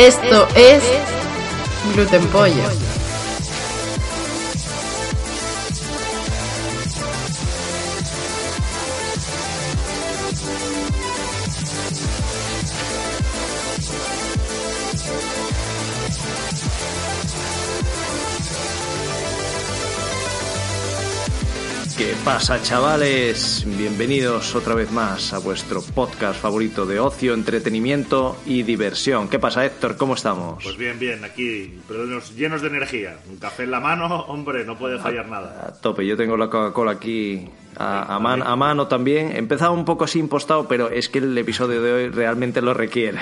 Esto es Gluten Pollo. Pasa chavales? Bienvenidos otra vez más a vuestro podcast favorito de ocio, entretenimiento y diversión. ¿Qué pasa Héctor? ¿Cómo estamos? Pues bien, bien, aquí, pero llenos- de energía. Un café en la mano, hombre, no puede fallar nada. A tope, yo tengo la Coca-Cola aquí a, a man- a mano también. Empezaba un poco así impostado, pero es que el episodio de hoy realmente lo requiere.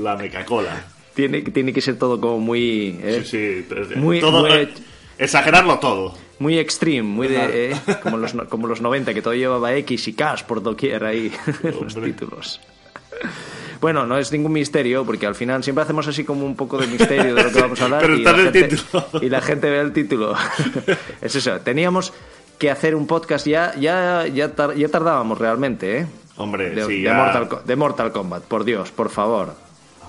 La mecacola. tiene, tiene que ser todo como muy... ¿eh? Sí, sí. Muy- todo, muy- eh, exagerarlo todo. Muy extreme, muy de... eh, como, los, como los 90, que todo llevaba X y K por doquier ahí los títulos. Bueno, no es ningún misterio, porque al final siempre hacemos así como un poco de misterio de lo que vamos a hablar. Pero y, está la en el gente, título. y la gente ve el título. es eso, teníamos que hacer un podcast ya, ya, ya, tar- ya tardábamos realmente, ¿eh? Hombre, De, sí, de ya. Mortal, Co- de Mortal Kombat, por Dios, por favor.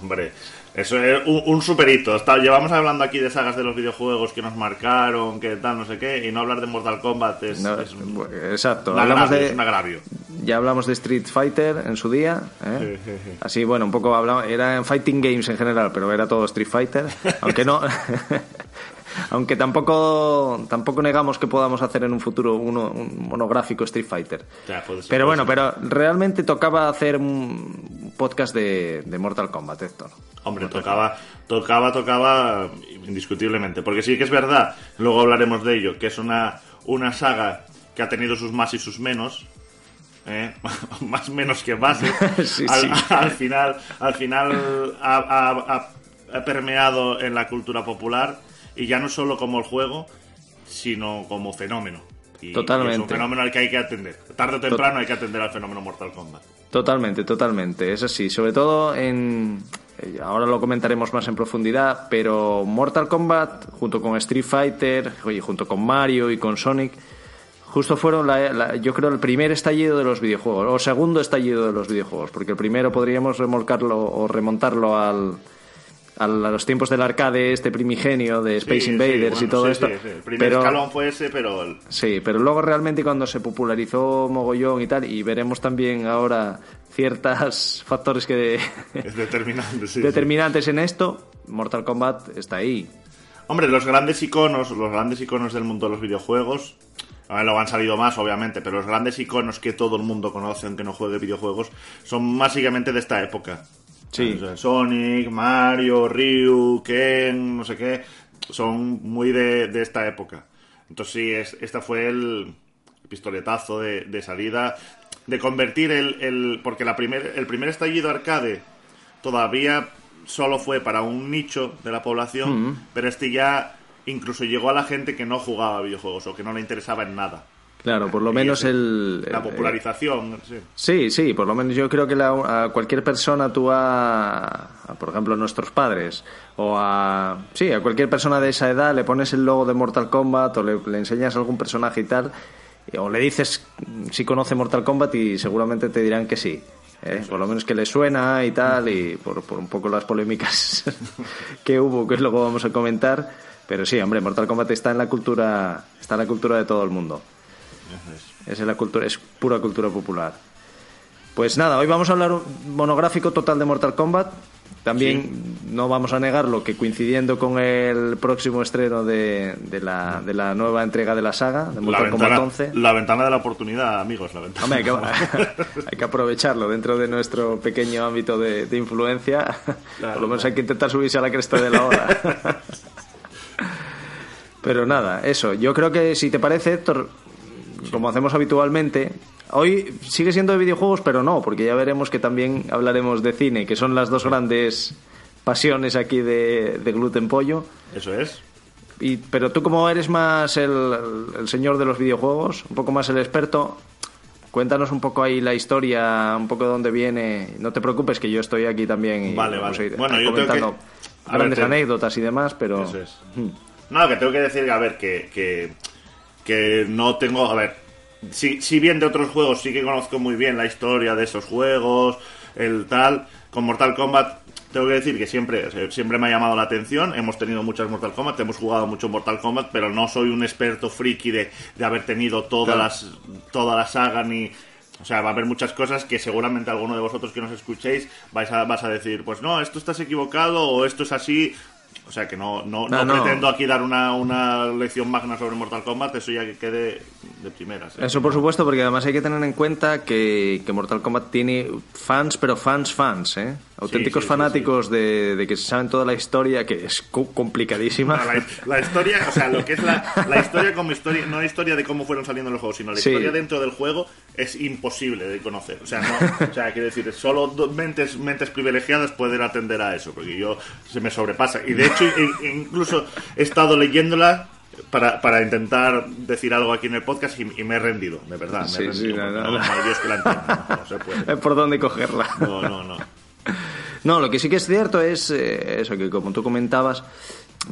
Hombre, eso es un, un superhito. Está- llevamos hablando aquí de sagas de los videojuegos que nos marcaron, que tal, no sé qué, y no hablar de Mortal Kombat es, No, es un, exacto, un hablamos agravio, de, es un agravio. Ya hablamos de Street Fighter en su día. ¿eh? Sí, sí, sí. Así, bueno, un poco hablamos. Era en Fighting Games en general, pero era todo Street Fighter. Aunque no. aunque tampoco tampoco negamos que podamos hacer en un futuro uno, un monográfico Street Fighter. Ya, puede ser, pero bueno, pero realmente tocaba hacer un podcast de, de Mortal Kombat, Héctor. Hombre, tocaba, tocaba, tocaba indiscutiblemente. Porque sí que es verdad, luego hablaremos de ello, que es una, una saga que ha tenido sus más y sus menos. ¿eh? más menos que. Sí, al, sí. al final, al final ha- ha- ha permeado en la cultura popular y ya no solo como el juego, sino como fenómeno. Y- y es un Totalmente. fenómeno al que hay que atender. Tarde o temprano hay que atender al fenómeno Mortal Kombat. Totalmente, totalmente, es así. Sobre todo en. eh, Ahora lo comentaremos más en profundidad, pero Mortal Kombat, junto con Street Fighter, y junto con Mario y con Sonic, justo fueron, la- la- yo creo, el primer estallido de los videojuegos, o segundo estallido de los videojuegos, porque el primero podríamos remolcarlo o remontarlo al- a los tiempos del arcade, este primigenio de Space Sí, sí, Invaders y todo sí, esto. sí, sí. El primer pero, escalón fue ese, pero el- Sí, pero luego realmente cuando se popularizó mogollón y tal, y veremos también ahora ciertos factores que es determinante. determinantes en esto, Mortal Kombat está ahí. Hombre, los grandes iconos, los grandes iconos del mundo de los videojuegos, a ver, luego han salido más, obviamente, pero los grandes iconos que todo el mundo conoce, aunque no juegue videojuegos, son básicamente de esta época. Sí. O sea, Sonic, Mario, Ryu, Ken, no sé qué, son muy de, de esta época. Entonces sí, es, esta fue el pistoletazo de, de salida, de convertir el... el porque la primer, el primer estallido arcade todavía solo fue para un nicho de la población, pero este ya incluso llegó a la gente que no jugaba videojuegos o que no le interesaba en nada. Claro, por lo Y menos el... La popularización, sí. Sí, sí, por lo menos yo creo que la- a cualquier persona tú a, a, por ejemplo, nuestros padres o a... Sí, a cualquier persona de esa edad le pones el logo de Mortal Kombat o le, le enseñas algún personaje y tal, o le dices si conoce Mortal Kombat y seguramente te dirán que sí. ¿eh? Por lo menos que le suena y tal, y por, por un poco las polémicas que hubo, que luego vamos a comentar. Pero sí, hombre, Mortal Kombat está en la cultura, está en la cultura de todo el mundo. Es la cultura, es pura cultura popular. Pues nada, hoy vamos a hablar un monográfico total de Mortal Kombat. También no vamos a negarlo que coincidiendo con el próximo estreno de, de la, de la nueva entrega de la saga, de La Mortal Kombat ventana, 11. la ventana de la oportunidad, amigos, la ventana. Hombre, hay que, hay que aprovecharlo dentro de nuestro pequeño ámbito de, de influencia. Claro, Por lo menos hay que intentar subirse a la cresta de la ola. Pero nada, eso. Yo creo que si te parece, Héctor, como hacemos habitualmente, hoy sigue siendo de videojuegos, pero no, porque ya veremos que también hablaremos de cine, que son las dos grandes pasiones aquí de, de Gluten Pollo. Eso es. Y, pero tú como eres más el, el señor de los videojuegos, un poco más el experto, cuéntanos un poco ahí la historia, un poco de dónde viene. No te preocupes que yo estoy aquí también y Vale, vamos vale. a ir Bueno, yo tengo comentando que- a ver, grandes te- anécdotas y demás, pero Eso es. No, que tengo que decir, a ver, que, que, que no tengo, a ver, si, si bien de otros juegos sí que conozco muy bien la historia de esos juegos, el tal, con Mortal Kombat tengo que decir que siempre, siempre me ha llamado la atención. Hemos tenido muchas Mortal Kombat, hemos jugado mucho Mortal Kombat, pero no soy un experto friki de, de haber tenido todas Claro. las, toda la saga ni. O sea, va a haber muchas cosas que seguramente alguno de vosotros que nos escuchéis vais a, vas a decir, pues no, esto estás equivocado o esto es así. O sea, que no, no, No, pretendo aquí dar una, una lección magna sobre Mortal Kombat, eso ya que quede de primeras. ¿eh? Eso por supuesto, porque además hay que tener en cuenta que, que Mortal Kombat tiene fans, pero fans fans, ¿eh? Auténticos sí, sí, fanáticos De, de que se saben toda la historia, que es co- complicadísima. La, la historia, o sea, lo que es la, la historia como historia, no la historia de cómo fueron saliendo los juegos, sino la Sí. historia dentro del juego es imposible de conocer. O sea, no, o sea, quiero decir, solo do- mentes, mentes privilegiadas pueden atender a eso, porque yo se me sobrepasa. Y de hecho, in- incluso he estado leyéndola para, para intentar decir algo aquí en el podcast y, y me he rendido, de verdad. Me Sí, he sí, rendido, no, porque no, no, no. no Dios que la entienda, no, no se puede. Eh, ¿Por dónde cogerla? No, no, no. No, lo que sí que es cierto es eh, eso, que como tú comentabas,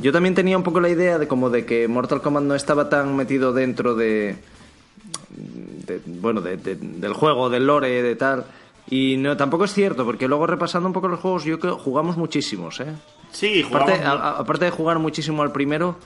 yo también tenía un poco la idea de como de que Mortal Kombat no estaba tan metido dentro de, de- bueno, de- de- del juego, del lore, de tal. Y no, tampoco es cierto, porque luego repasando un poco los juegos, yo creo jugamos muchísimos, ¿eh? Sí, Aparte, jugamos... a- a- aparte de jugar muchísimo al primero,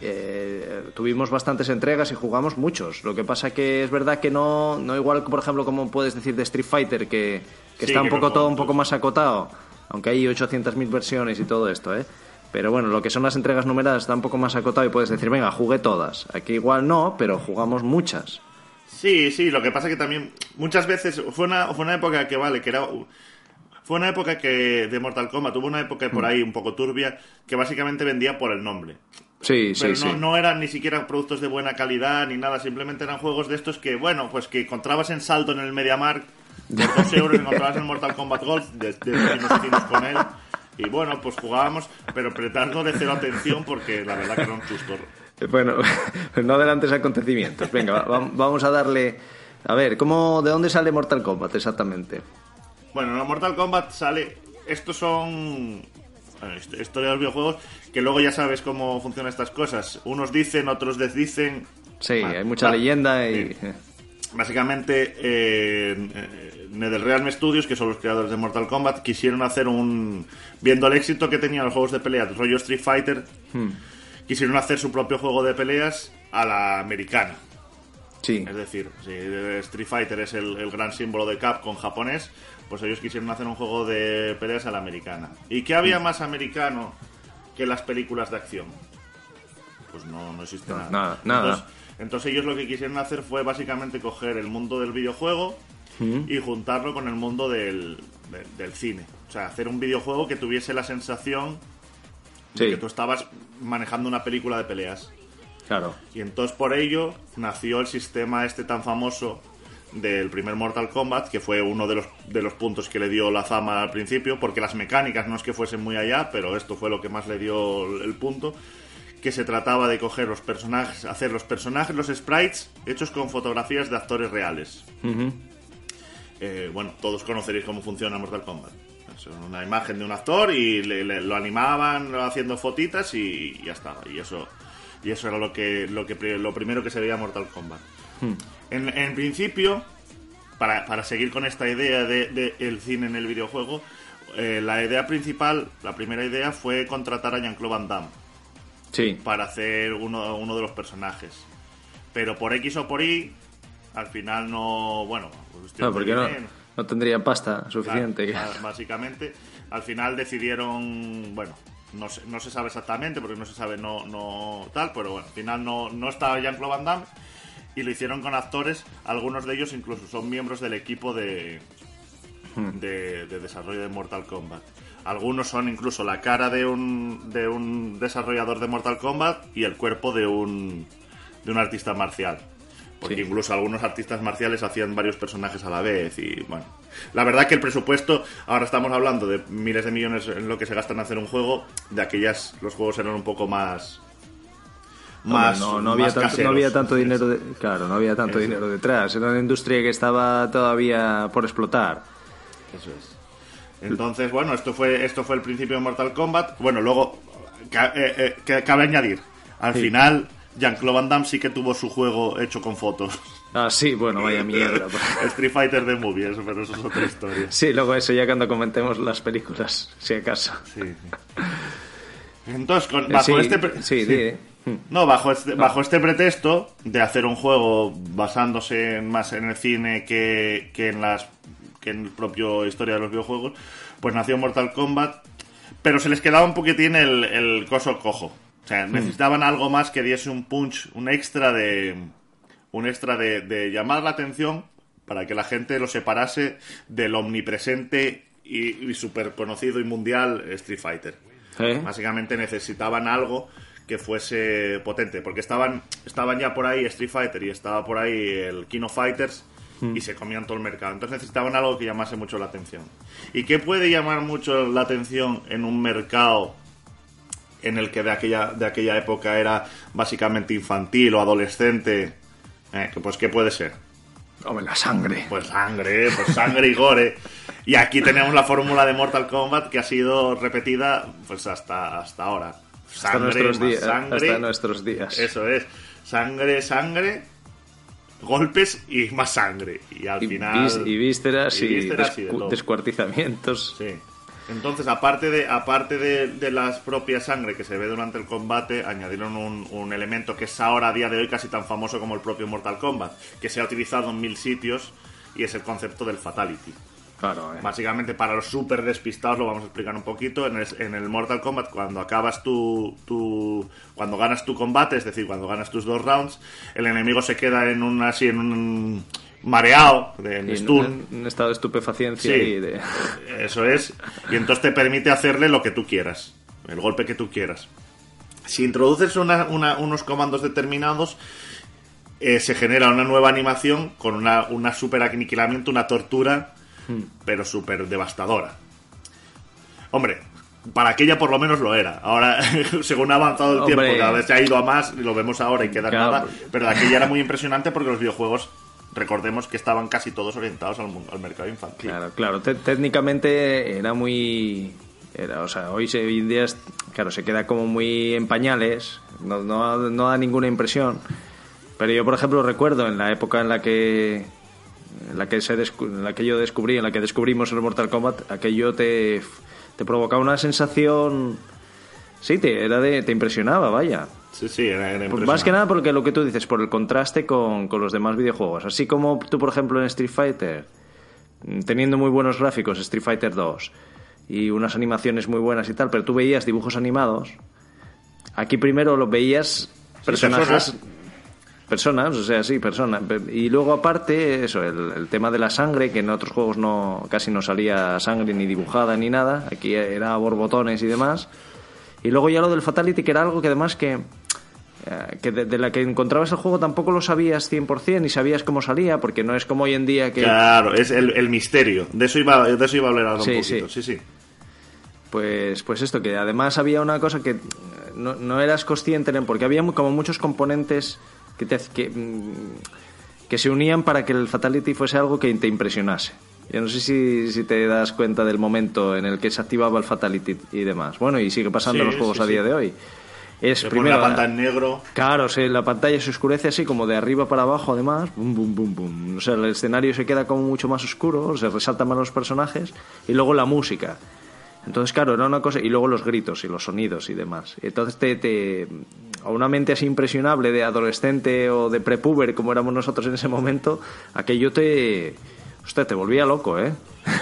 eh, tuvimos bastantes entregas y jugamos muchos. Lo que pasa que es verdad que no, no igual, por ejemplo, como puedes decir de Street Fighter, que, que Sí, está un poco todo un poco más acotado, aunque hay 800.000 versiones y todo esto, ¿eh? Pero bueno, lo que son las entregas numeradas está un poco más acotado y puedes decir, venga, jugué todas. Aquí igual no, pero jugamos muchas. Sí, sí, lo que pasa que también muchas veces fue una, fue una época que, vale, que era... Fue una época que de Mortal Kombat, tuvo una época por ahí un poco turbia, que básicamente vendía por el nombre. Sí, sí, Pero sí. no, no eran ni siquiera productos de buena calidad ni nada, simplemente eran juegos de estos que, bueno, pues que encontrabas en saldo en el MediaMarkt, por dos euros encontrabas en Mortal Kombat Golf, de, de los que nos hicimos con él. Y bueno, pues jugábamos, pero pretando de cero atención porque la verdad que era un chustor. Bueno, no adelantes acontecimientos. Venga, va- va- vamos a darle... A ver, ¿cómo, ¿de dónde sale Mortal Kombat exactamente? Bueno, en Mortal Kombat sale. Estos son. historia de los videojuegos. Que luego ya sabes cómo funcionan estas cosas. Unos dicen, otros desdicen. Sí, hay mucha va- leyenda y... sí. Básicamente, eh, eh, NetherRealm Studios, que son los creadores de Mortal Kombat, quisieron hacer un. Viendo el éxito que tenían los juegos de pelea, del rollo Street Fighter, quisieron hacer su propio juego de peleas a la americana. Sí, Es decir, si Street Fighter es el, el gran símbolo de Capcom japonés, pues ellos quisieron hacer un juego de peleas a la americana. ¿Y qué había más americano que las películas de acción? Pues no, no existe nada. nada, nada. Entonces, entonces ellos lo que quisieron hacer fue básicamente coger el mundo del videojuego y juntarlo con el mundo del, de- del cine. O sea, hacer un videojuego que tuviese la sensación de sí, que tú estabas manejando una película de peleas. claro. Y entonces por ello nació el sistema este tan famoso del primer Mortal Kombat, que fue uno de los, de los puntos que le dio la fama al principio, porque las mecánicas no es que fuesen muy allá, pero esto fue lo que más le dio el punto, que se trataba de coger los personajes, hacer los personajes, los sprites, hechos con fotografías de actores reales. Eh, bueno, todos conoceréis cómo funciona Mortal Kombat. Es una imagen de un actor y le- le- lo animaban haciendo fotitas y ya estaba. Y eso, y eso era lo que, lo que pri- lo primero que se veía Mortal Kombat. En, en principio, para, para seguir con esta idea de, de el cine en el videojuego, eh, la idea principal, la primera idea fue contratar a Jean-Claude Van Damme Sí, para hacer uno, uno de los personajes. Pero por X o por Y, al final no. Bueno, cuestión no, porque no, dinero. no tendría pasta suficiente. Claro, básicamente, al final decidieron, bueno, no se, no se sabe exactamente porque no se sabe no, no tal, pero bueno, al final no, no estaba Jean-Claude Van Damme y lo hicieron con actores, algunos de ellos incluso son miembros del equipo de, de, de desarrollo de Mortal Kombat. Algunos son incluso la cara de un, de un desarrollador de Mortal Kombat y el cuerpo de un, de un artista marcial. Porque Sí. incluso algunos artistas marciales hacían varios personajes a la vez y bueno. La verdad que el presupuesto, ahora estamos hablando de miles de millones en lo que se gastan en hacer un juego, de aquellas los juegos eran un poco más... Hombre, no, no había más tanto, no había tanto dinero, de- claro, no había tanto Eso. dinero detrás. Era una industria que estaba todavía por explotar. Eso es. Entonces, bueno, esto fue, esto fue el principio de Mortal Kombat. Bueno, luego, ca- eh, eh, cabe añadir, al Sí. final Jean-Claude Van Damme sí que tuvo su juego hecho con fotos. Ah, sí, bueno, vaya mierda. Street Fighter de Movie, eso, pero eso es otra historia. Sí, luego eso ya cuando comentemos las películas, si acaso. Sí, sí. Entonces, con- Eh, bajo sí, este... sí, di. Hmm. No, bajo este, bajo este pretexto de hacer un juego basándose más en el cine que, que en las que en el propio historia de los videojuegos, pues nació Mortal Kombat, pero se les quedaba un poquitín el, el coso cojo. O sea, necesitaban algo más que diese un punch, un extra de un extra de, de llamar la atención para que la gente lo separase del omnipresente y, y súper conocido y mundial Street Fighter. ¿Eh? Básicamente necesitaban algo que fuese potente, porque estaban, estaban ya por ahí Street Fighter y estaba por ahí el King of Fighters y se comían todo el mercado. Entonces necesitaban algo que llamase mucho la atención. ¿Y qué puede llamar mucho la atención en un mercado en el que de aquella, de aquella época era básicamente infantil o adolescente? Eh, pues, ¿qué puede ser? Hombre, la sangre. Pues sangre, pues sangre y gore. Y aquí tenemos la fórmula de Mortal Kombat que ha sido repetida pues hasta, hasta ahora. Hasta Sangre, nuestros, más días, sangre. hasta nuestros días. Eso es. Sangre, sangre, golpes y más sangre. Y al y, final. vis- y vísceras y, y vísceras y de descuartizamientos. Sí. Entonces, aparte de aparte de, de las propias sangre que se ve durante el combate, añadieron un, un elemento que es ahora a día de hoy casi tan famoso como el propio Mortal Kombat, que se ha utilizado en mil sitios y es el concepto del Fatality. Claro, eh. Básicamente, para los súper despistados, lo vamos a explicar un poquito. En el, en el Mortal Kombat, cuando acabas tu, tu. Cuando ganas tu combate, es decir, cuando ganas tus dos rounds, el enemigo se queda en un. así, en un. mareado, de, en Y en stun. un, un estado de estupefacencia Sí. y de... Eso es. Y entonces te permite hacerle lo que tú quieras. El golpe que tú quieras. Si introduces una- una- unos comandos determinados, eh, se genera una nueva animación con una, una super aniquilamiento, una tortura, pero súper devastadora. Hombre, para aquella por lo menos lo era. Ahora, según ha avanzado el Hombre. tiempo, cada vez se ha ido a más, y lo vemos ahora y queda Claro. nada. Pero de aquella era muy impresionante porque los videojuegos, recordemos que estaban casi todos orientados al, mundo, al mercado infantil. Claro, claro. Te- técnicamente era muy... Era, o sea, hoy, se, hoy en día, es- claro, se queda como muy en pañales, no, no, no da ninguna impresión. Pero yo, por ejemplo, recuerdo en la época en la que la que se la que yo descubrí, en la que descubrimos el Mortal Kombat, aquello te, te provocaba una sensación sí, te era de te impresionaba, vaya. Sí, sí, era, era impresionante. más que nada porque lo que tú dices, por el contraste con, con los demás videojuegos. Así como tú, por ejemplo, en Street Fighter, teniendo muy buenos gráficos, Street Fighter 2, y unas animaciones muy buenas y tal, pero tú veías dibujos animados, aquí primero lo veías personajes... Personas, o sea, sí, personas. Y luego aparte, eso, el, el tema de la sangre, que en otros juegos no casi no salía sangre ni dibujada ni nada, aquí era borbotones y demás. Y luego ya lo del Fatality, que era algo que además que, eh, que de, de la que encontrabas el juego tampoco lo sabías 100% ni sabías cómo salía, porque no es como hoy en día que... Claro, es el, el misterio. De eso iba, de eso iba a hablar ahora Sí, un poquito. sí. Sí, sí. Pues, pues esto, que además había una cosa que no, no eras consciente, porque había como muchos componentes que, te, que, mm, que se unían para que el Fatality fuese algo que te impresionase. Yo no sé si, si te das cuenta del momento en el que se activaba el Fatality y demás. Bueno, y sigue pasando en los juegos sí, a día sí. de hoy. Es primero la pantalla en negro. Claro, se- la pantalla se oscurece así como de arriba para abajo, además. Bum, bum, bum, bum. O sea, el escenario se queda como mucho más oscuro, se resaltan más los personajes. Y luego la música. Entonces, claro, era una cosa. Y luego los gritos y los sonidos y demás. Entonces, te, te- a una mente así impresionable de adolescente o de prepuber, como éramos nosotros en ese momento, aquello te. Usted te volvía loco, ¿eh?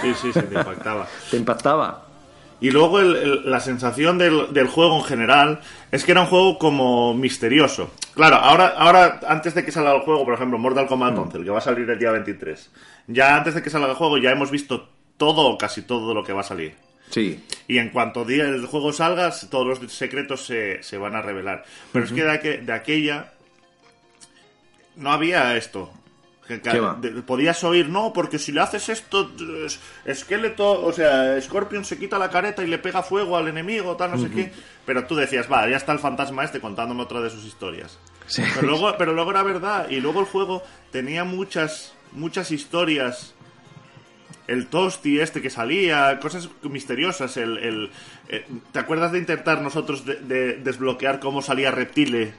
Sí, sí, sí, te impactaba. Te impactaba. Y luego el- el- la sensación del, del juego en general es que era un juego como misterioso. Claro, ahora, ahora antes de que salga el juego, por ejemplo, Mortal Kombat 11, el que va a salir el día 23, ya antes de que salga el juego ya hemos visto todo o casi todo lo que va a salir. Sí. Y en cuanto día el juego salga, todos los secretos se, se van a revelar. Pero es que de, aqu- de aquella no había esto. Que podías oír, no, porque si le haces esto, es- Esqueleto, o sea, Scorpion se quita la careta y le pega fuego al enemigo, tal, no sé qué. Pero tú decías, va, ya está el fantasma este contándome otra de sus historias. Sí. Pero luego, pero luego era verdad. Y luego el juego tenía muchas, muchas historias. El tosti este que salía, cosas misteriosas. El, el- eh, ¿Te acuerdas de intentar nosotros de, de desbloquear cómo salía Reptile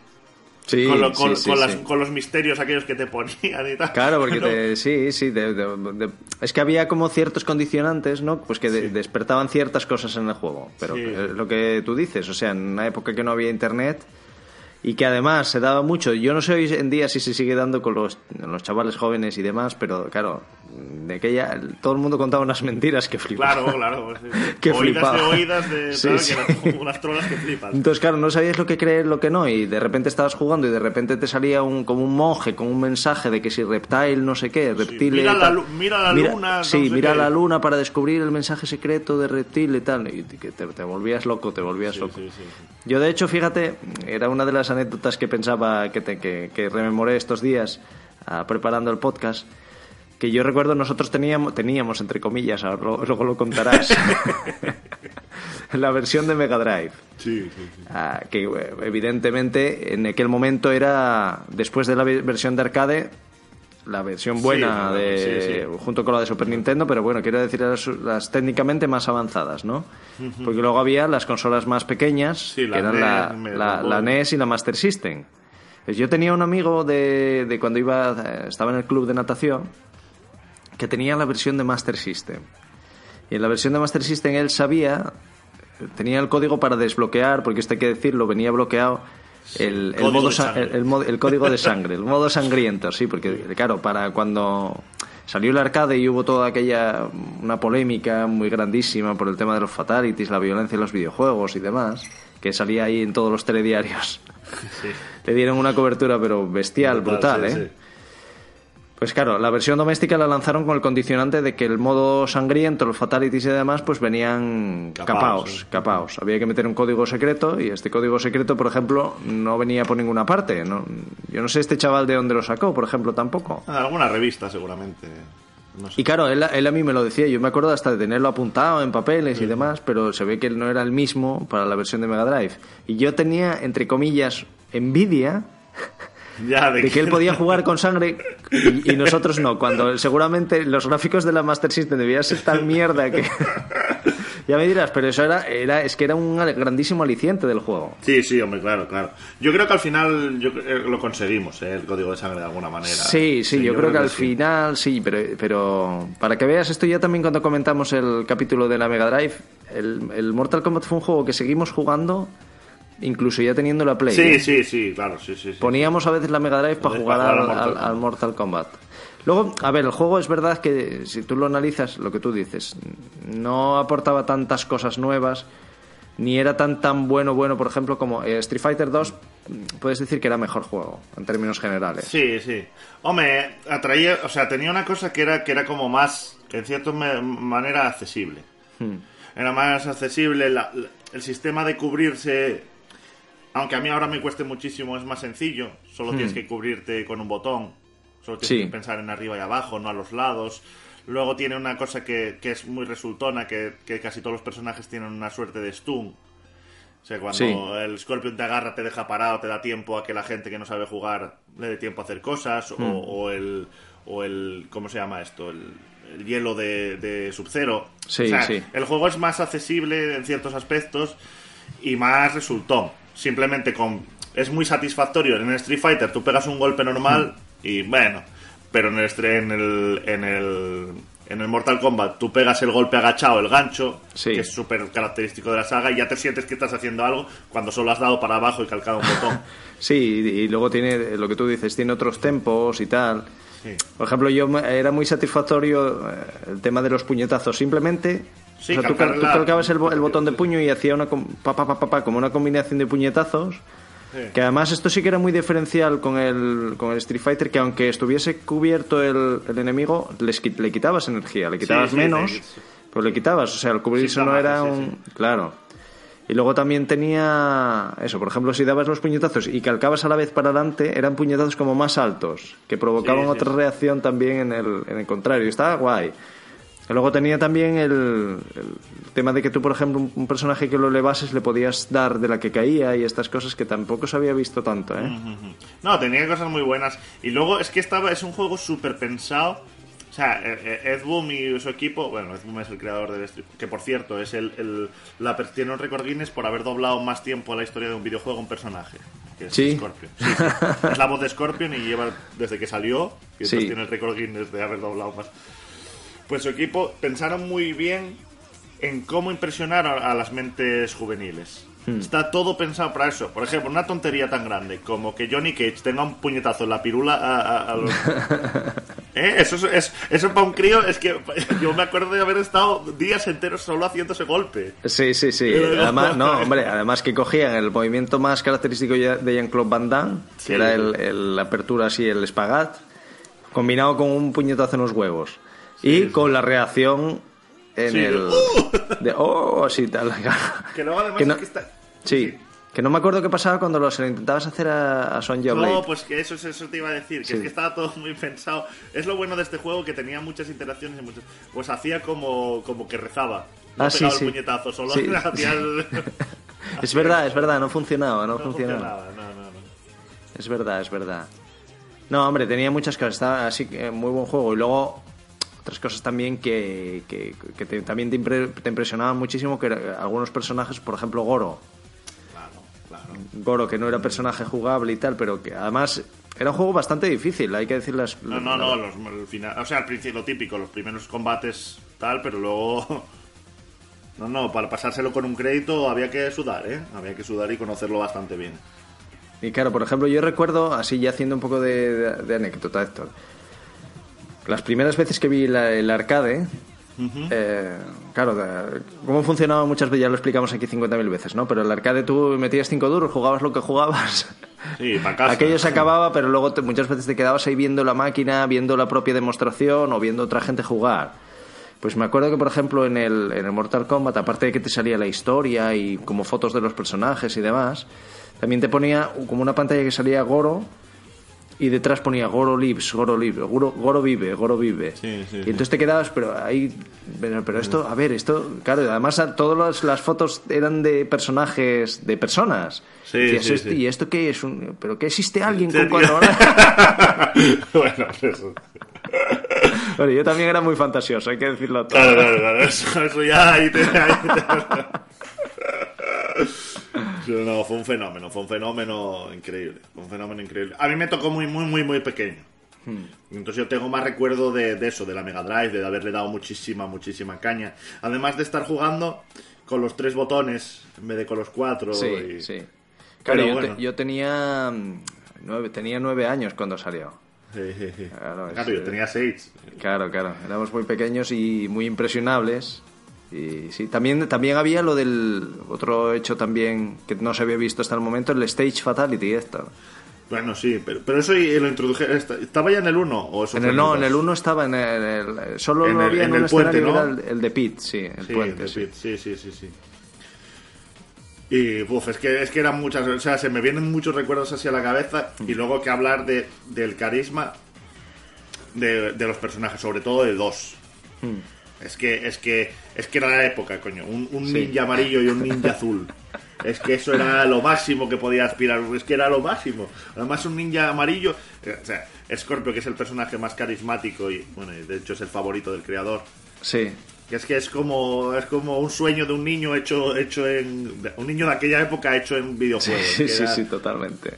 Sí, con, lo- con- sí, sí, con las- sí. con los misterios aquellos que te ponían y tal. Claro, porque No. te- sí, sí, de- de- de- es que había como ciertos condicionantes, ¿no? Pues que de- despertaban ciertas cosas en el juego. Pero lo que tú dices, o sea, en una época que no había internet y que además se daba mucho. Yo no sé hoy en día si se sigue dando con los, los chavales jóvenes y demás, pero claro, de aquella todo el mundo contaba unas mentiras que flipaba. Claro, claro. pues, sí. Que oídas flipaba. de oídas de Sí, que unas trolas que flipas. Entonces, claro, no sabías lo que creer, lo que no, y de repente estabas jugando y de repente te salía un, como un monje con un mensaje de que si reptile, no sé qué, reptile... mira la mira la luna, no Sí, sé mira qué. la luna para descubrir el mensaje secreto de reptile y tal, y que te, te volvías loco, te volvías loco. Yo, de hecho, fíjate, era una de las anécdotas que pensaba que, te- que, que rememoré estos días ah, preparando el podcast. Que yo recuerdo, nosotros teníamos, teníamos entre comillas, ahora luego lo contarás, la versión de Mega Drive. Sí, sí, sí. Ah, que eh, evidentemente en aquel momento era, después de la ve- versión de arcade, la versión buena Sí, de, sí, junto con la de Super Nintendo, pero bueno, quiero decir las, las técnicamente más avanzadas, ¿no? Porque luego había las consolas más pequeñas, la que eran NES, la, NES y la Master System. Pues yo tenía un amigo de, de cuando iba, eh, estaba en el club de natación, que tenía la versión de Master System. Y en la versión de Master System él sabía, tenía el código para desbloquear, porque esto hay que decirlo, venía bloqueado el, el código modo el- el mo- el código de sangre, el modo sangriento, sí, porque claro, para cuando salió el arcade y hubo toda aquella una polémica muy grandísima por el tema de los fatalities, la violencia en los videojuegos y demás, que salía ahí en todos los telediarios. Le dieron una cobertura pero bestial, brutal, sí, ¿eh? sí. Pues claro, la versión doméstica la lanzaron con el condicionante de que el modo sangriento, los fatalities y demás, pues venían Capaos, capaos, sí. Había que meter un código secreto y este código secreto, por ejemplo, no venía por ninguna parte. ¿no? Yo no sé este chaval de dónde lo sacó, por ejemplo, tampoco. Ah, Alguna revista, seguramente. No sé. Y claro, él, él a mí me lo decía, yo me acuerdo hasta de tenerlo apuntado en papeles y demás, pero se ve que él no era el mismo para la versión de Mega Drive. Y yo tenía, entre comillas, envidia Ya, de que él podía jugar con sangre y, y nosotros no, cuando seguramente los gráficos de la Master System debían ser tan mierda que... ya me dirás, pero eso era, era, es que era un grandísimo aliciente del juego. Sí, sí, hombre, claro, claro. Yo creo que al final yo, eh, lo conseguimos, eh, el código de sangre de alguna manera. Sí, sí, yo, creo, que, al sí. final sí, pero, pero para que veas esto ya también cuando comentamos el capítulo de la Mega Drive, el, el Mortal Kombat fue un juego que seguimos jugando, incluso ya teniendo la Play. Sí, ¿eh? sí, sí, claro, sí, sí. sí. Poníamos a veces la Mega Drive para jugar, al, al Mortal al- Kombat. al Mortal Kombat. Luego, a ver, el juego es verdad que si tú lo analizas, lo que tú dices, no aportaba tantas cosas nuevas, ni era tan tan bueno, bueno, por ejemplo, como eh, Street Fighter 2, puedes decir que era mejor juego, en términos generales. Sí, sí. Hombre, atraía, o sea, tenía una cosa que era que era como más, en cierta manera, accesible. Hmm. Era más accesible, la- la- el sistema de cubrirse, aunque a mí ahora me cueste muchísimo, es más sencillo. Solo tienes que cubrirte con un botón. Solo tienes Hmm. Sí. que pensar en arriba y abajo, no a los lados. Luego tiene una cosa que, que es muy resultona, que, que casi todos los personajes tienen una suerte de stun. O sea, cuando Sí. el Scorpion te agarra, te deja parado, te da tiempo a que la gente que no sabe jugar le dé tiempo a hacer cosas, o, Hmm. o el, o el. ¿Cómo se llama esto? El, el hielo de, de Sub-Zero. Sí, o sea, el juego es más accesible en ciertos aspectos y más resultón. Simplemente con. Es muy satisfactorio. En el Street Fighter tú pegas un golpe normal y bueno. Pero en el, en el, en el, en el Mortal Kombat tú pegas el golpe agachado, el gancho, Sí. que es súper característico de la saga, y ya te sientes que estás haciendo algo cuando solo has dado para abajo y calcado un botón. Sí, y, luego tiene lo que tú dices, tiene otros tempos y tal. Sí. Por ejemplo, yo era muy satisfactorio eh, el tema de los puñetazos. Simplemente Sí, o sea, tú, calcabas el, el botón de puño y hacía una pa, pa, pa, como una combinación de puñetazos. Sí. Que además esto sí que era muy diferencial con el, con el Street Fighter, que aunque estuviese cubierto el, el enemigo, les le quitabas energía, le quitabas sí, menos, sí. pues le quitabas. O sea, el cubrirse no era un... Claro. Y luego también tenía eso, por ejemplo, si dabas los puñetazos y calcabas a la vez para adelante, eran puñetazos como más altos, que provocaban otra reacción también en el, en el contrario. Y estaba guay. Luego tenía también el, el tema de que tú, por ejemplo, un, un personaje que lo elevases le podías dar de la que caía y estas cosas que tampoco se había visto tanto, ¿eh? No, tenía cosas muy buenas. Y luego es que estaba, es un juego súper pensado. O sea, eh, eh, Ed Boon y su equipo, bueno, Ed Boon es el creador del Street, que por cierto es el, el- la tiene un récord Guinness por haber doblado más tiempo a la historia de un videojuego a un personaje. que es Sí. Scorpion. Sí, sí. Es la voz de Scorpion y lleva desde que salió, y Sí. entonces tiene el récord Guinness de haber doblado más. Pues su equipo pensaron muy bien en cómo impresionar a, a las mentes juveniles. Hmm. Está todo pensado para eso. Por ejemplo, una tontería tan grande como que Johnny Cage tenga un puñetazo en la pirula a, a- a los... ¿Eh? Eso, es, eso para un crío es que yo me acuerdo de haber estado días enteros solo haciendo ese golpe. Sí, sí, sí. Además, no, hombre, además que cogían el movimiento más característico de Jean-Claude Van Damme, que era el, el- la apertura así, el espagat, combinado con un puñetazo en los huevos. Y con la reacción en el... "Uh". De, oh, así tal. Que luego además Que no- es que está... Sí, que no me acuerdo qué pasaba cuando lo, se lo intentabas hacer a, a Sonja Blade. No, pues que eso, eso te iba a decir, que Sí. es que estaba todo muy pensado. Es lo bueno de este juego que tenía muchas interacciones y muchas. Pues hacía como, como que rezaba. No Ah, sí, sí. el puñetazo, solo Sí, hacía el. Es verdad, es verdad, no funcionaba, no, No funcionaba. funcionaba, no, no, no. Es verdad, es verdad. No, hombre, tenía muchas cosas, estaba así que muy buen juego. Y luego otras cosas también que, que, que te- también te, impre- te impresionaban muchísimo, que algunos personajes, por ejemplo Goro. Claro, claro. Goro, que no era personaje jugable y tal, pero que además era un juego bastante difícil, hay que decir las... No, no, no, los, el final, o sea, al principio lo típico, los primeros combates tal, pero luego... No, no, para pasárselo con un crédito había que sudar, ¿eh? Había que sudar y conocerlo bastante bien. Y claro, por ejemplo, yo recuerdo, así ya haciendo un poco de, de- de anécdota, Héctor, las primeras veces que vi la- el arcade, eh, claro, cómo funcionaba muchas veces, ya lo explicamos aquí 50.000 veces, ¿no? Pero el arcade tú metías 5 duros, jugabas lo que jugabas. Sí, para casa. Aquello se acababa, pero luego te- muchas veces te quedabas ahí viendo la máquina, viendo la propia demostración o viendo otra gente jugar. Pues me acuerdo que, por ejemplo, en el, en el Mortal Kombat, aparte de que te salía la historia y como fotos de los personajes y demás, también te ponía como una pantalla que salía Goro y detrás ponía Goro lives, Goro live, Goro, Goro vive, Goro vive. Sí, sí, y entonces te quedabas, pero ahí, pero, pero esto, a ver, esto, claro, además todas las fotos eran de personajes, de personas. Sí, Decías, sí, "¿Esto- sí. ¿Y esto qué es? Un- ¿Pero qué existe alguien con cuatro horas? bueno, eso. Bueno, yo también era muy fantasioso, hay que decirlo todo. Claro, claro, claro. Eso, eso ya ahí te, ahí te- No, fue un fenómeno, fue un fenómeno increíble. Fue un fenómeno increíble. A mí me tocó muy, muy, muy, muy pequeño. Entonces yo tengo más recuerdo de, de eso, de la Mega Drive, de haberle dado muchísima, muchísima caña. Además de estar jugando con los tres botones en vez de con los cuatro. Sí, y- sí. Claro, yo, bueno. te- yo tenía mm, nueve, tenía nueve años cuando salió. Sí, sí, sí. Claro, Claro, es- yo tenía seis. Claro, claro. Éramos muy pequeños y muy impresionables. Y sí, también, también había lo del otro hecho también que no se había visto hasta el momento, el Stage Fatality esto. Bueno, sí, pero, pero eso y lo introduje. esta- ¿Estaba ya en el 1 o En el, no, en el 1 estaba en el, el- solo En lo el- había en, el puente, ¿no? el, el de Pit, sí, el Sí, puente. de sí. Pit, sí, sí, sí, sí. Y uf, es que es que eran muchas, o sea, se me vienen muchos recuerdos así a la cabeza y luego que hablar de, del carisma de, de los personajes, sobre todo de dos. Es que es que es que era la época, coño, un, un Sí. ninja amarillo y un ninja azul. Es que eso era lo máximo que podía aspirar, es que era lo máximo. Además un ninja amarillo, eh, o sea, Scorpio que es el personaje más carismático y bueno, de hecho es el favorito del creador. Sí, Que es que es como es como un sueño de un niño hecho hecho en un niño de aquella época hecho en videojuegos. sí, sí, era- sí, totalmente.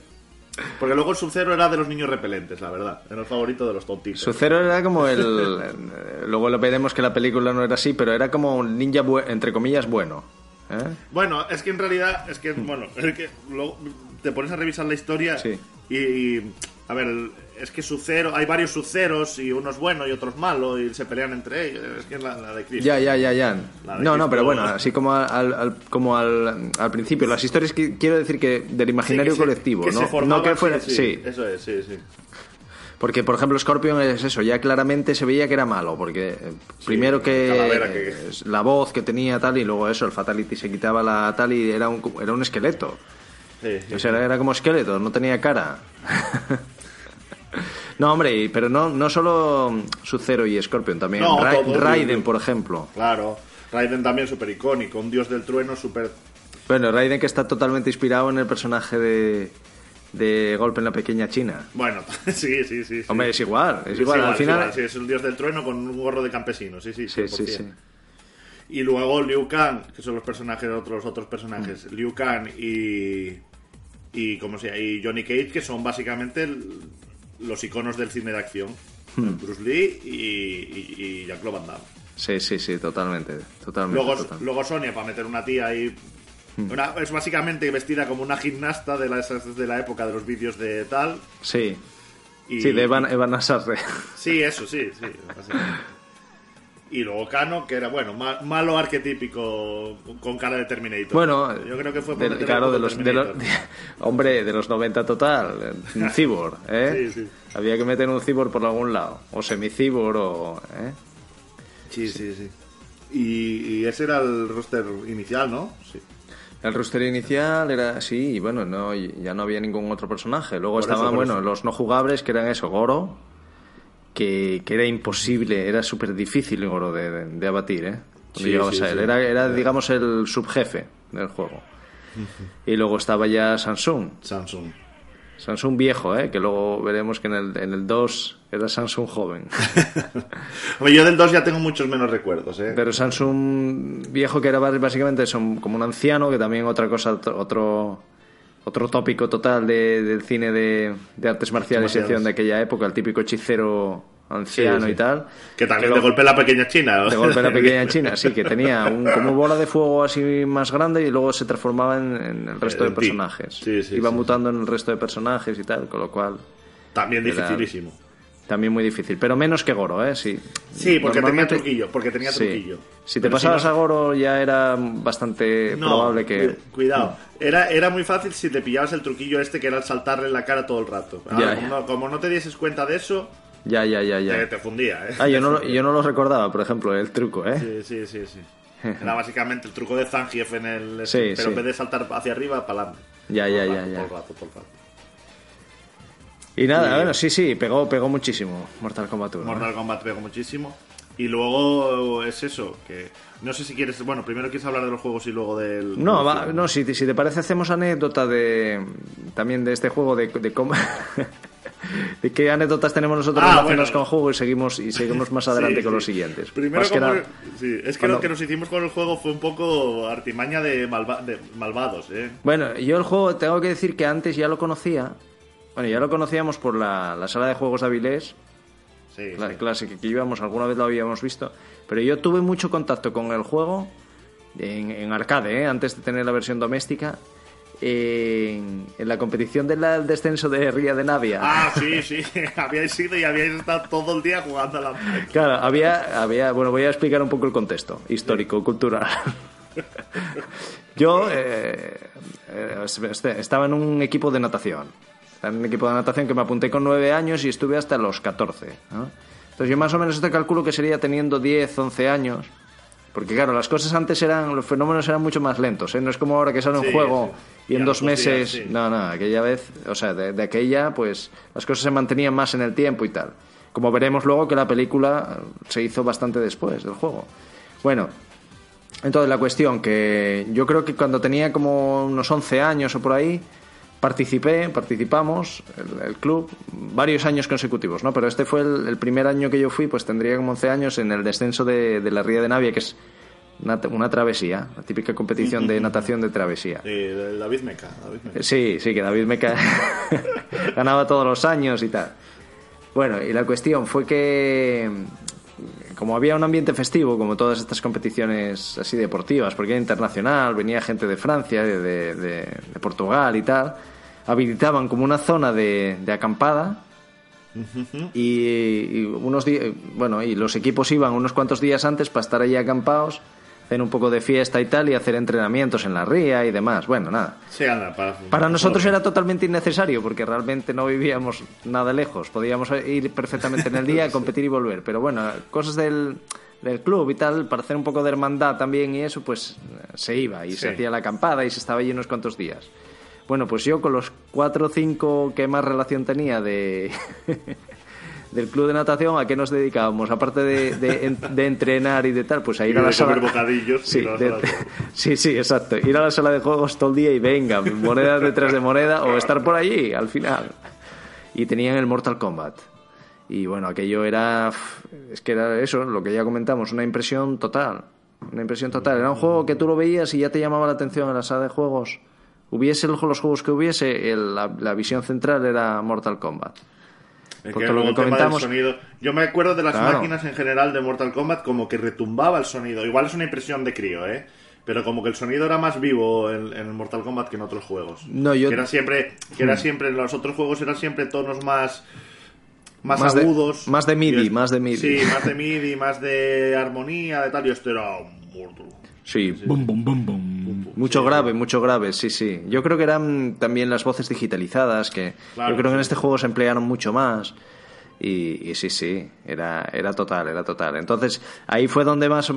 Porque luego el Sub-Zero era de los niños repelentes, la verdad. Era el favorito de los tontitos. Su cero era como el... Luego lo veremos que la película no era así, pero era como un ninja, entre comillas, bueno. ¿eh? Bueno, es que en realidad es que bueno, es que luego te pones a revisar la historia Sí. y, y, a ver, es que Sub-Zero, hay varios Sub-Zeros y uno es bueno y otro es malo y se pelean entre ellos. Es que es la, la de Chris. Ya, ya, ya, ya. No, no, Cristo- pero bueno, así como al, al- como al, al principio, las historias que quiero decir que del Sí, imaginario se- colectivo, que ¿no? no que fuera, sí, sí, Eso es, sí, sí. porque por ejemplo Scorpion es eso, ya claramente se veía que era malo, porque eh, primero que, la voz que tenía tal y luego eso, el Fatality se quitaba la tal y era un, era un esqueleto. Sí, sí, O sea, era como esqueleto, no tenía cara. no, hombre, pero no, no solo Sub-Zero y Scorpion, también No, Ra- todos, Raiden, por ejemplo. Claro. Raiden también súper icónico, un dios del trueno súper... Bueno, Raiden que está totalmente inspirado en el personaje de, de Golpe en la Pequeña China. Bueno, sí, sí, sí. sí. Hombre, es igual, es Es igual. Al es final... igual, sí, es el dios del trueno con un gorro de campesino, sí, sí, Sí, sí, 100%. sí. Y luego Liu Kang, que son los personajes, otros otros personajes, Mm. Liu Kang y y, como sea, y Johnny Cage, que son básicamente el- los iconos del cine de acción. Bruce Lee y, y, y Jean-Claude Van Damme. Sí, sí, sí, totalmente. Totalmente. Luego, totalmente. luego Sonia, para meter una tía ahí. una- es básicamente vestida como una gimnasta de la, de la época de los vídeos de tal. Sí. Y, Sí, de Evan, Evan Asarre. Sí, eso, sí, sí. Y luego Kano, que era, bueno, ma- malo arquetípico con cara de Terminator. Bueno, yo creo que fue por de- claro, de los, de los- hombre, de los 90 total, un cibor, ¿eh? Sí, sí. Había que meter un cibor por algún lado, o semicibor, o... ¿eh? Sí, sí, sí. Y, y ese era el roster inicial, ¿no? Sí. El roster inicial era así, y bueno, no, ya no había ningún otro personaje. Luego Por estaban, bueno, eso. los no jugables, que eran eso, Goro, que, que era imposible, era súper difícil Goro de, de- de abatir, ¿eh? Sí, llegabas sí, a él. Era, era, digamos, el subjefe del juego. Y luego estaba ya Samsung. Samsung. Samsung viejo, ¿eh? Que luego veremos que en el, en el 2 era Samsung joven. Yo del 2 ya tengo muchos menos recuerdos, ¿eh? Pero Samsung viejo que era básicamente son como un anciano, que también otra cosa, otro- otro tópico total de- del cine de, de artes marciales y acción de aquella época, el típico hechicero anciano Sí, sí. y tal. Que también lo- de golpe la pequeña China. de golpe la pequeña China, sí, que tenía un, como bola de fuego así más grande y luego se transformaba en, en el resto Eh, de personajes. Sí, Iba mutando en el resto de personajes y tal, con lo cual También Era- dificilísimo. También muy difícil. Pero menos que Goro, ¿eh? Sí, Sí, porque tenía truquillo, porque tenía Sí. truquillo. Si te Pero pasabas no- a Goro ya era bastante No, probable que... cu- Cuidado. Era, era muy fácil si te pillabas el truquillo este que era el saltarle en la cara todo el rato. Ahora, Ya, como, ya. No, como no te dieses cuenta de eso, Ya, ya, ya, te, ya. te fundía, ¿eh? Ah, yo no, yo no lo recordaba, por ejemplo, el truco, ¿eh? Sí, sí, sí, sí. Era básicamente el truco de Zangief en el... Sí, pero sí. en vez de saltar hacia arriba, para adelante. Ya, ya, ya, el rato, ya. Todo el rato, todo el rato. Y nada, Y- bueno, sí, sí, pegó, pegó muchísimo Mortal Kombat 1. ¿eh? Mortal Kombat pegó muchísimo. Y luego es eso, que no sé si quieres, bueno, primero quieres hablar de los juegos y luego del... No, va, no si, si te parece hacemos anécdota de también de este juego de, de cómo de qué anécdotas tenemos nosotros Ah, relacionadas bueno. con el juego y seguimos y seguimos más adelante Sí, con sí. los siguientes. Primero, Más que como- nada- sí, es que cuando- lo que nos hicimos con el juego fue un poco artimaña de, malva- de malvados, ¿eh? Bueno, yo el juego tengo que decir que antes ya lo conocía. Bueno, ya lo conocíamos por la, la sala de juegos de Avilés, Sí, la sí. clásica que íbamos, alguna vez lo habíamos visto. Pero yo tuve mucho contacto con el juego en, en arcade, ¿eh? antes de tener la versión doméstica, en, en la competición del descenso de Ría de Navia. Ah, sí, sí, habíais ido y habíais estado todo el día jugando a la. Claro, había, había, bueno, voy a explicar un poco el contexto histórico, cultural. Yo eh, eh, este- estaba en un equipo de natación. En un equipo de natación que me apunté con nueve años y estuve hasta los 14. ¿no? Entonces yo más o menos este calculo que sería teniendo 10, 11 años. Porque claro, las cosas antes eran, los fenómenos eran mucho más lentos. ¿eh? No es como ahora que sale un Sí, juego sí. y en dos días, meses... sí. No, no, aquella vez, o sea, de, de aquella, pues las cosas se mantenían más en el tiempo y tal. Como veremos luego que la película se hizo bastante después del juego. Bueno, entonces la cuestión que yo creo que cuando tenía como unos 11 años o por ahí, participé, participamos, el, el club, varios años consecutivos, ¿no? Pero este fue el, el primer año que yo fui, pues tendría como 11 años en el descenso de, de la Ría de Navia, que es una, una travesía, la típica competición de natación de travesía. Sí, David Meca. David Meca. Sí, sí, que David Meca ganaba todos los años y tal. Bueno, y la cuestión fue que como había un ambiente festivo, como todas estas competiciones así deportivas, porque era internacional, venía gente de Francia, de, de- de- de Portugal y tal, habilitaban como una zona de, de acampada y, y unos bueno, y los equipos iban unos cuantos días antes para estar allí acampados, hacer un poco de fiesta y tal, y hacer entrenamientos en la ría y demás. Bueno, nada. Sí, anda, para, Para nosotros era totalmente innecesario porque realmente no vivíamos nada lejos. Podíamos ir perfectamente en el día, competir y volver. Pero bueno, cosas del, del club y tal, para hacer un poco de hermandad también y eso, pues se iba y se hacía la acampada y se estaba allí unos cuantos días. Bueno, pues yo con los cuatro o cinco que más relación tenía de... del club de natación, ¿a qué nos dedicábamos? Aparte de, de, en- de entrenar y de tal, pues a ir Y a la sala... bocadillos Sí, la de- sala sí, sí, exacto. Ir a la sala de juegos todo el día y venga, monedas detrás de moneda o estar por allí al final. Y tenían el Mortal Kombat. Y bueno, aquello era. Es que era eso, lo que ya comentamos, una impresión total. Una impresión total. Era un juego que tú lo veías y ya te llamaba la atención en la sala de juegos. Hubiese los juegos que hubiese, el- la, la visión central era Mortal Kombat. Es Porque que lo comentamos- sonido. Yo me acuerdo de las Claro. máquinas en general de Mortal Kombat como que retumbaba el sonido. Igual es una impresión de crío, ¿eh? Pero como que el sonido era más vivo en, en Mortal Kombat que en otros juegos. No, yo-. Que era siempre, que era siempre, en los otros juegos eran siempre tonos más más, Más de- agudos. más de MIDI, es- más de MIDI. Sí, más de MIDI, más de armonía, de tal. Y esto era Mortal. Sí, bum, bum, bum, bum. Mucho grave, mucho grave, sí, sí. Yo creo que eran también las voces digitalizadas, que Claro, yo creo que en sí. este juego se emplearon mucho más. Y, y sí, sí, era, era total, era total. Entonces, ahí fue donde más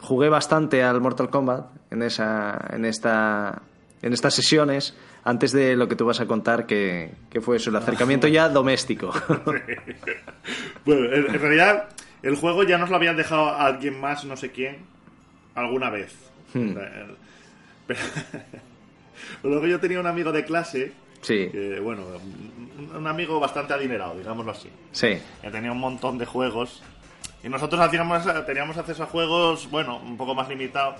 jugué bastante al Mortal Kombat, en, esa, en, esta, en estas sesiones, antes de lo que tú vas a contar, que, que fue eso, el acercamiento ya doméstico. Bueno, en, en realidad, el juego ya nos lo habían dejado a alguien más, no sé quién, alguna vez. Hmm. Pero, luego yo tenía un amigo de clase, Sí, que, bueno, un- amigo bastante adinerado, digámoslo así, sí. que tenía un montón de juegos. Y nosotros hacíamos, teníamos acceso a juegos, bueno, un poco más limitado.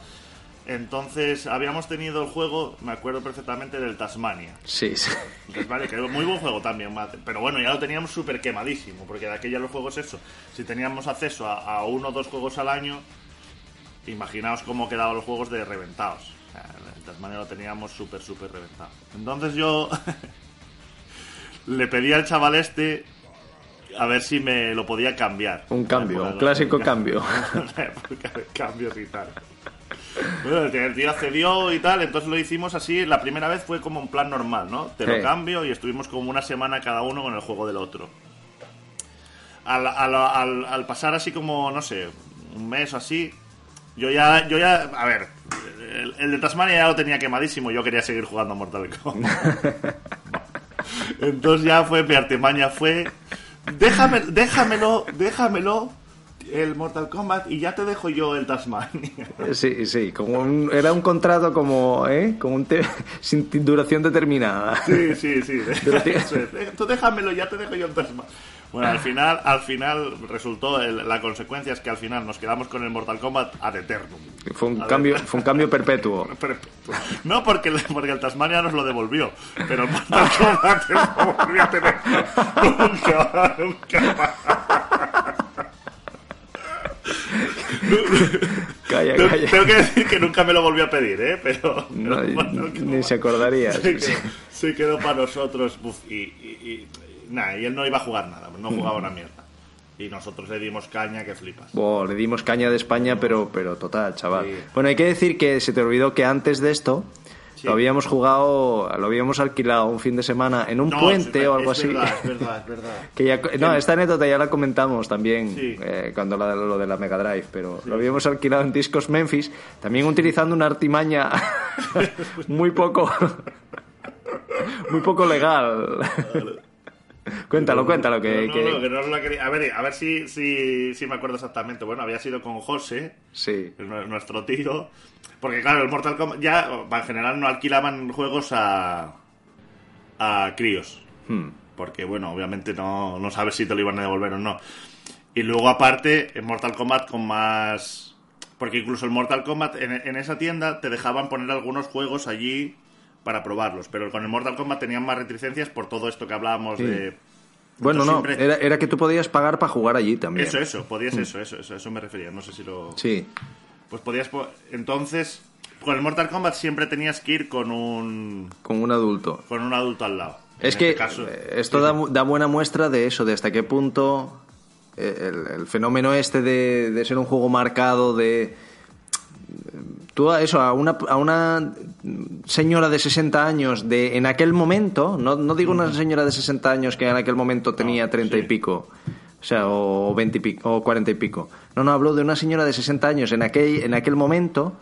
Entonces, habíamos tenido el juego, me acuerdo perfectamente, del Tasmania. Sí, sí. Entonces, vale, que muy buen juego también, pero bueno, ya lo teníamos súper quemadísimo, porque de aquella los juegos eso, si teníamos acceso a, a uno o dos juegos al año, imaginaos cómo quedaban los juegos de reventados. O sea, el Tasmania lo teníamos súper, súper reventado. Entonces yo le pedí al chaval este a ver si me lo podía cambiar. Un cambio, un clásico cambio. cambios y tal. Bueno, el tío- el tío accedió y tal, entonces lo hicimos así. La primera vez fue como un plan normal, ¿no? Te Sí. lo cambio y estuvimos como una semana cada uno con el juego del otro. Al, al- al- al pasar así como, no sé, un mes o así, yo ya, yo ya, a ver, el, el de Tasmania ya lo tenía quemadísimo, yo quería seguir jugando a Mortal Kombat. Entonces ya fue, mi artimaña fue, déjame, déjamelo, déjamelo, el Mortal Kombat y ya te dejo yo el Tasmania. Sí, sí, como un- era un contrato como, ¿eh? Como un te- sin duración determinada. Sí, sí, sí. Eso es. Eh, Tú déjamelo, ya te dejo yo el Tasmania. Bueno, al final, al final resultó, el- la consecuencia es que al final nos quedamos con el Mortal Kombat ad eternum. Fue un cambio, fue un cambio perpetuo. No porque, el- porque el Tasmania nos lo devolvió, pero el Mortal Kombat lo volvió a tener nunca, nunca. Calla, calla. tengo que decir que nunca me lo volvió a pedir, ¿eh? Pero, No, ni se acordaría. se quedó, se quedó para nosotros. Y, y, y- nada, y él no iba a jugar nada, no jugaba una mierda. Y nosotros le dimos caña que flipas. Buah, le dimos caña de España, pero, pero total, chaval. Sí. Bueno, hay que decir que se te olvidó que antes de esto Sí. lo habíamos jugado, lo habíamos alquilado un fin de semana en un No, puente es, o algo es así. Verdad, es verdad, es verdad. Que ya, no, esta anécdota ya la comentamos también Sí. eh, cuando la, lo de la Mega Drive, pero lo habíamos alquilado en Discos Memphis, también utilizando una artimaña muy poco muy poco legal. cuéntalo, cuéntalo que, No, no, que- no, que no os la quería- A ver, a ver si, si, si me acuerdo exactamente. Bueno, había sido con José, sí. nu- nuestro tío. Porque claro, el Mortal Kombat ya en general no alquilaban juegos a, a críos. Hmm. Porque bueno, obviamente no, no sabes si te lo iban a devolver o no. Y luego aparte, en Mortal Kombat con más... Porque incluso el Mortal Kombat en, en esa tienda te dejaban poner algunos juegos allí para probarlos. Pero con el Mortal Kombat tenían más reticencias por todo esto que hablábamos Sí. de... Bueno, Entonces no, siempre- era, era que tú podías pagar para jugar allí también. Eso, eso, podías eso, eso, eso, eso me refería. No sé si lo... Sí. Pues podías... po- Entonces, con el Mortal Kombat siempre tenías que ir con un... Con un adulto. con un adulto al lado. Es En que este caso- eh, esto da, mu- da buena muestra de eso, de hasta qué punto eh, el, el fenómeno este de, de ser un juego marcado, de... Tú a eso, a una, a una señora de 60 años de en aquel momento, no, no digo una señora de 60 años que en aquel momento tenía 30 y pico, o sea, o 20 y pico, o 40 y pico. No, no, hablo de una señora de 60 años en aquel, en aquel momento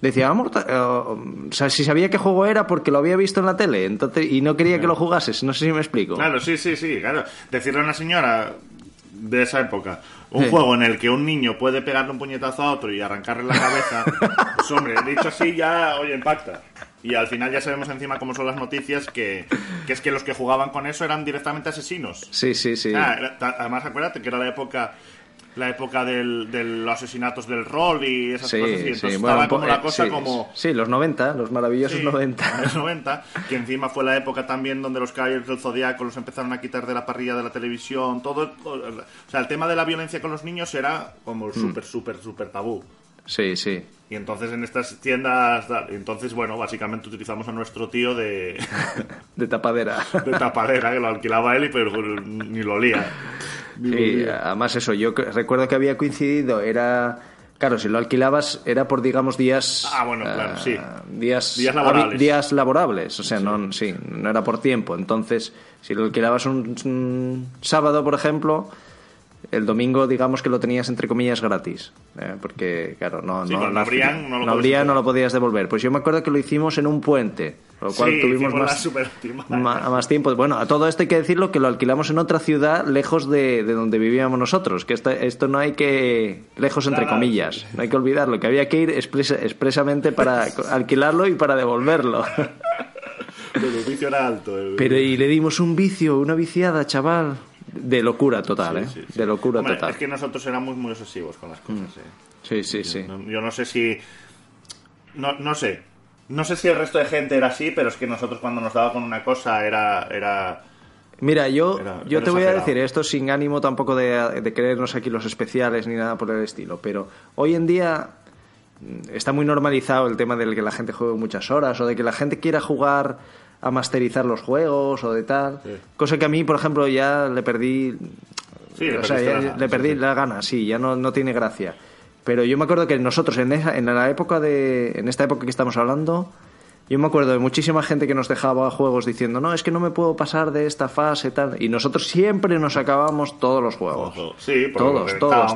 Decía, vamos, o sea, si sabía qué juego era porque lo había visto en la tele entonces y no quería que lo jugases. No sé si me explico. Claro, sí, sí, sí, claro. Decirle a una señora de esa época un Sí. juego en el que un niño puede pegarle un puñetazo a otro y arrancarle la cabeza, pues hombre, dicho así ya, oye, impacta. Y al final ya sabemos encima cómo son las noticias que, que es que los que jugaban con eso eran directamente asesinos. Sí, sí, sí. Ah, era- además, acuérdate que era la época. La época del, de los asesinatos del rol y esas Sí, cosas. Y sí, entonces estaba como la eh, cosa sí, como... Sí, los 90, los maravillosos Sí, 90. los 90, que encima fue la época también donde los Caballeros del Zodiaco los empezaron a quitar de la parrilla de la televisión, todo, o sea, el tema de la violencia con los niños era Mm. como súper, súper, súper tabú. Sí, sí. Y entonces en estas tiendas, entonces bueno, básicamente utilizamos a nuestro tío de, De tapadera. de tapadera, que lo alquilaba él y pero ni lo olía. Sí, además eso, yo recuerdo que había coincidido, era... Claro, si lo alquilabas era por, digamos, días... Ah, bueno, claro, ah, sí. Días, Días laborables. habi- días laborables, o sea, no, sí, no era por tiempo. Entonces, si lo alquilabas un, un sábado, por ejemplo, el domingo, digamos que lo tenías entre comillas gratis. eh, porque, claro, no, Sí, no, abrían, lo no podías abrían, no devolver. lo podías devolver. Pues yo me acuerdo que lo hicimos en un puente, lo cual Sí, tuvimos más, ma- más tiempo. Bueno, a todo esto hay que decirlo que lo alquilamos en otra ciudad lejos de, de donde vivíamos nosotros, que esto, esto no hay que... lejos entre Nada, comillas, no hay que olvidarlo, que había que ir expresa- expresamente para alquilarlo y para devolverlo. El vicio era alto. el- Pero y le dimos un vicio, una viciada, chaval. De locura total, ¿eh? Sí. De locura Hombre, total. Es que nosotros éramos muy obsesivos con las cosas. eh. Sí, sí, sí. Yo no sé si. No, no sé. No sé si el resto de gente era así, pero es que nosotros cuando nos daba con una cosa era. era... Mira, yo, Era- yo era te voy a decir esto sin ánimo tampoco de, de creernos aquí los especiales ni nada por el estilo, pero hoy en día mm, está muy normalizado el tema del que la gente juegue muchas horas o de que la gente quiera jugar a masterizar los juegos o de tal. Sí. Cosa que a mí, por ejemplo, ya le perdí. Sí, le o sea, ya- ganas, le perdí sí, la gana, sí, ya no, no tiene gracia. Pero yo me acuerdo que nosotros en, esa, en la época de. En esta época que estamos hablando. Yo me acuerdo de muchísima gente que nos dejaba juegos diciendo, no, es que no me puedo pasar de esta fase tal. Y nosotros siempre nos acabábamos todos los juegos. Sí, todos, lo todos.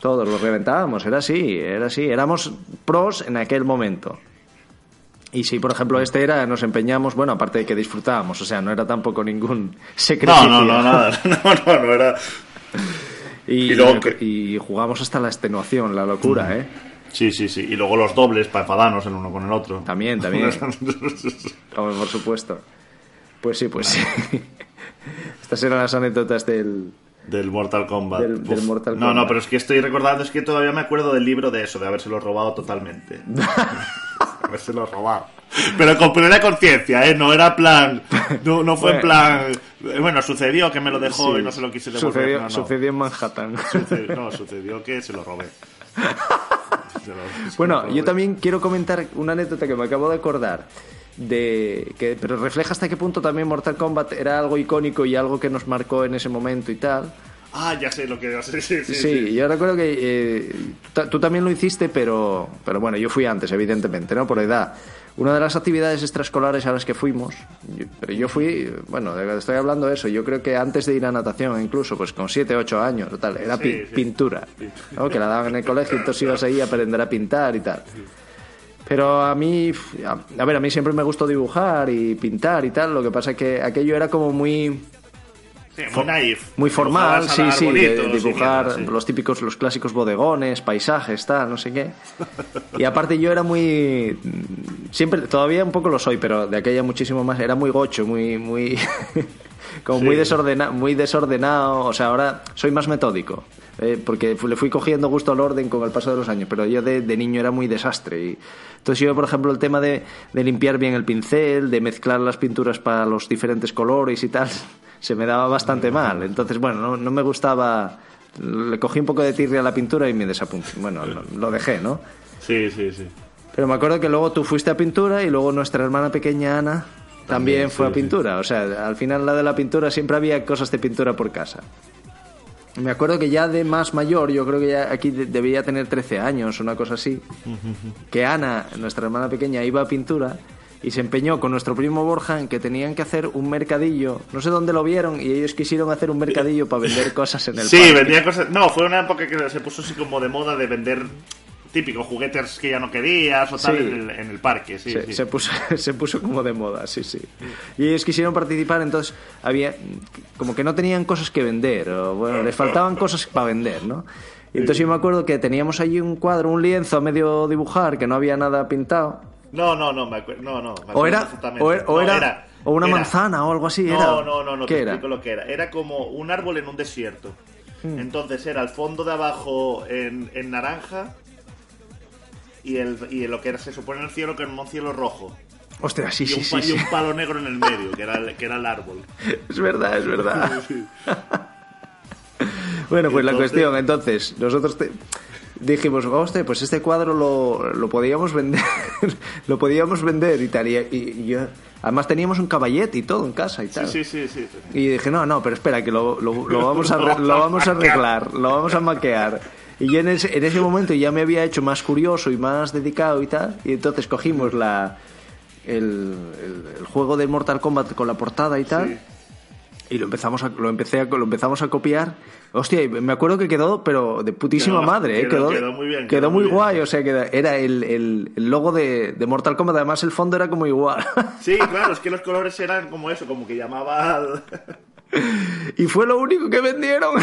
Todos los reventábamos, era así, era así. Éramos pros en aquel momento. Y si, por ejemplo, este era, nos empeñamos, bueno, aparte de que disfrutábamos, o sea, no era tampoco ningún secreto. No, no, no, nada. No, no, no era. Y, Y luego que- y jugamos hasta la extenuación, la locura, ¿eh? Sí, sí, sí. Y luego los dobles para enfadarnos el uno con el otro. También, también. Hombre, por supuesto. Pues sí, pues sí. Estas eran las anécdotas del... Del Mortal Kombat. Del-. Mortal No, Kombat. no, pero es que estoy recordando, es que todavía me acuerdo del libro de eso, de habérselo robado totalmente. habérselo robado. Pero con plena conciencia, ¿eh? No era plan. No, no fue en plan. eh, Bueno, sucedió que me lo dejó Sí, y no se lo quise devolver. Sucedió, no, no. sucedió en Manhattan. Sucedió- no, sucedió que se lo robé. Se lo- se Bueno, lo robé. yo también quiero comentar una anécdota que me acabo de acordar. De que, pero refleja hasta qué punto también Mortal Kombat era algo icónico y algo que nos marcó en ese momento y tal. Ah, ya sé lo que. Sí, sí, sí. Sí, yo recuerdo que eh, tú también lo hiciste, pero, pero bueno, yo fui antes, evidentemente, ¿no? Por edad. Una de las actividades extraescolares a las que fuimos, yo- pero yo fui, bueno, estoy hablando de eso, yo creo que antes de ir a natación, incluso, pues con 7, 8 años, o tal, era Sí, pi- sí. pintura, ¿no? Que la daban en el colegio, entonces ibas ahí a aprender a pintar y tal. Pero a mí, a, a ver, a mí siempre me gustó dibujar y pintar y tal, lo que pasa es que aquello era como muy Sí, muy naif. muy formal, sí, sí, de dibujar sí. los típicos, los clásicos bodegones, paisajes, tal, no sé qué. Y aparte yo era muy, siempre, todavía un poco lo soy, pero de aquella muchísimo más, era muy gocho, muy, muy, como muy Sí. desordenado, muy desordenado, o sea, ahora soy más metódico. eh, porque le fui cogiendo gusto al orden con el paso de los años, pero yo de, de niño era muy desastre. Y, entonces yo, por ejemplo, el tema de, de limpiar bien el pincel, de mezclar las pinturas para los diferentes colores y tal, se me daba bastante mal. Entonces, bueno, no, no me gustaba. Le cogí un poco de tirria a la pintura y me desapunté. Bueno, lo, lo dejé, ¿no? Sí, sí, sí. Pero me acuerdo que luego tú fuiste a pintura y luego nuestra hermana pequeña Ana también, También, fue sí, a pintura. O sea, al final la de la pintura siempre había cosas de pintura por casa. Me acuerdo que ya de más mayor, yo creo que ya aquí de- debía tener 13 años, una cosa así, que Ana, nuestra hermana pequeña, iba a pintura y se empeñó con nuestro primo Borja en que tenían que hacer un mercadillo. No sé dónde lo vieron y ellos quisieron hacer un mercadillo para vender cosas en el Sí, parque. vendía cosas. No, fue una época que se puso así como de moda de vender típicos juguetes que ya no querías o tal Sí. en, el, en el parque. Sí, se, sí. se puso, se puso como de moda, sí, sí. Y ellos quisieron participar, entonces había como que no tenían cosas que vender, o bueno, les faltaban cosas para vender, ¿no? Y entonces yo me acuerdo que teníamos allí un cuadro, un lienzo a medio dibujar, que no había nada pintado. No, no, no, me acuerdo. No, no, me O acuerdo era, o era, o No, era- o una era- manzana o algo así, No, era. no, no, no, ¿Qué te era? explico lo que era. Era como un árbol en un desierto. Entonces era el fondo de abajo en, en naranja y, el, y lo que era, se supone el cielo que era un cielo rojo. Ostras, sí, y, sí, un, sí, pa- y sí. un palo negro en el medio, que era el, que era el árbol. Es verdad, es verdad. Bueno, pues la cuestión, entonces, nosotros te- dijimos, hostia, pues este cuadro lo, lo podíamos vender, lo podíamos vender y tal. Y, yo, además teníamos un caballete y todo en casa y tal. sí, sí, sí. sí. Y dije, no, no, pero espera, que lo, lo- lo vamos, a, lo vamos a arreglar, lo vamos a maquear. Y yo en ese, en ese momento ya me había hecho más curioso y más dedicado y tal. Y entonces cogimos la, el, el- el juego de Mortal Kombat con la portada y tal. Sí. Y lo empezamos a, lo empecé a, lo empezamos a copiar. Hostia, me acuerdo que quedó, pero de putísima Quedó- madre, ¿eh? quedó- quedó muy bien, Quedó, quedó muy muy bien. guay, o sea, que era el, el, el logo de, de Mortal Kombat, además el fondo era como igual. Sí, claro, es que los colores eran como eso, como que llamaba al... y fue lo único que vendieron.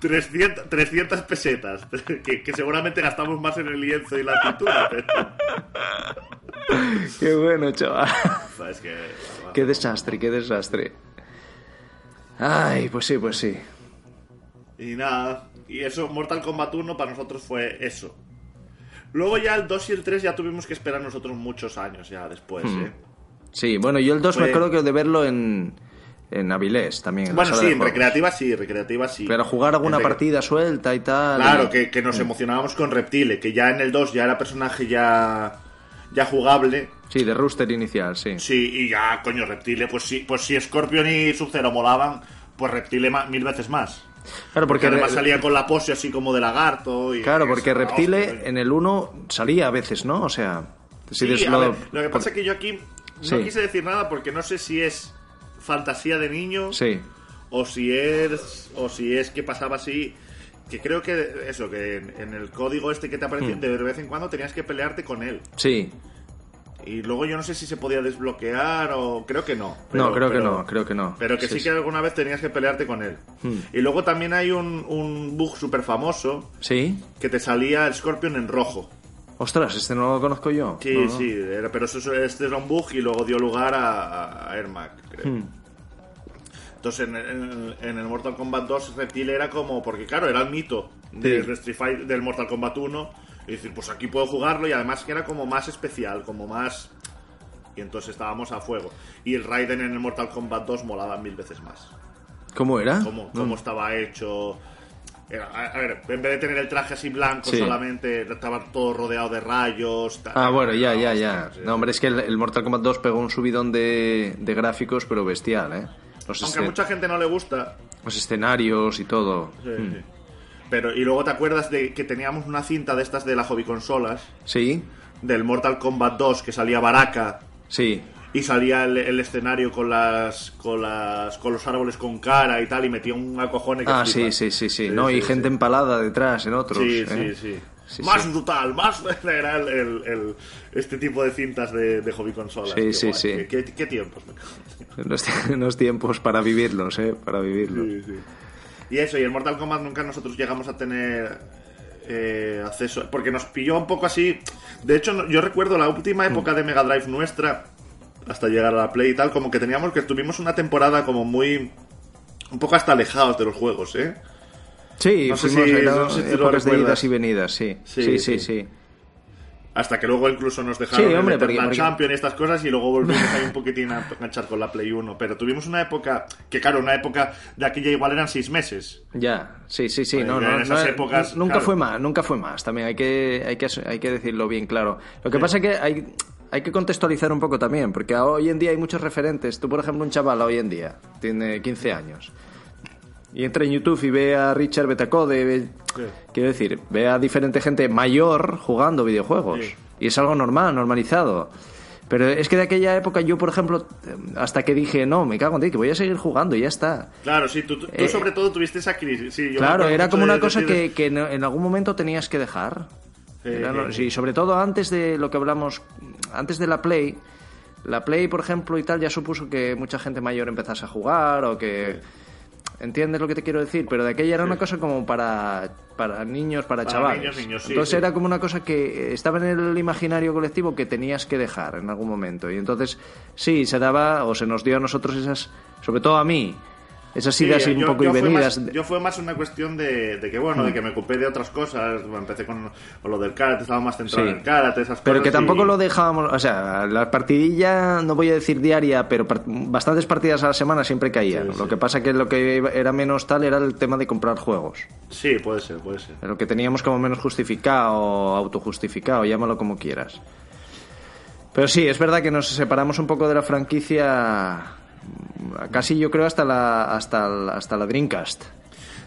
300, 300 pesetas, que, que seguramente gastamos más en el lienzo y la pintura. Pero... Qué bueno, chaval. Es que... Qué desastre, qué desastre. Ay, pues sí, pues sí. Y nada, y eso, Mortal Kombat 1 para nosotros fue eso. Luego ya el 2 y el 3 ya tuvimos que esperar nosotros muchos años ya después, Hmm. ¿eh? Sí, bueno, yo el 2 me acuerdo que de verlo en, en Avilés también. en Bueno, sí, en recreativa sí, recreativa sí. Pero jugar alguna partida suelta y tal. Claro, y- que, que nos emocionábamos con Reptile, que ya en el 2 ya era personaje ya, ya jugable. Sí, de rooster inicial, sí. Sí, y ya, coño, Reptile, pues sí, pues si Scorpion y Sub-Zero molaban, pues Reptile mil veces más. Claro, Porque porque, además salía con la pose así como de lagarto. Y claro, porque eso, Reptile hostia, en el 1 salía a veces, ¿no? O sea, si Sí, lo- ver, lo que pasa es que yo aquí no Sí. quise decir nada porque no sé si es fantasía de niño Sí, o si es o si es que pasaba así que creo que eso que en, en el código este que te aparecía Hmm. de vez en cuando tenías que pelearte con él sí. y luego yo no sé si se podía desbloquear o creo que no no, creo que no, creo que no. pero que sí, que alguna vez tenías que pelearte con él Hmm. y luego también hay un, un bug súper famoso ¿Sí? que te salía el Scorpion en rojo Ostras, este no lo conozco yo. Sí, No, no. sí, era- pero eso, este era un bug y luego dio lugar a, a creo. Hmm. Entonces en, en- en el Mortal Kombat 2 Reptile era como, porque claro, era el mito del, Sí. Street Fighter- del Mortal Kombat 1. Y decir, pues aquí puedo jugarlo y además que era como más especial, como más... Y entonces estábamos a fuego. Y el Raiden en el Mortal Kombat 2 molaba mil veces más. ¿Cómo era? Cómo, cómo estaba hecho... Era- a, ver, en vez de tener el traje así blanco Sí. solamente, estaba todo rodeado de rayos. tal. Ah, bueno, ya, ya, ya. No, hombre, es que el, el Mortal Kombat 2 pegó un subidón de, de gráficos, pero bestial, ¿eh? Los, Aunque a mucha gente no le gusta, los escenarios y todo. Sí, sí. Pero, y luego te acuerdas de que teníamos una cinta de estas de la hobby consolas, Sí, del Mortal Kombat 2, que salía Baraka sí. y salía el, el escenario con las, con las con los árboles con cara y tal, y metía un acojone que Ah, sí, sí, sí, sí. no, y sí, gente empalada detrás en otros. Sí, ¿eh? sí, sí. Sí, más sí. brutal, más era el, el- el- este tipo de cintas de, de hobby consolas. Sí, sí, guay, sí. Qué, qué- qué tiempos, los, los tiempos para vivirlos, ¿eh? Para vivirlos. Sí, sí. Y eso, y el Mortal Kombat nunca nosotros llegamos a tener eh, acceso, porque nos pilló un poco así. De hecho, yo recuerdo la última época de Mega Drive nuestra, hasta llegar a la Play y tal, como que teníamos que tuvimos una temporada como muy. un poco hasta alejados de los juegos, ¿eh? Sí, No sé si- no sé si épocas de idas y venidas, sí. Sí, Sí, sí, sí. sí. Hasta que luego incluso nos dejaron Sí, hombre, meter porque- la porque- Champion y estas cosas y luego volvimos ahí un poquitín a enganchar con la Play 1. Pero tuvimos una época, que claro, una época de aquí ya igual eran seis meses. Ya, sí, sí, sí. Pues no, no, en esas no, épocas, nunca claro. fue más, nunca fue más. También hay que, hay que, hay que decirlo bien claro. Lo que pasa es que hay, hay que contextualizar un poco también, porque hoy en día hay muchos referentes. Tú, por ejemplo, un chaval hoy en día tiene 15 años y entra en YouTube y ve a Richard Betacode, ve- Sí. quiero decir, ve a diferente gente mayor jugando videojuegos. Sí. Y es algo normal, normalizado. Pero es que de aquella época yo, por ejemplo, hasta que dije, no, me cago en ti, que voy a seguir jugando y ya está. Claro, sí, tú, Eh, sobre todo tuviste esa crisis. Sí, yo me Claro, era como de una cosa que, que en algún momento tenías que dejar. Sí, Era no- sí. sí, sobre todo antes de lo que hablamos, antes de la Play. La Play, por ejemplo, y tal, ya supuso que mucha gente mayor empezase a jugar o que... ¿Entiendes lo que te quiero decir? Pero de aquella era una cosa como para, para niños, para, Para chavales. niños, niños, sí, entonces sí. era como una cosa que estaba en el imaginario colectivo que tenías que dejar en algún momento. Y entonces, sí, se daba, o se nos dio a nosotros esas, sobre todo a mí, Esas Sí, idas y un poco yo y fue venidas. más- yo fue más una cuestión de, de que, bueno, de que me ocupé de otras cosas. Empecé con, con lo del karate, estaba más centrado Sí. en el karate, esas Pero cosas. que tampoco y- lo dejábamos, o sea, la partidilla, no voy a decir diaria, pero bastantes partidas a la semana siempre caían. Sí, Lo sí. que pasa que lo que era menos tal era el tema de comprar juegos. Sí, puede ser, puede ser. Lo que teníamos como menos justificado, autojustificado, llámalo como quieras. Pero sí, es verdad que nos separamos un poco de la franquicia, casi yo creo hasta la, hasta el- hasta la Dreamcast.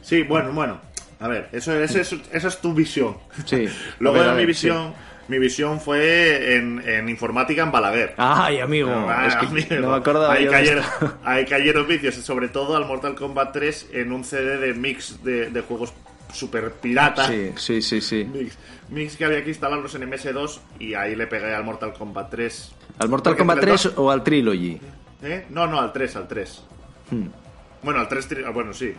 Sí, bueno, bueno. A ver, eso, eso, es- esa es tu visión. Sí. Luego ver, de mi visión, mi visión fue en, en informática en Balaguer. Ay, amigo, Ah, es que amigo. no me acordaba ahí cayeron, ahí cayeron vicios, sobre todo al Mortal Kombat 3 en un CD de mix de, de juegos super pirata. Sí, sí, sí, sí. Mix, mix que había que instalarlos en MS2 y ahí le pegué al Mortal Kombat 3. ¿Al Mortal Porque Kombat entre 3 dos- o al Trilogy? ¿Eh? No, no, al 3, al 3. Hmm. Bueno, al 3, tri- ah, bueno, sí.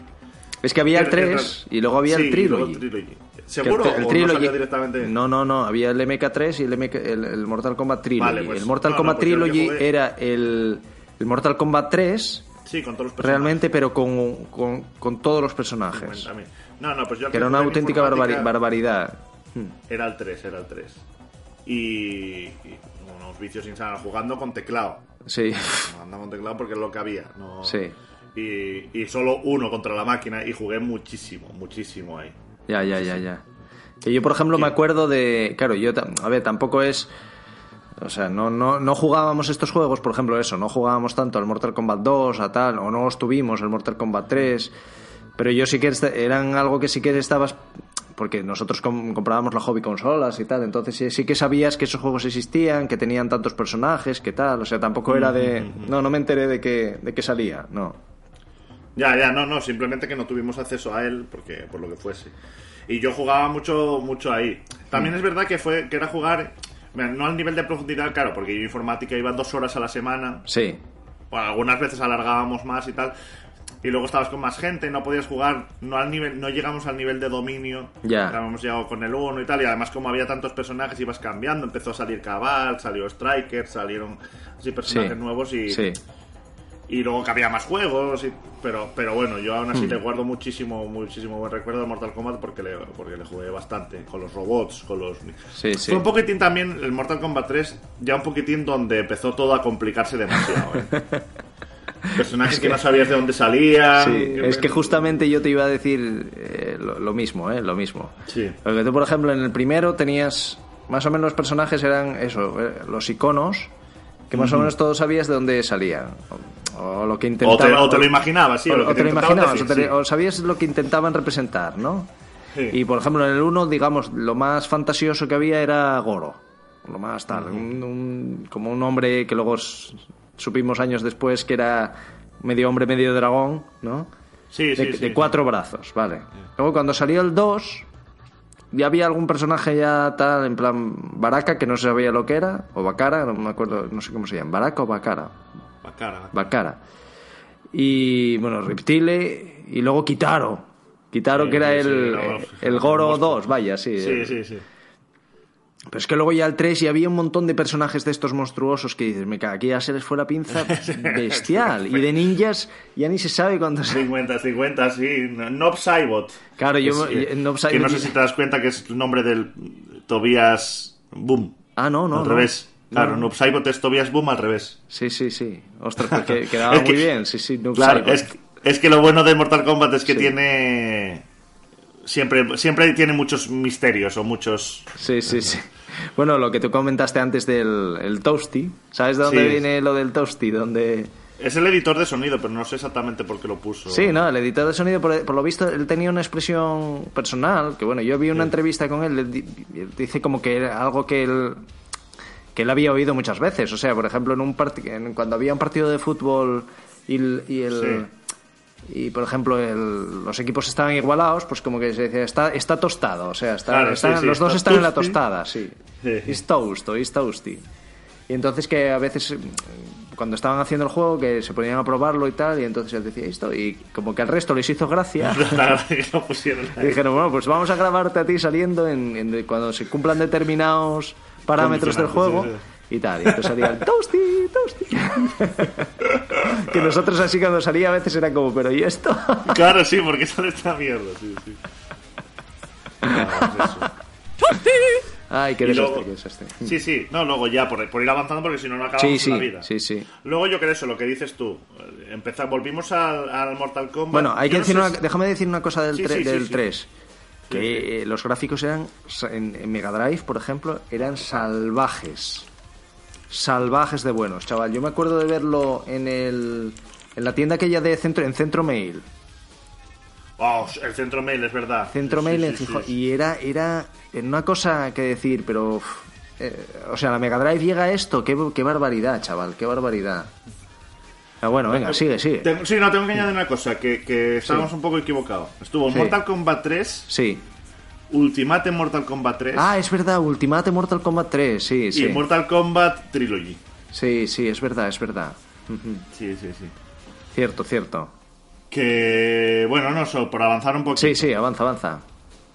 Es que había el El- 3 el- y luego había sí, el Trilogy. el Trilogy. Que ¿Seguro? el, ¿O Trilogy- no directamente? No, no, no. Había el MK3 y el, MK el, el Mortal Kombat Trilogy. Vale, pues, el Mortal no, no, Kombat pues el que Trilogy jugué- era el, el Mortal Kombat 3 Sí, con todos los personajes. realmente, pero con, con, con todos los personajes. No, no, pues yo Que era una auténtica barbaridad. Era el 3, era el 3. Y, y unos vicios insanos jugando con teclado. Sí, Andaba con teclado porque es lo que había. No... sí. Y, y solo uno contra la máquina y jugué muchísimo, muchísimo ahí. Ya, ya, ya, ya. Que yo, por ejemplo, me acuerdo de. Claro, yo. A ver, tampoco es. O sea, no, no, no jugábamos estos juegos, por ejemplo, eso, no jugábamos tanto al Mortal Kombat 2, a tal, o no los tuvimos, el Mortal Kombat 3, pero yo sí que eran algo que sí que estabas, porque nosotros com- comprábamos la hobby consolas y tal, entonces sí, que sabías que esos juegos existían, que tenían tantos personajes, que tal, o sea, tampoco era de, no, no me enteré de que, de que salía, no. Ya, ya, no, no, simplemente que no tuvimos acceso a él porque por lo que fuese. Y yo jugaba mucho mucho ahí. También es verdad que fue que era jugar no al nivel de profundidad, claro, porque yo informática iba dos horas a la semana. Sí, Bueno, algunas veces alargábamos más y tal. Y luego estabas con más gente, no podías jugar, no al nivel, no llegamos al nivel de dominio. Ya. Habíamos llegado con el 1 y tal, y además como había tantos personajes ibas cambiando, empezó a salir Cabal, salió Striker, salieron así personajes sí. nuevos y, Sí. y luego que había más juegos, y- pero, pero bueno, yo aún así le guardo muchísimo, muchísimo buen recuerdo de Mortal Kombat porque le, porque le jugué bastante, con los robots, con los... Sí, sí. Fue un poquitín también el Mortal Kombat 3, ya un poquitín donde empezó todo a complicarse demasiado. ¿eh? Personajes que, no sabías de dónde salían. Sí, es que justamente yo te iba a decir eh, lo, lo mismo, ¿eh? Lo mismo. Sí. Porque tú, por ejemplo, en el primero tenías... Más o menos los personajes eran eso, eh, los iconos, que más o menos todos sabías de dónde salían. O, o lo que O intentaban... te, o te lo imaginabas, sí. o, lo que o te lo imaginabas, o, decir, te- sí. o sabías lo que intentaban representar, ¿no? Sí. Y por ejemplo, en el 1, digamos, lo más fantasioso que había era Goro. Lo más tal. un- un- como un hombre que luego supimos años después que era medio hombre, medio dragón, ¿no? Sí, sí, de, sí, de sí. cuatro brazos, vale. Luego cuando salió el 2, ya había algún personaje ya tal, en plan Baraka, que no se sabía lo que era, o Bakara, no me acuerdo, no sé cómo se llama, Baraka o Bakara. Baccara. Bakara. Y bueno, Reptile y luego Kitaro. Kitaro que era el, era- el Goro monstruo. 2, vaya, sí. Sí, sí, sí. Pero es que luego ya el 3 y había un montón de personajes de estos monstruosos que dices, me cago, aquí ya se les fue la pinza bestial. y de ninjas ya ni se sabe cuántos... 50, 50, sí. Nob Saibot. Claro, yo- Es, Nob Que no sé si te das cuenta que es el nombre del Tobias Boom. Ah, no, no. Al no. revés. Claro, No. Noob Saibot es Tobias Boom al revés. Sí, sí, sí. Ostras, pues que quedaba Es que- muy bien. Sí, sí, Noob Claro, Saibot. es, que- es que lo bueno de Mortal Kombat es que Sí. tiene. Siempre, siempre tiene muchos misterios o muchos. Sí, sí, sí. Bueno, lo que tú comentaste antes del el Toasty. ¿Sabes de dónde Sí. viene lo del Toasty? Donde... Es el editor de sonido, pero no sé exactamente por qué lo puso. Sí, no, el editor de sonido, por, por lo visto, él tenía una expresión personal, que bueno, yo vi una entrevista con él, él di- él dice como que era algo que él, que él había oído muchas veces. O sea, por ejemplo, en un en- cuando había un partido de fútbol y el... y el- Y por ejemplo, el- los equipos estaban igualados, pues como que se decía, está, está tostado, o sea, está, Claro, está- sí, sí, los dos está están en la tostada, sí. It's toast toasty. Y entonces que a veces mm, cuando estaban haciendo el juego que se ponían a probarlo y tal, y entonces él decía esto, y como que al resto les hizo gracia. que lo pusieron y ahí. dijeron, bueno, pues vamos a grabarte a ti saliendo en, en- cuando se cumplan determinados parámetros del juego. sí. Y tal. Y entonces salía el Toasty, Toasty. que nosotros así cuando salía a veces era como, pero ¿y esto? Claro, sí, porque sale esta mierda, sí, sí. Es eso. Ay, qué desastre, luego- qué desastre. Sí, sí, no, luego ya, por, por ir avanzando, porque si no, no acabamos Sí, la vida. sí, sí. Luego yo creo eso, lo que dices tú. Empezar, volvimos al, al Mortal Kombat. Bueno, hay Yo que no decir una, si- déjame decir una cosa del, Sí, tre- sí, sí, del sí. 3. Que eh, los gráficos eran, en Mega Drive, por ejemplo, eran salvajes. Salvajes de buenos, chaval. Yo me acuerdo de verlo en el en la tienda aquella de centro en Centro Mail. Oh, el centro mail, es verdad. Centro Sí, Mail sí, en sí, Gijón. sí. Y era, era una cosa que decir, pero... uf, eh, o sea, la Mega Drive llega a esto. Qué, qué barbaridad, chaval. Qué barbaridad. Ah, bueno, venga, sigue, sigue. Tengo- sí, no, tengo que añadir una cosa, que, que estábamos un poco equivocados. Estuvo Sí. Mortal Kombat 3, Sí. Ultimate Mortal Kombat 3 Ah, es verdad, Ultimate Mortal Kombat 3, sí, y sí. Mortal Kombat Trilogy. Sí, sí, es verdad, es verdad. Sí, sí, sí. Cierto, cierto. Que, bueno, no, solo por avanzar un poquito. Sí, sí, avanza, avanza.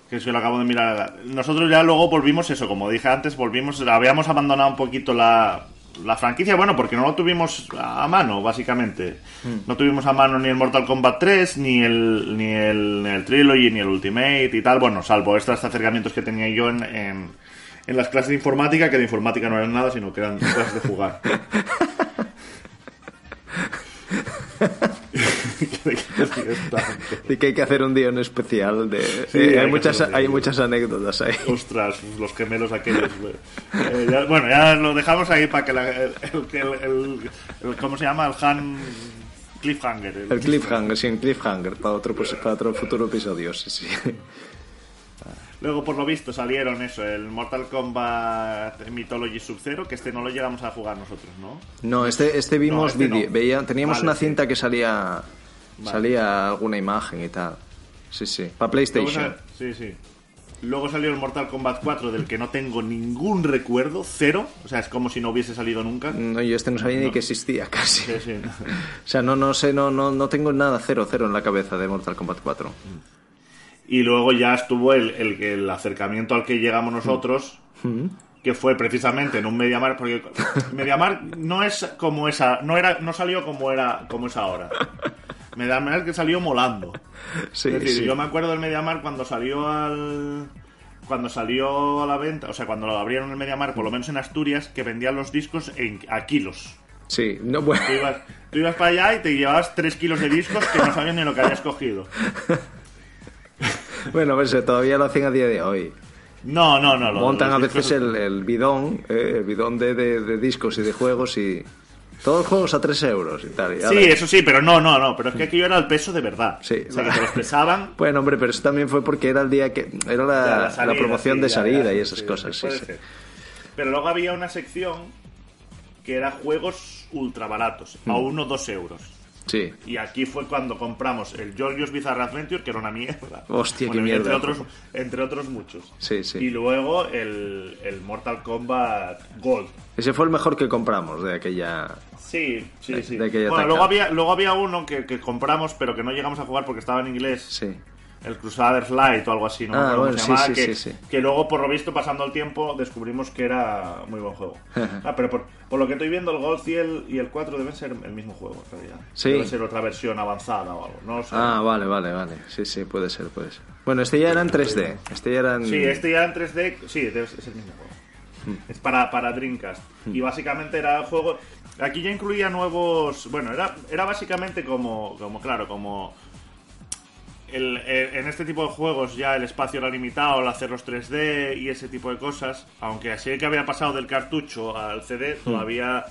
Que es que lo acabo de mirar. Nosotros ya luego volvimos eso, como dije antes, volvimos, habíamos abandonado un poquito la, la franquicia, bueno, porque no lo tuvimos a mano, básicamente. Mm. No tuvimos a mano ni el Mortal Kombat 3, ni el, ni el, ni el Trilogy, ni el Ultimate y tal, bueno, salvo estos acercamientos que tenía yo en, en, en las clases de informática, que de informática no eran nada, sino que eran clases de jugar. Y que hay que hacer un día en especial de... Sí, eh, hay hay, muchas, día. hay muchas anécdotas ahí. Ostras, los gemelos aquellos. Eh, ya- bueno, ya lo dejamos ahí para que la- el, el- el- el- ¿Cómo se llama? El Han Cliffhanger. El cliffhanger, sí, un cliffhanger para otro, pues, para otro futuro episodio, sí, sí. Luego, por lo visto, salieron eso, el Mortal Kombat Mythology Sub-Zero, que este no lo llegamos a jugar nosotros, ¿no? No, este, este vimos este no. vídeo. veía- teníamos Vale, una sí. cinta que salía Vale. salía alguna imagen y tal. Sí, sí. Para PlayStation. sí, sí. Luego salió el Mortal Kombat 4, del que no tengo ningún recuerdo, cero. O sea, es como si no hubiese salido nunca. No, yo este no sabía ni que existía casi. Sí, sí. O sea, no, no sé, no, no, no tengo nada cero, cero en la cabeza de Mortal Kombat 4. Y luego ya estuvo el, el- el acercamiento al que llegamos nosotros, que fue precisamente en un MediaMarkt, porque MediaMarkt no es como esa, no era, no salió como era, como es ahora. MediaMarkt que salió molando. Sí, es decir, sí. yo me acuerdo del MediaMarkt cuando salió al cuando salió a la venta, o sea, cuando lo abrieron el MediaMarkt, por lo menos en Asturias, que vendían los discos en, a kilos. Sí, no, bueno. Tú ibas, tú ibas para allá y te llevabas tres kilos de discos que no sabían ni lo que habías cogido. Bueno, pues eh, todavía lo hacen a día de hoy. No, no, no. lo- Montan a veces discos- el, el bidón, eh, el bidón de, de- de discos y de juegos y... Todos los juegos a 3 euros y tal. y Sí, eso sí, pero no, no, no. Pero es que aquello era el peso de verdad. Sí. O sea, que te los pesaban. Bueno, hombre, pero eso también fue porque era el día que... Era la, Ya, la salida, promoción sí, de salida ya, y esas sí, cosas, sí, sí. Pero luego había una sección que era juegos ultra baratos, Mm. a 1 o 2 euros. Sí. Y aquí fue cuando compramos el Georgios Bizarre Adventure, que era una mierda. Hostia, qué mierda Entre otros, entre otros muchos. Sí, sí. Y luego el, el Mortal Kombat Gold. Ese fue el mejor que compramos de aquella... Sí, sí, De- sí. de aquella bueno, luego había, luego había uno que, que compramos, pero que no llegamos a jugar porque estaba en inglés. Sí. El Crusaders Light o algo así, no Ah, bueno, cómo se sí, llamaba, sí, que, sí, que luego, por lo visto, pasando el tiempo, descubrimos que era muy buen juego. ah, pero por, por lo que estoy viendo, el Golf y el, y el 4 deben ser el mismo juego, en realidad. Sí. Debe ser otra versión avanzada o algo, no. Ah, vale, vale, vale. Sí, sí, puede ser, puede ser. Bueno, este ya era en 3D. Este ya era en... Sí, este ya en 3D, sí, es el mismo juego. Hmm. Es para, para Dreamcast. Y básicamente era el juego... Aquí ya incluía nuevos... Bueno, era, era básicamente como, como, claro, como... el- el- en este tipo de juegos ya el espacio era limitado al hacer los 3D y ese tipo de cosas. Aunque así que había pasado del cartucho al CD, Hmm. todavía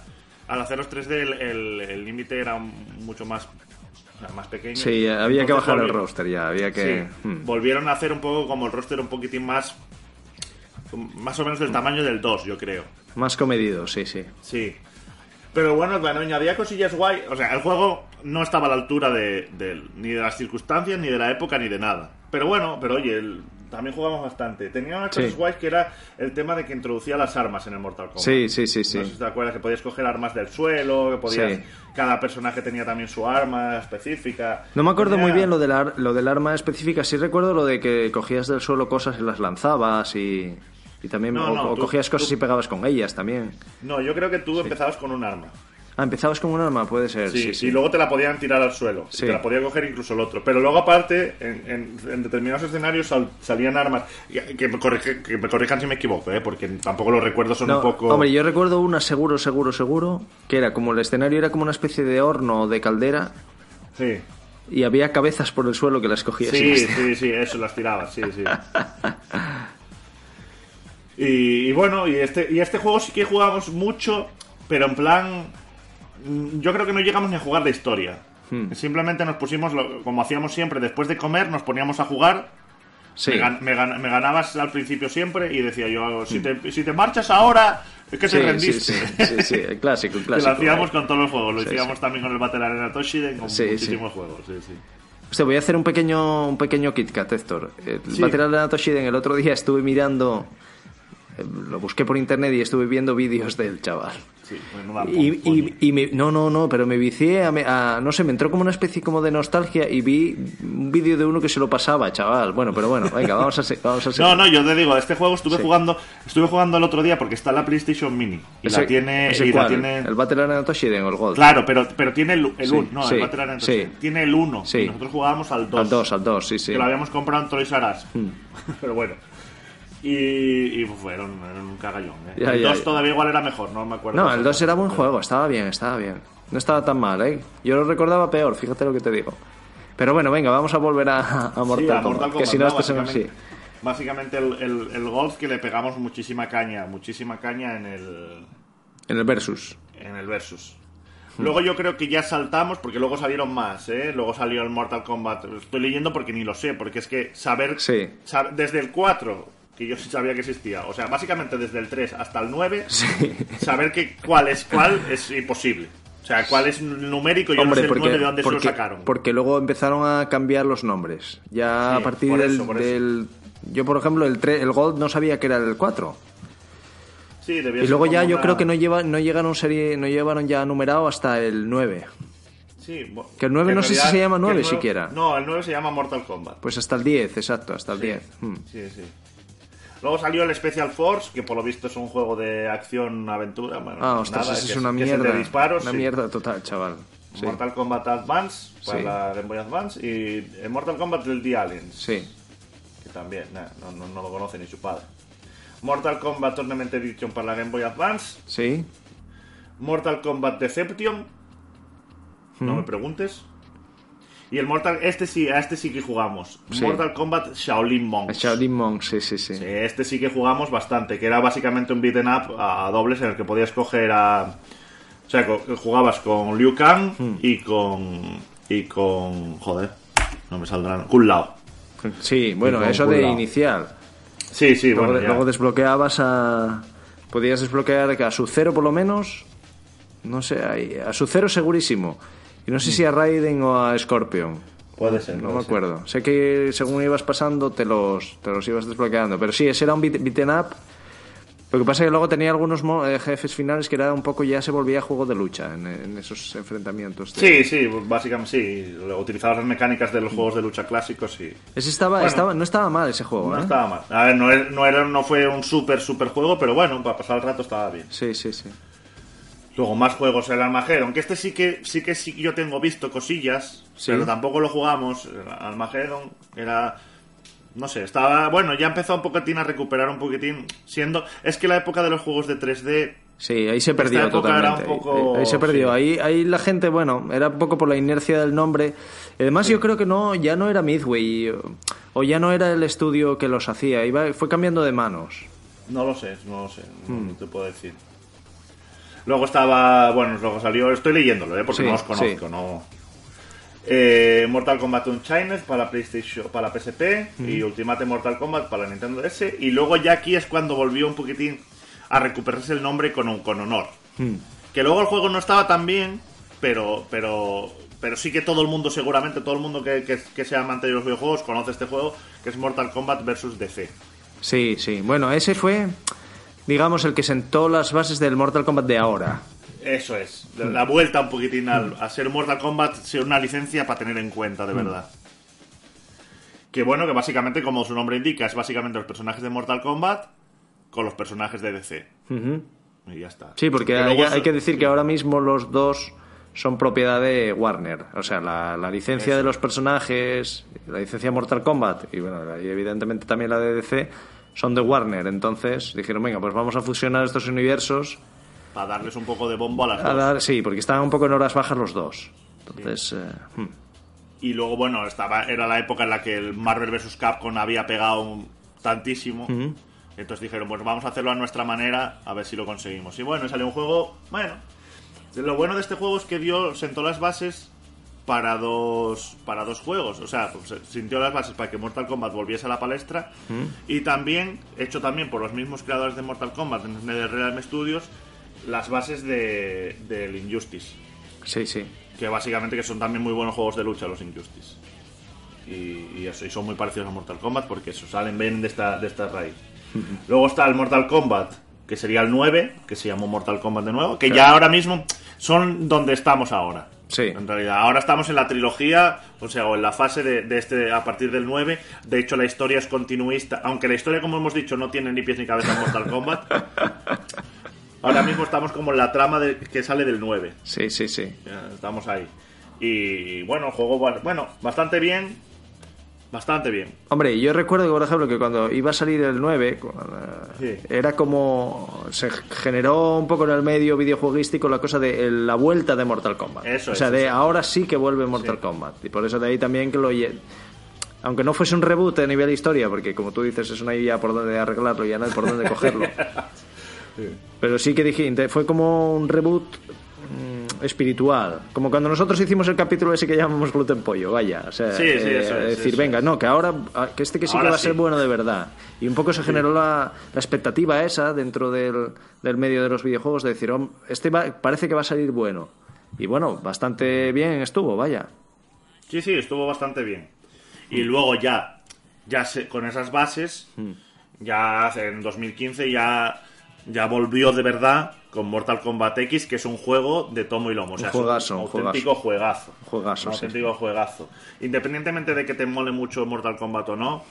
al hacer los 3D el- el el límite era mucho más, más pequeño. Sí, había que bajar el roster ya, había que... Sí, Hmm. volvieron a hacer un poco como el roster un poquitín más. Más o menos del tamaño del 2, yo creo. Más comedido, sí, sí. Sí. Pero bueno, bueno, añadía cosillas guay. O sea, el juego no estaba a la altura de, del- ni de las circunstancias, ni de la época, ni de nada. Pero bueno, pero oye, el- también jugamos bastante. Tenía unas Sí. cosas guays que era el tema de que introducía las armas en el Mortal Kombat. Sí, sí, sí, sí. No sé si te acuerdas que podías coger armas del suelo, que podías. Sí. Cada personaje tenía también su arma específica. No me acuerdo Tenía- muy bien lo, del ar- lo del arma específica. Sí recuerdo lo de que cogías del suelo cosas y las lanzabas y... Y también No, o, no, o tú- cogías cosas tú- y pegabas con ellas también. No, yo creo que tú empezabas con un arma. Ah, empezabas con un arma, puede ser. Sí, Sí, sí. y luego te la podían tirar al suelo. y Sí. te la podía coger incluso el otro. Pero luego, aparte, en, en- en determinados escenarios sal- salían armas. Que, me corrige- que me corrijan si me equivoco, ¿eh? porque tampoco los recuerdos son No, un poco. Hombre, yo recuerdo una seguro, seguro, seguro, que era como el escenario era como una especie de horno o de caldera Sí, y había cabezas por el suelo que las cogías. y sí, las- sí, sí, eso, las tirabas, sí, sí. Y, y bueno, y este, y este juego sí que jugamos mucho, pero en plan. Mm, Yo creo que no llegamos ni a jugar de historia. Hmm. Simplemente nos pusimos, lo- como hacíamos siempre, después de comer, nos poníamos a jugar. Sí. Me, gan- me gan- me ganabas al principio siempre y decía yo, si te, si te marchas ahora, es que Sí, te rendiste. sí, sí, sí, el clásico, el clásico. lo hacíamos eh. con todos los juegos, lo hacíamos también con el Battle Arena Toshiden, con muchísimos juegos. Sí, sí. Hostia, voy a hacer un pequeño, un pequeño KitKat, Héctor. El. Battle Arena Toshiden, el otro día estuve mirando, eh, lo busqué por internet y estuve viendo vídeos del chaval. Sí, pues no da Y, y, y me- no, no, no, pero me vicié a, a- no sé, me entró como una especie como de nostalgia y vi un vídeo de uno que se lo pasaba, chaval. Bueno, pero bueno, venga, vamos a vamos a seguir. No, no, yo te digo, este juego estuve Sí. jugando, estuve jugando el otro día porque está en la PlayStation Mini y Ese- la tiene, ese y la tiene, ¿El Battle Arena Toshiden o el Gold? claro, pero, pero tiene el, el Sí, uno, no, sí, el Battle Arena tiene el 1 Sí. y nosotros jugábamos al 2, Al 2, al 2, sí, sí. que lo habíamos comprado en Toys R Us. Hmm. pero bueno. Y, y pues, era, un, era un cagallón. ¿eh? Ya, el ya, 2 ya. todavía igual era mejor, no me acuerdo. No, el 2 era buen juego, estaba bien, estaba bien. No estaba tan mal, ¿eh? Yo lo recordaba peor, fíjate lo que te digo. Pero bueno, venga, vamos a volver a, a Mortal, Sí, a Kombat, Mortal que Kombat, si no, esto se me... Sí. básicamente, el, el, el Golf que le pegamos muchísima caña, muchísima caña en el, En el Versus. en el Versus. Luego yo creo que ya saltamos, porque luego salieron más, ¿eh? Luego salió el Mortal Kombat. Estoy leyendo porque ni lo sé, porque es que saber... Sí. sab- desde el 4, que yo sí sabía que existía, o sea, básicamente desde el 3 hasta el 9, saber que cuál es cuál es imposible. O sea, cuál es numérico, yo Hombre, no sé porque, el 9 de dónde porque, se lo sacaron. porque luego empezaron a cambiar los nombres. Ya Sí, a partir del, eso, eso. del- Yo, por ejemplo, el, tre- el Gold no sabía que era el 4. Sí, debía Y luego ya como yo una- creo que no, lleva, no llegaron serie no llevaron ya numerado hasta el 9. Sí, bu- Que el 9 en no sé si realidad, se llama que el 9 nueve- siquiera. No, el 9 se llama Mortal Kombat. Pues hasta el 10, exacto, hasta el 10. Mm. Sí, sí. Luego salió el Special Force, que por lo visto es un juego de acción-aventura. Bueno, Ah, ostras, nada, que es una que mierda. de disparos, una sí. mierda total, chaval. Sí, Mortal Kombat Advance, para Sí. la Game Boy Advance, y el Mortal Kombat del The Aliens, sí. que también nah, no, no, no lo conoce ni su padre. Mortal Kombat Tournament Edition para la Game Boy Advance, Sí. Mortal Kombat Deception, no me preguntes. Y el Mortal, este sí, a este sí que jugamos. Sí. Mortal Kombat Shaolin Monks. Shaolin Monk, sí, sí, sí. Sí, este sí que jugamos bastante, que era básicamente un beat'em up a dobles en el que podías coger a... O sea, jugabas con Liu Kang Hmm. y con... Y con... Joder, no me saldrán... Kun Lao. Sí, bueno, eso de cuidado. inicial. Sí, sí, Luego, bueno, ya. luego desbloqueabas a. Podías desbloquear a su cero por lo menos. No sé, a su cero segurísimo. Y no sé si a Raiden o a Scorpion. Puede ser, No puede me ser. acuerdo. Sé que según ibas pasando te los, te los ibas desbloqueando. Pero sí, ese era un beat, beaten up. Lo que pasa es que luego tenía algunos eh, jefes finales que era un poco ya se volvía juego de lucha en, en esos enfrentamientos. de- Sí, sí, básicamente sí. Utilizabas las mecánicas de los juegos de lucha clásicos y... Ese estaba, Bueno. estaba, no estaba mal ese juego, No ¿eh? estaba mal. A ver, no, era- no, era, no fue un súper, súper juego, pero bueno, para pasar el rato estaba bien. Sí, sí, sí. Luego más juegos, el Armageddon, que este sí que sí que sí yo tengo visto cosillas, Sí. pero tampoco lo jugamos. El Armageddon era no sé, estaba bueno, ya empezó un poquitín a recuperar un poquitín, siendo es que la época de los juegos de 3D Sí, ahí se perdió época era totalmente. un poco- ahí, ahí se perdió. sí. Ahí, ahí la gente, bueno, era un poco por la inercia del nombre. Además, yo creo que no, ya no era Midway o, ya no era el estudio que los hacía. Iba, fue cambiando de manos. No lo sé, no lo sé, no, Hmm. no te puedo decir. Luego estaba, bueno, luego salió, estoy leyéndolo, ¿eh? porque Sí, no os conozco, sí. no. Eh, Mortal Kombat Unchained para PlayStation, para PSP Hmm. y Ultimate Mortal Kombat para la Nintendo DS y luego ya aquí es cuando volvió un poquitín a recuperarse el nombre con, con honor. Hmm. Que luego el juego no estaba tan bien, pero pero pero sí que todo el mundo, seguramente todo el mundo que, que, que sea amante de los videojuegos conoce este juego, que es Mortal Kombat versus DC. Sí, sí. Bueno, ese fue, digamos, el que sentó las bases del Mortal Kombat de ahora. Eso es, la- vuelta un poquitín al, a ser Mortal Kombat, ser una licencia para tener en cuenta, de verdad. Que bueno, que básicamente, como su nombre indica, es básicamente los personajes de Mortal Kombat, con los personajes de DC. Y ya está. Sí, porque hay, que decir que ahora mismo los dos son propiedad de Warner. O sea, la, la licencia Eso. de los personajes, la licencia Mortal Kombat y, bueno, y evidentemente también la de DC son de Warner. Entonces dijeron, venga, pues vamos a fusionar estos universos. Para darles un poco de bombo a las A dos. dar, sí, porque estaban un poco en horas bajas los dos. Entonces, eh, hmm. Y luego, bueno, estaba, era la época en la que el Marvel vs. Capcom había pegado un- tantísimo. Entonces dijeron, pues vamos a hacerlo a nuestra manera, a ver si lo conseguimos. Y bueno, salió un juego, bueno. Lo bueno de este juego es que dio, sentó las bases para dos, para dos juegos. O sea, pues, sintió las bases para que Mortal Kombat volviese a la palestra. Y también, hecho también por los mismos creadores de Mortal Kombat en NetherRealm Studios, las bases de, del Injustice. sí, sí. Que básicamente que son también muy buenos juegos de lucha los Injustice. Y, y eso, y son muy parecidos a Mortal Kombat porque eso, salen bien de esta, de esta raíz. Luego está el Mortal Kombat, que sería el 9, que se llamó Mortal Kombat de nuevo, que ya ahora mismo son donde estamos ahora. Sí. En realidad, ahora estamos en la trilogía, o sea, o en la fase de, de este a partir del 9. De hecho, la historia es continuista, aunque la historia, como hemos dicho, no tiene ni pies ni cabeza en Mortal Kombat. Ahora mismo estamos como en la trama de, que sale del 9. Sí, sí, sí. Estamos ahí. Y bueno, el juego, bueno, bastante bien. Bastante bien. Hombre, yo recuerdo, por ejemplo, que cuando iba a salir el 9, cu- eh, Sí. era como. Se generó un poco en el medio videojueguístico la cosa de la vuelta de Mortal Kombat. Eso o es, sea, de eso. ahora sí que vuelve Mortal Sí. Kombat. Y por eso de ahí también que lo. Aunque no fuese un reboot a nivel historia, porque como tú dices, es una idea por donde arreglarlo, ya no hay por dónde cogerlo. Pero sí que dije, fue como un reboot espiritual. Como cuando nosotros hicimos el capítulo ese que llamamos Gluten Pollo, vaya. O sea, Sí, sí, eh, eso es, decir, eso venga, es. no, que ahora, ah, que este que sí que va a ser bueno de verdad. Y un poco se generó la, la expectativa esa dentro del, del medio de los videojuegos de decir, "Hom, este va- parece que va a salir bueno. Y bueno, bastante bien estuvo, vaya. Sí, sí, estuvo bastante bien. Y luego ya, ya se- con esas bases, Hmm. ya en 2015 ya, ya volvió de verdad con Mortal Kombat X, que es un juego de tomo y lomo. O sea, juegazo, es un auténtico juegazo. Juegazo, Un sí. auténtico juegazo. Independientemente de que te mole mucho Mortal Kombat o no,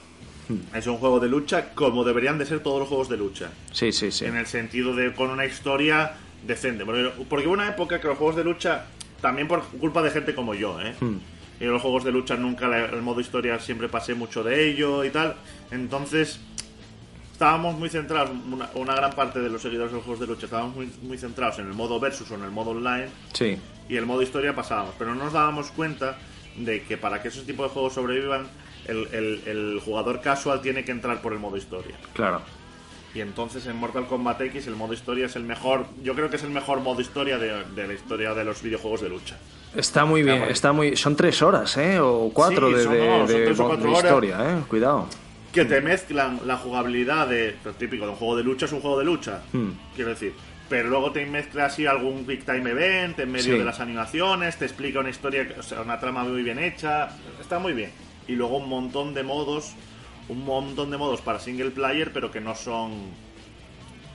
es un juego de lucha como deberían de ser todos los juegos de lucha. Sí, sí, sí. en el sentido de con una historia decente. Porque, hubo una época que los juegos de lucha, también por culpa de gente como yo, ¿eh? Hmm. Y los juegos de lucha nunca, el modo historia siempre pasé mucho de ello y tal. Entonces, estábamos muy centrados, una, una gran parte de los seguidores de los juegos de lucha estábamos muy, muy centrados en el modo versus o en el modo online. Sí. Y el modo historia pasábamos. Pero no nos dábamos cuenta de que para que esos tipos de juegos sobrevivan, el, el- el jugador casual tiene que entrar por el modo historia. Claro. Y entonces en Mortal Kombat X el modo historia es el mejor, yo creo que es el mejor modo historia de, de la historia de los videojuegos de lucha. Está muy bien, está muy... Son tres horas, ¿eh? O cuatro Sí, de, son- de- no, son de- tres o de horas. historia, ¿eh? Cuidado. Que te mezclan la jugabilidad de lo típico de un juego de lucha es un juego de lucha, Hmm. quiero decir. Pero luego te mezcla así algún Quick Time Event en medio Sí. de las animaciones, te explica una historia, o sea, una trama muy bien hecha, está muy bien. Y luego un montón de modos, un montón de modos para single player, pero que no son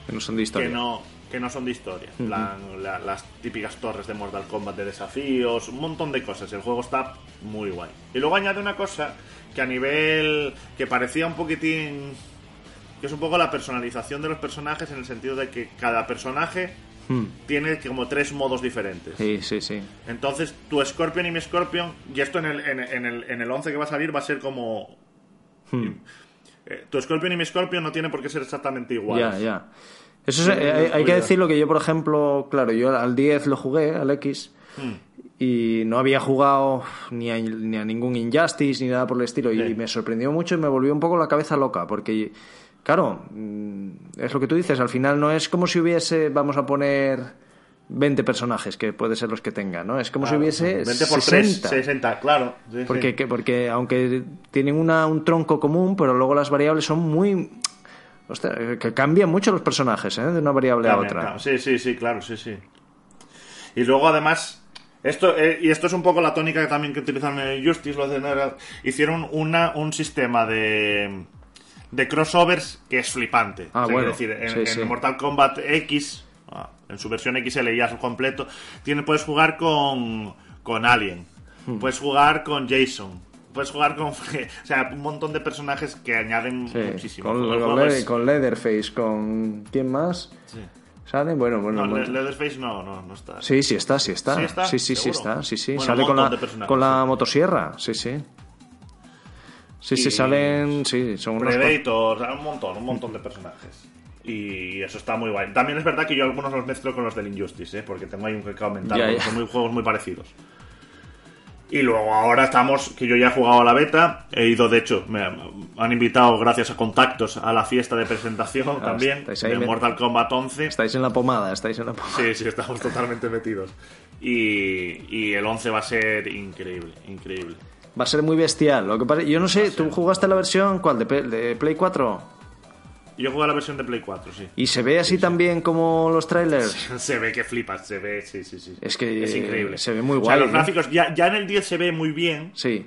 Que no son de historia. que no que no son de historia En plan, la- las típicas torres de Mortal Kombat de desafíos un montón de cosas el juego está muy guay y luego añade una cosa que a nivel que parecía un poquitín que es un poco la personalización de los personajes en el sentido de que cada personaje Hmm. tiene como tres modos diferentes Sí, sí, sí. entonces tu Scorpion y mi Scorpion y esto en el, en, en el, en el 11 que va a salir va a ser como Hmm. eh, tu Scorpion y mi Scorpion no tiene por qué ser exactamente iguales Ya, ya. Eso es- eh, hay, hay que decirlo que yo, por ejemplo, claro, yo al 10 lo jugué, al X, Hmm. Y no había jugado ni a, ni a ningún Injustice ni nada por el estilo, y me sorprendió mucho y me volvió un poco la cabeza loca, porque, claro, mm, es lo que tú dices, al final no es como si hubiese, vamos a poner 20 personajes, que puede ser los que tenga, ¿no? Es como si hubiese 20 por 3, 60. 60, claro. Sí, sí. Porque, que- porque aunque tienen una, un tronco común, pero luego las variables son muy... Ostras, que cambian mucho los personajes, ¿eh? De una variable a otra. claro. Sí, sí, sí, claro, sí, sí. Y luego además, esto eh, y esto es un poco la tónica que también que utilizan en Justice, lo hacen hicieron una, un sistema de, de crossovers que es flipante. Ah, O sea, bueno, quiero decir, en, sí, en sí. Mortal Kombat X, ah, en su versión XL ya es completo, tiene, puedes jugar con, con Alien, Hmm. puedes jugar con Jason, puedes jugar con. O sea, un montón de personajes que añaden Sí, muchísimo. Con, Le- es- con Leatherface, con. ¿Quién más? Sí. ¿Sale? Bueno, bueno. No, Leatherface no, no, no está. Sí, sí está, sí está. ¿Sí está? Sí, sí, está. Sí, sí. Bueno, sale con la, con la motosierra. Sí, sí. Sí, sí, salen. Sí, son unos. Predator, o sea, un montón, un montón de personajes. Y eso está muy guay. También es verdad que yo algunos los mezclo con los del Injustice, ¿eh? porque tengo ahí un que aumentar, ya. son muy, juegos muy parecidos. Y luego ahora estamos, que yo ya he jugado a la beta, he ido, de hecho, me han invitado gracias a contactos a la fiesta de presentación también, Ah, ahí de Mortal Kombat 11. Estáis en la pomada, estáis en la pomada. Sí, sí, estamos totalmente metidos. Y, y el 11 va a ser increíble, increíble. Va a ser muy bestial. Lo que pasa, yo no sé, ¿tú jugaste la versión cuál? ¿De, de Play 4? Yo jugué a la versión de Play 4, sí. ¿Y se ve así también como los trailers? Se ve que flipas, se ve, sí, sí, sí. Es que, es increíble. se ve muy O sea, guay, los ¿eh? gráficos, ya, ya en el 10 se ve muy bien. Sí.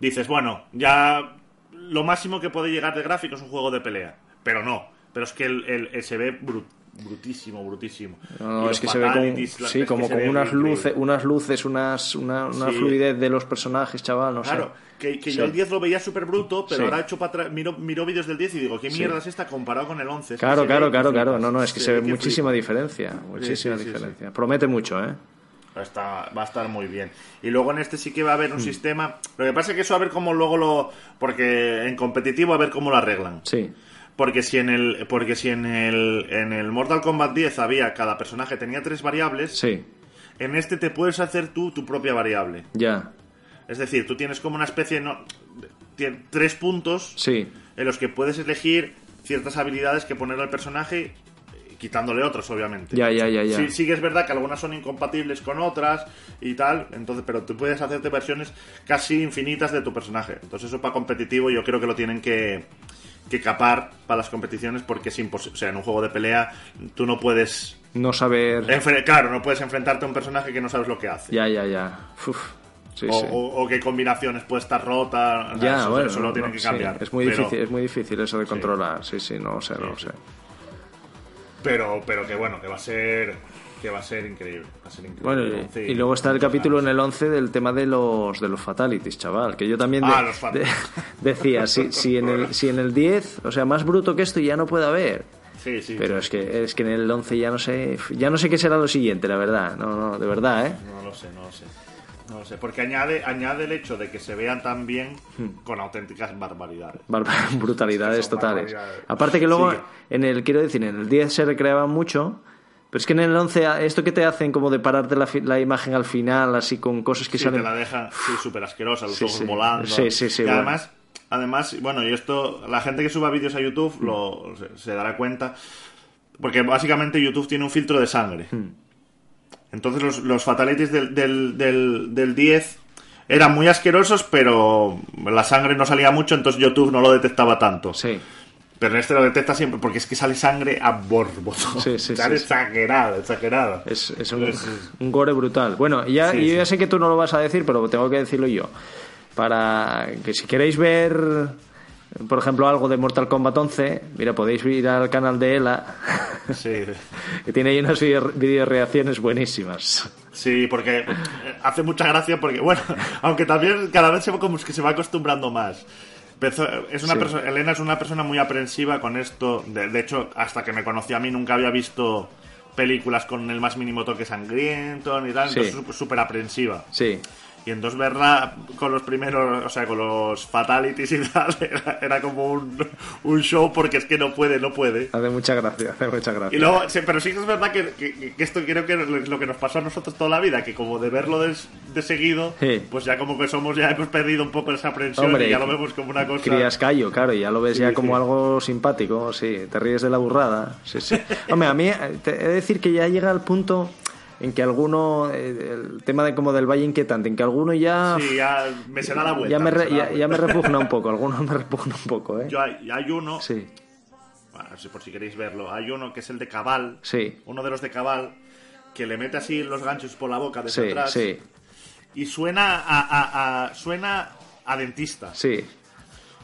Dices, bueno, ya lo máximo que puede llegar de gráficos es un juego de pelea. Pero no. Pero es que el, el- el se ve bru- brutísimo, brutísimo. No, no, es que se ve la- sí, como ve unas luces, unas luces, unas, una, una Sí. fluidez de los personajes, chaval, no Claro, sé. que, que Sí. yo el 10 lo veía súper bruto, pero ahora he hecho para atrás, miro, miro vídeos del 10 y digo, ¿qué mierda es esta comparado con el 11? Es que Claro, claro, claro, claro. No, no, es que se, ve muchísima flipas. diferencia. Muchísima diferencia. Promete mucho, ¿eh? Está, va a estar muy bien. Y luego en este sí que va a haber Mm. un sistema. Lo que pasa es que eso a ver cómo luego lo. Porque en competitivo a ver cómo lo arreglan. Sí. Porque si en el. Porque si en el. En el Mortal Kombat 10 había. Cada personaje tenía tres variables. Sí. En este te puedes hacer tú tu propia variable. Ya. Es decir, tú tienes como una especie. No, tien- tres puntos Sí. en los que puedes elegir ciertas habilidades que poner al personaje. eh, Quitándole otras, obviamente. Ya, ya, ya, ya. Sí, sí que es verdad que algunas son incompatibles con otras y tal, entonces, pero tú puedes hacerte versiones casi infinitas de tu personaje. Entonces eso para competitivo yo creo que lo tienen que, que capar para las competiciones porque es imposible. O sea, en un juego de pelea tú no puedes... No saber. enfre- Claro, no puedes enfrentarte a un personaje que no sabes lo que hace. Ya, ya, ya. Uf. Sí, o, sí. o- o qué combinaciones puede estar rota. ya, eso, bueno. eso lo tienen no, que sí. cambiar. Es muy Pero- difícil, es muy difícil eso de controlar. Sí, sí, no lo sé, no lo sé. Pero, pero que bueno, que va a ser... Que va a ser increíble. Va a ser increíble. Bueno, y, Sí, y luego está el capítulo en el 11 del tema de los de los fatalities, chaval, que yo también de- Ah, los de- decía, si, si, en el, si en el 10, o sea, más bruto que esto ya no puede haber. Sí, sí. Pero es que es que en el 11 ya no sé, ya no sé qué será lo siguiente, la verdad. No, no, de verdad, ¿eh? No lo sé, no lo sé. No lo sé, porque añade, añade el hecho de que se vean tan bien Hmm. con auténticas barbaridades. Barbar- brutalidades totales. barbaridades. Aparte que luego Sí. en el quiero decir, en el 10 se recreaban mucho, pero es que en el 11 a- esto que te hacen como de pararte la, la imagen al final así con cosas que Sí, salen te la deja sí, súper asquerosa, los Sí, ojos volando. Sí, sí, sí, Y bueno. además, además, bueno, y esto, la gente que suba vídeos a YouTube Hmm. lo, se, se dará cuenta, porque básicamente YouTube tiene un filtro de sangre. Hmm. Entonces los, los fatalities del, del, del, del 10 eran muy asquerosos, pero la sangre no salía mucho, entonces YouTube no lo detectaba tanto. Sí. Pero en este lo detecta siempre porque es que sale sangre a borboto. Sí, sí, sale sí, exagerada, exagerada. Es, es un, gore brutal. Bueno, ya, yo ya sé que tú no lo vas a decir, pero tengo que decirlo yo. Para que si queréis ver, por ejemplo, algo de Mortal Kombat 11, mira, podéis ir al canal de Ela, Sí, que tiene ahí unas video video reacciones buenísimas. sí, porque eh, hace mucha gracia porque, bueno, aunque también cada vez se va como que se va acostumbrando más. Es una Sí. persona, Elena es una persona muy aprensiva con esto. De, de hecho, hasta que me conoció a mí nunca había visto películas con el más mínimo toque sangriento ni tal, Sí. entonces súper aprensiva. Sí, Y entonces verla con los primeros, o sea, con los fatalities y tal, era, era como un, un show porque es que no puede, no puede. hace mucha gracia, hace mucha gracia. Y luego, pero sí que es verdad que, que- que esto creo que es lo que nos pasó a nosotros toda la vida, que como de verlo de, de seguido, Sí. pues ya como que somos, ya hemos perdido un poco esa aprensión Hombre, y ya lo vemos como una cosa... Crías callo, claro, y ya lo ves Sí, ya sí. como algo simpático, sí, te ríes de la burrada, sí, sí. Hombre, a mí eh, te he de decir que ya llega al punto en que alguno, eh, el tema de como del valle inquietante, en que alguno ya, Sí, ya me se da la vuelta. ya, me, me re- ya, ya me vuelta. repugna un poco, alguno me repugna un poco, ¿eh? Yo hay, hay uno, Sí, bueno, por si queréis verlo, hay uno que es el de Cabal, sí, uno de los de Cabal, que le mete así los ganchos por la boca desde sí, atrás sí, y suena a, a- a- suena a dentista. sí,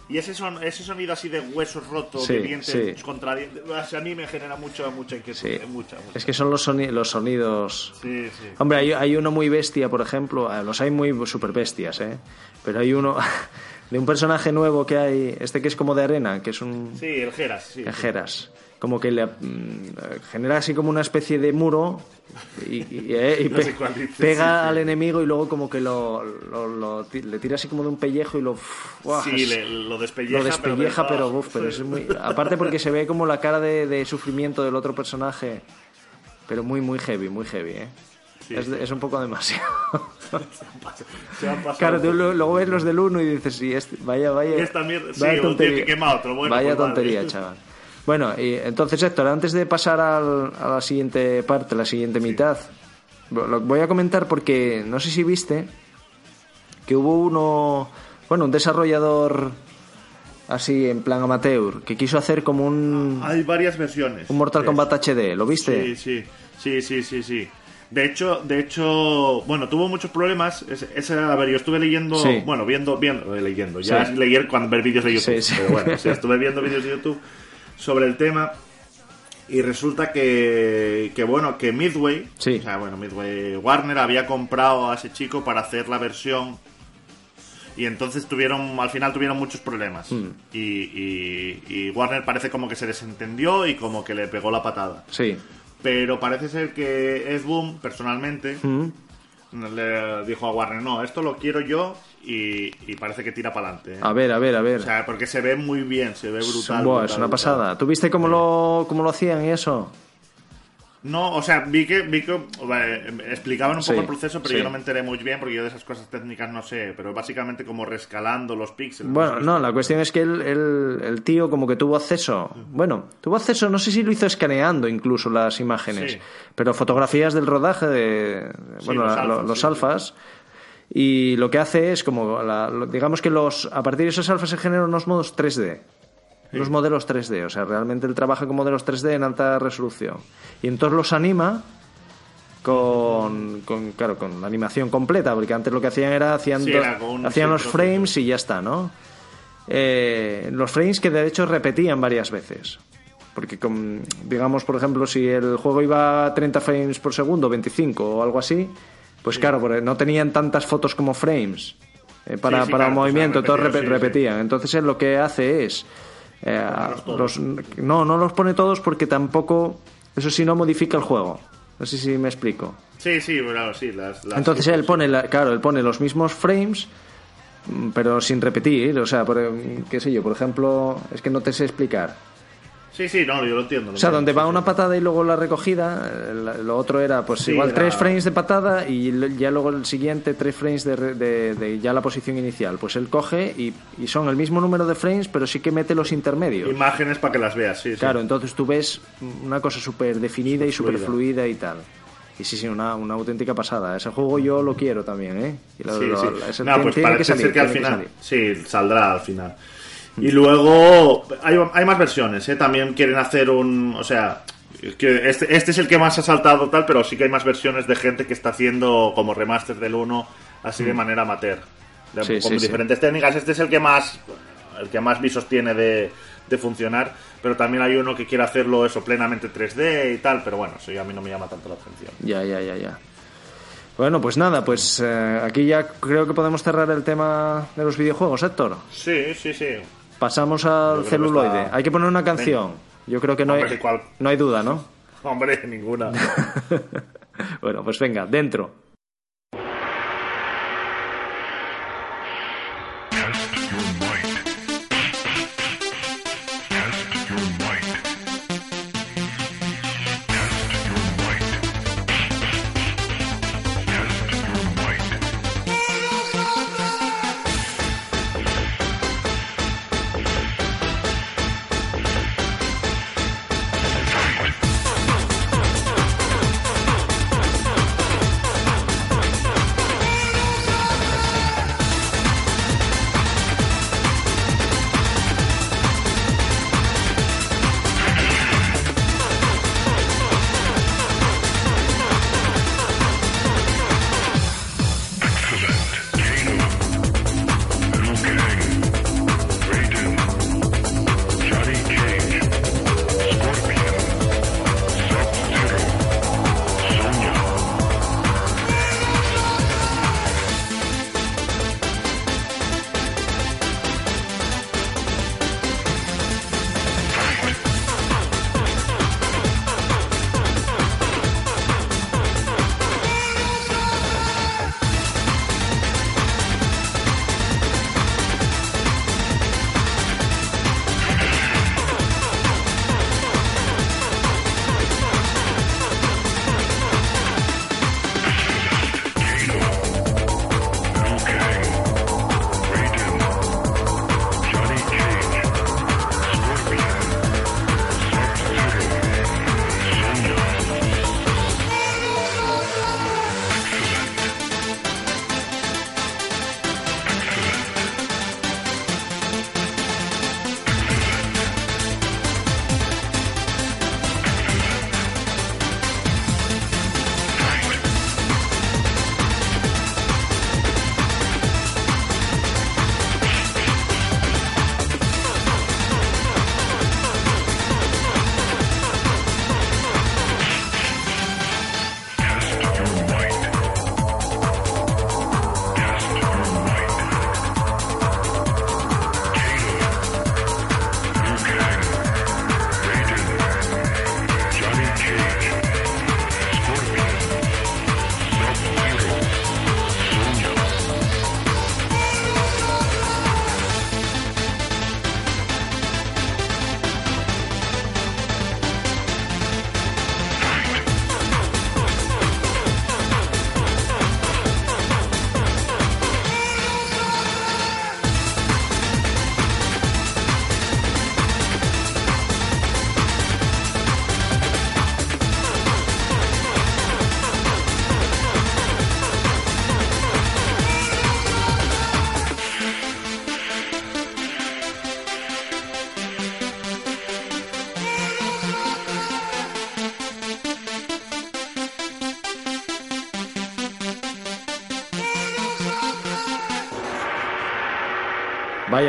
Y ese, son, ese sonido así de huesos rotos, Sí, de dientes sí. contra dientes, a mí me genera mucha, mucha inquietud. Sí. Mucha, mucha. Es que son los, soni- los sonidos... Sí, sí. Hombre, hay, hay uno muy bestia, por ejemplo, ah, los hay muy super bestias, ¿eh? Pero hay uno de un personaje nuevo que hay, este que es como de arena, que es un... Sí, el Geras, sí. el Geras. Como que le mm, genera así como una especie de muro y, y- eh, No pe- pega sí, sí. al enemigo y luego como que lo, lo- le tira así como de un pellejo y lo... Sí, le- lo despelleja, lo despelleja, pero, pero, uf, pero es muy... Aparte porque se ve como la cara de, de sufrimiento del otro personaje, pero muy, muy heavy, muy heavy, ¿eh? Sí, es, es un poco demasiado. Se han pasado claro, tú luego ves los del 1 y dices, sí, este- vaya, vaya... Esta mierda- vaya un tío que quema a otro, bueno, vaya pues vale. tontería, chaval. Bueno, y entonces Héctor, antes de pasar al- a la siguiente parte, la siguiente mitad, lo voy a comentar porque no sé si viste que hubo uno, bueno, un desarrollador así en plan amateur, que quiso hacer como un, Hay varias versiones. un Mortal Kombat. HD, ¿lo viste? Sí, sí, sí, sí, sí, sí. De hecho, de hecho, bueno, tuvo muchos problemas. Ese, ese- a ver, yo estuve leyendo, Sí. bueno, viendo, viendo, leyendo. Ya Sí. es leer cuando ver vídeos de YouTube. Sí, sí. Pero bueno, o sea, estuve viendo vídeos de YouTube sobre el tema. Y resulta que, que bueno, que Midway, Sí. o sea, bueno, Midway Warner había comprado a ese chico para hacer la versión y entonces tuvieron, al final tuvieron muchos problemas. Y, y- y Warner parece como que se desentendió y como que le pegó la patada. Sí. Pero parece ser que Ed Boon, personalmente, Mm. Le dijo a Warner, no, esto lo quiero yo y, y parece que tira para adelante. A ver, a ver, a ver. O sea, porque se ve muy bien, se ve brutal. Buah, brutal, es una brutal. pasada. ¿Tú viste cómo lo, cómo lo hacían y eso? No, o sea, vi que, vi que eh, explicaban un poco Sí, el proceso, pero sí. yo no me enteré muy bien porque yo de esas cosas técnicas no sé. Pero básicamente como rescalando los píxeles. Bueno, no, la cuestión es que el, el- el tío como que tuvo acceso, bueno, tuvo acceso, no sé si lo hizo escaneando incluso las imágenes, pero fotografías del rodaje de, bueno, los la- alfas, los y lo que hace es como, la- digamos que los a partir de esos alfas se generan unos modos 3D, unos modelos 3D, o sea, realmente él trabaja con modelos 3D en alta resolución, y entonces los anima con, con claro con la animación completa porque antes lo que hacían era hacían, Sí, era hacían los frames y ya está no Eh, los frames que de hecho repetían varias veces. Porque con- digamos por ejemplo si el juego iba a 30 frames por segundo 25 o algo así pues claro porque no tenían tantas fotos como frames eh, para, Sí, sí, para claro, pues movimiento sí. repetían. Entonces él lo que hace es eh, los- no no los pone todos porque tampoco eso sí no modifica el juego no sé si me explico Sí, sí, claro, sí. Las, las- entonces él pone, la- claro, él pone los mismos frames, mm, pero sin repetir. O sea, por, mm, qué sé yo, por ejemplo, es que no te sé explicar. Sí, sí, no, yo lo entiendo. lo O sea, entiendo, donde sí, va sí. una patada y luego la recogida, lo otro era pues igual tres frames de patada y ya luego el siguiente tres frames de, de- de ya la posición inicial. Pues él coge y, y son el mismo número de frames, pero sí que mete los intermedios. Imágenes para que las veas, sí, sí. Claro, entonces tú ves una cosa súper definida y súper fluida y tal. Y sí, sí, una, una auténtica pasada. Ese juego yo lo quiero también, ¿eh? Y lo- Sí, lo- sí. ese No, tiene- pues tiene parece que salir, ser que al final. Sí, saldrá al final. Y luego hay, hay más versiones, ¿eh? También quieren hacer un. O sea, que este, este es el que más ha saltado tal, pero sí que hay más versiones de gente que está haciendo como remaster del 1 así de manera amateur. De- Mm. Sí, con sí, sí. diferentes técnicas. Este es el que más. El que más visos tiene de, de funcionar. Pero también hay uno que quiere hacerlo eso plenamente 3D y tal. Pero bueno, eso ya a mí no me llama tanto la atención. Ya, ya, ya, ya. Bueno, pues nada, pues eh, aquí ya creo que podemos cerrar el tema de los videojuegos, Héctor. Sí, sí, sí. Pasamos al celuloide. está- Hay que poner una canción. Yo creo que no Hombre, hay, ¿cuál? no hay duda, ¿no? Hombre, ninguna. bueno, pues venga, dentro.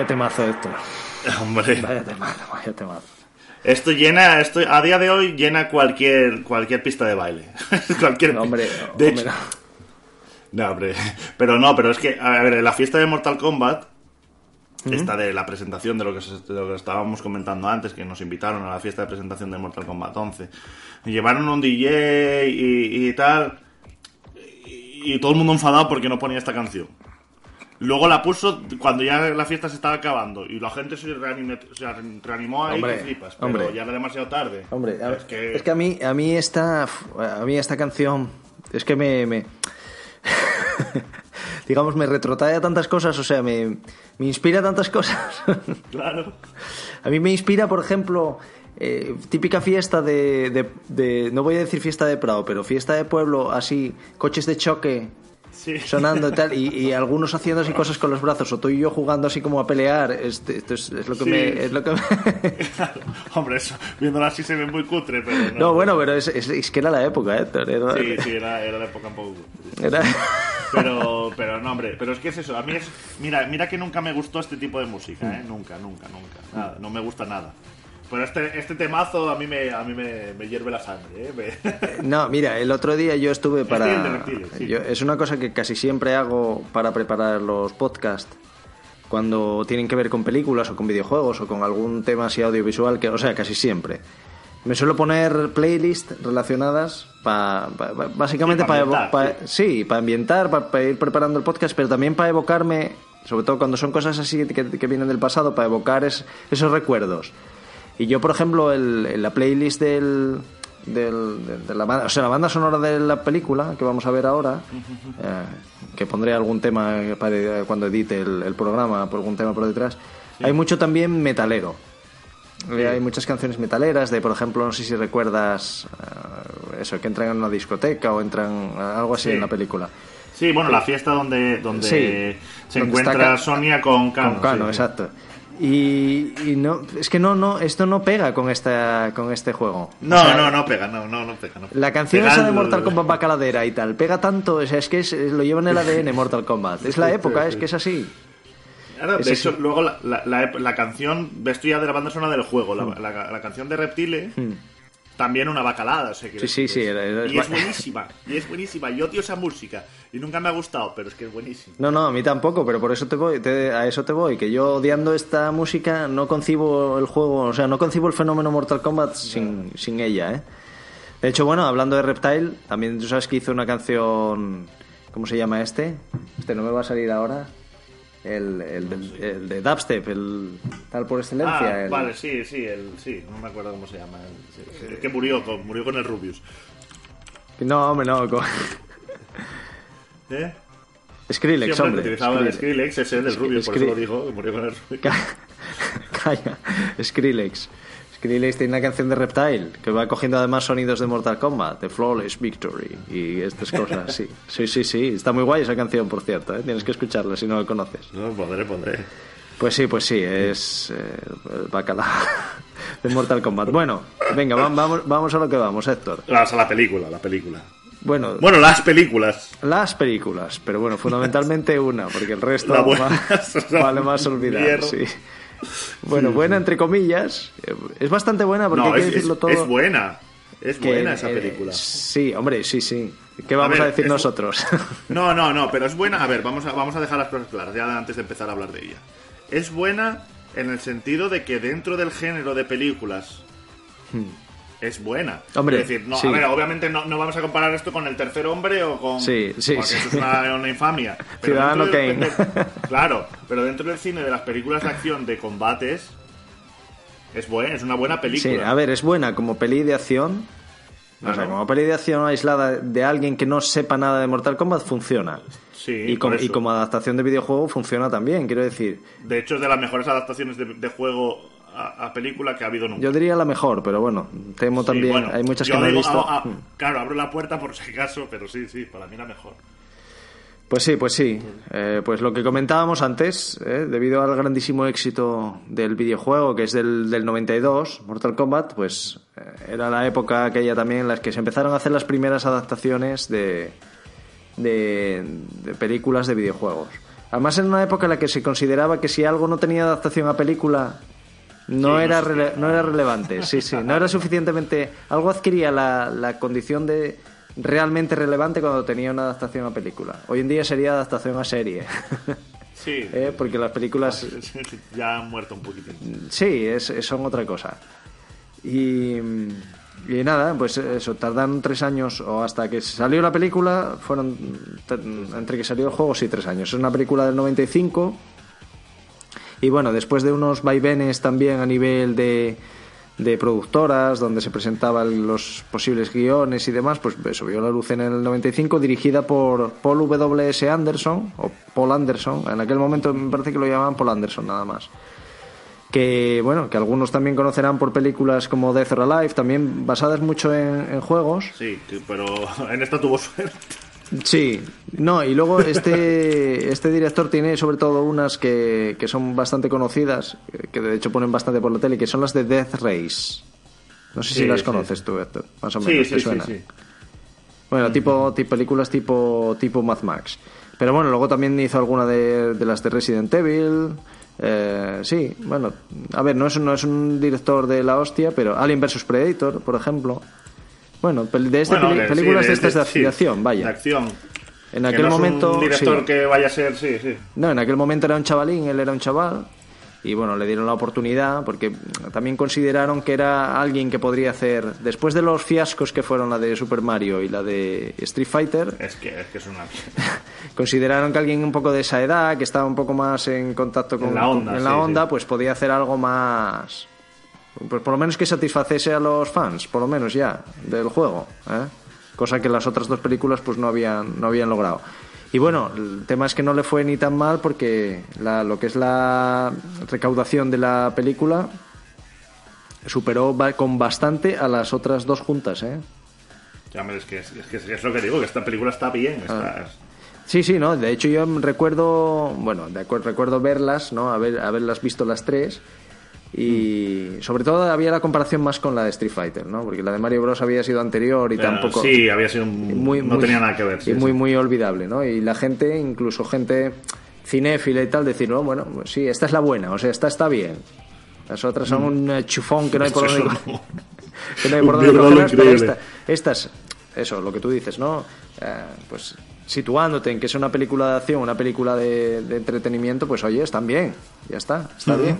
Vaya temazo, Héctor. Hombre, Vaya temazo, vaya temazo. esto llena, esto a día de hoy llena cualquier cualquier pista de baile. cualquier Hombre, de hombre, hecho, no, hombre, pero no, pero es que a ver, la fiesta de Mortal Kombat esta de la presentación de lo, que de lo que estábamos comentando antes, que nos invitaron a la fiesta de presentación de Mortal Kombat 11. Y llevaron un DJ y, y tal, y todo el mundo enfadado porque no ponía esta canción. Luego la puso cuando ya la fiesta se estaba acabando y la gente se, reanime- se reanimó ahí Hombre, que flipas, pero hombre. ya era demasiado tarde. Hombre, ver, es que, es que a mí, a mí esta, a mí esta canción, es que me, me- digamos, me retrotrae a tantas cosas, o sea, me, me inspira a tantas cosas. claro. a mí me inspira, por ejemplo, eh, típica fiesta de, de, de- no voy a decir fiesta de Prado, pero fiesta de pueblo, así, coches de choque Sí. sonando y tal, y, y algunos haciendo así cosas con los brazos, o tú y yo jugando así como a pelear, este- esto es, es lo que Sí. me... Es lo que me- Hombre, eso, viéndolo así se ve muy cutre, pero no. No, bueno, pero es, es- es que era la época, ¿eh? Era- Sí, sí, era, era la época un poco era- Pero, pero no, hombre, pero es que es eso. A mí es. Mira, mira que nunca me gustó este tipo de música, ¿eh? Nunca, nunca, nunca. Nada, no me gusta nada. Pero este, este temazo a mí me, a mí me, me hierve la sangre, ¿eh? Me- No, mira, el otro día yo estuve para... el de reptiles, sí. yo- es una cosa que casi siempre hago para preparar los podcasts cuando tienen que ver con películas o con videojuegos o con algún tema así audiovisual, que, o sea, casi siempre. Me suelo poner playlists relacionadas pa- pa- pa- básicamente Sí, para ambientar, sí, para ambientar, para ir preparando el podcast, pero también para evocarme, sobre todo cuando son cosas así que, que vienen del pasado, para evocar es- esos recuerdos. Y yo, por ejemplo, el, en la playlist del, del- de, de la banda, o sea, la banda sonora de la película que vamos a ver ahora, eh, que pondré algún tema para, cuando edite el, el programa, por algún tema por detrás, hay mucho también metalero. Eh, Hay muchas canciones metaleras de, por ejemplo, no sé si recuerdas eh, eso, que entran en una discoteca o entran algo así Sí. en la película. Sí, bueno, la fiesta donde, donde se donde encuentra Sonia con Cano. Con Cano, exacto. Y, y no, es que no, no, esto no pega con esta, con este juego. No, O sea, no, no pega, no, no, no pega. No. La canción Pega esa de Mortal Kombat bacaladera y tal, pega tanto, o sea, es que es- lo lleva en el ADN Mortal Kombat. Es la época, es que es así. De hecho, luego la, la, la, la canción, ves tú ya de la banda sonora del juego, Mm. la, canción de Reptile, también una bacalada. o sea, quiero Sí, sí, sí, era- era- y es buenísima, y es buenísima. Yo odio esa música, y nunca me ha gustado, pero es que es buenísima. No, no, a mí tampoco, pero por eso te voy, te- a eso te voy, que yo odiando esta música no concibo el juego, o sea, no concibo el fenómeno Mortal Kombat sin, sin ella, ¿eh? De hecho, bueno, hablando de Reptile, también tú sabes que hizo una canción, ¿cómo se llama este? Este no me va a salir ahora. El, el, el de Dubstep, el tal por excelencia. Ah, el- vale, sí, sí, el, sí, no me acuerdo cómo se llama. el- sí, sí, que murió con, murió con el Rubius. No, hombre, no. con- ¿Eh? Skrillex, Sí, hombre. utilizaba el Skrillex. Skrillex, ese es del Rubius, por Skri- eso lo dijo, que murió con el Rubius. Ca- Calla, Skrillex. Skrillex tiene una canción de Reptile que va cogiendo además sonidos de Mortal Kombat, The Flawless Victory y estas cosas, sí. Sí, sí, sí. Está muy guay esa canción, por cierto, ¿eh? tienes que escucharla si no la conoces. No, pondré, pondré. Pues sí, pues sí, es eh, el bacalao de Mortal Kombat. Bueno, venga, va- vamos, vamos a lo que vamos, Héctor. Vamos a la película, la película. Bueno, Bueno, las películas. las películas, pero bueno, fundamentalmente una, porque el resto va- vale más olvidar, sí. Bueno, buena entre comillas. Es bastante buena porque No, hay que es, decirlo todo. es buena. Es que, buena esa eh, película. sí, hombre, sí, sí. ¿Qué vamos a, ver, decir nosotros? No, no, no, pero es buena. A ver, vamos a, vamos a dejar las cosas claras ya antes de empezar a hablar de ella. Es buena en el sentido de que dentro del género de películas es buena. Hombre, es decir, no, sí. a ver, obviamente no, no vamos a comparar esto con el tercer hombre o con. Sí, sí, porque sí. eso es una, una infamia. Ciudadano dentro del- Kane. de- claro, pero dentro del cine de las películas de acción de combates. Es buena, es una buena película. sí, a ver, es buena como peli de acción. O sea, como peli de acción aislada de alguien que no sepa nada de Mortal Kombat funciona. Sí, y, como, y como adaptación de videojuego funciona también, quiero decir. De hecho, es de las mejores adaptaciones de, de juego a, a película que ha habido nunca. Yo diría la mejor, pero bueno, temo Sí, también. bueno, hay muchas que no he visto. ah, ah, claro, abro la puerta por si acaso, pero sí, sí, para mí la mejor. Pues sí, pues sí. Eh, pues lo que comentábamos antes, eh, debido al grandísimo éxito del videojuego, que es del, del 92, Mortal Kombat, pues eh, era la época aquella también en la que se empezaron a hacer las primeras adaptaciones de, de, de películas de videojuegos. Además, en una época en la que se consideraba que si algo no tenía adaptación a película, no, Sí, era, no sé. rele- no era relevante. Sí, sí, no era suficientemente. Algo adquiría la, la condición de realmente relevante cuando tenía una adaptación a película. Hoy en día sería adaptación a serie. Sí. ¿eh? Porque las películas ya han muerto un poquitín. Sí, es, son otra cosa. Y, y nada, pues eso, tardaron tres años o hasta que salió la película, fueron entre que salió el juego, sí, tres años. Es una película del 95. Y bueno, después de unos vaivenes también a nivel de, de productoras, donde se presentaban los posibles guiones y demás, pues eso vio la luz en el 95, dirigida por Paul W.S. Anderson, o Paul Anderson, en aquel momento me parece que lo llamaban Paul Anderson nada más que bueno que algunos también conocerán por películas como Death or Alive también basadas mucho en, en juegos Sí, pero en esta tuvo suerte. Sí no y luego este este director tiene sobre todo unas que, que son bastante conocidas eh, que de hecho ponen bastante por la tele que son las de Death Race no sé si Sí, las sí. conoces tú Héctor más o Sí, menos sí, te sí, suena sí. bueno, tipo, tipo películas tipo tipo Mad Max. Pero bueno, luego también hizo alguna de, de las de Resident Evil. Eh, sí, bueno, a ver, no es, no es un director de la hostia, pero Alien vs Predator, por ejemplo. Bueno, de este Bueno, peli- de- películas sí, de estas de, acción, De vaya. acción. En Que aquel es momento, Un director sí. que vaya a ser, sí, sí. No, en aquel momento era un chavalín, él era un chaval. Y bueno, le dieron la oportunidad porque también consideraron que era alguien que podría hacer, después de los fiascos que fueron la de Super Mario y la de Street Fighter, Es que es, que es una. consideraron que alguien un poco de esa edad, que estaba un poco más en contacto con En la onda, en la sí, onda, pues podía hacer algo más, pues por lo menos que satisfacese a los fans, por lo menos ya del juego, ¿eh? cosa que las otras dos películas pues no habían no habían logrado. Y bueno, el tema es que no le fue ni tan mal porque la- lo que es la recaudación de la película superó con bastante a las otras dos juntas, ¿eh? Ya, es que es, que es lo que digo, que esta película está bien. Ah. Está, Sí, sí, no. De hecho, yo recuerdo, bueno, de acuer- recuerdo verlas, ¿no? Haber, haberlas visto las tres. Y sobre todo había la comparación más con la de Street Fighter, ¿no? Porque la de Mario Bros había sido anterior y tampoco. Sí, había sido un- muy- no muy- tenía nada que ver. sí, y muy, sí. muy olvidable, ¿no? Y la gente, incluso gente cinéfila y tal, decir, no, bueno, pues sí, esta es la buena, o sea, esta está bien. Las otras son un chufón que no hay por dónde, que no hay por dónde cogerlas, pero esta- estas, eso, lo que tú dices, ¿no? Eh, pues situándote en que es una película de acción, una película de, de entretenimiento, pues oye, están bien, ya está, está bien.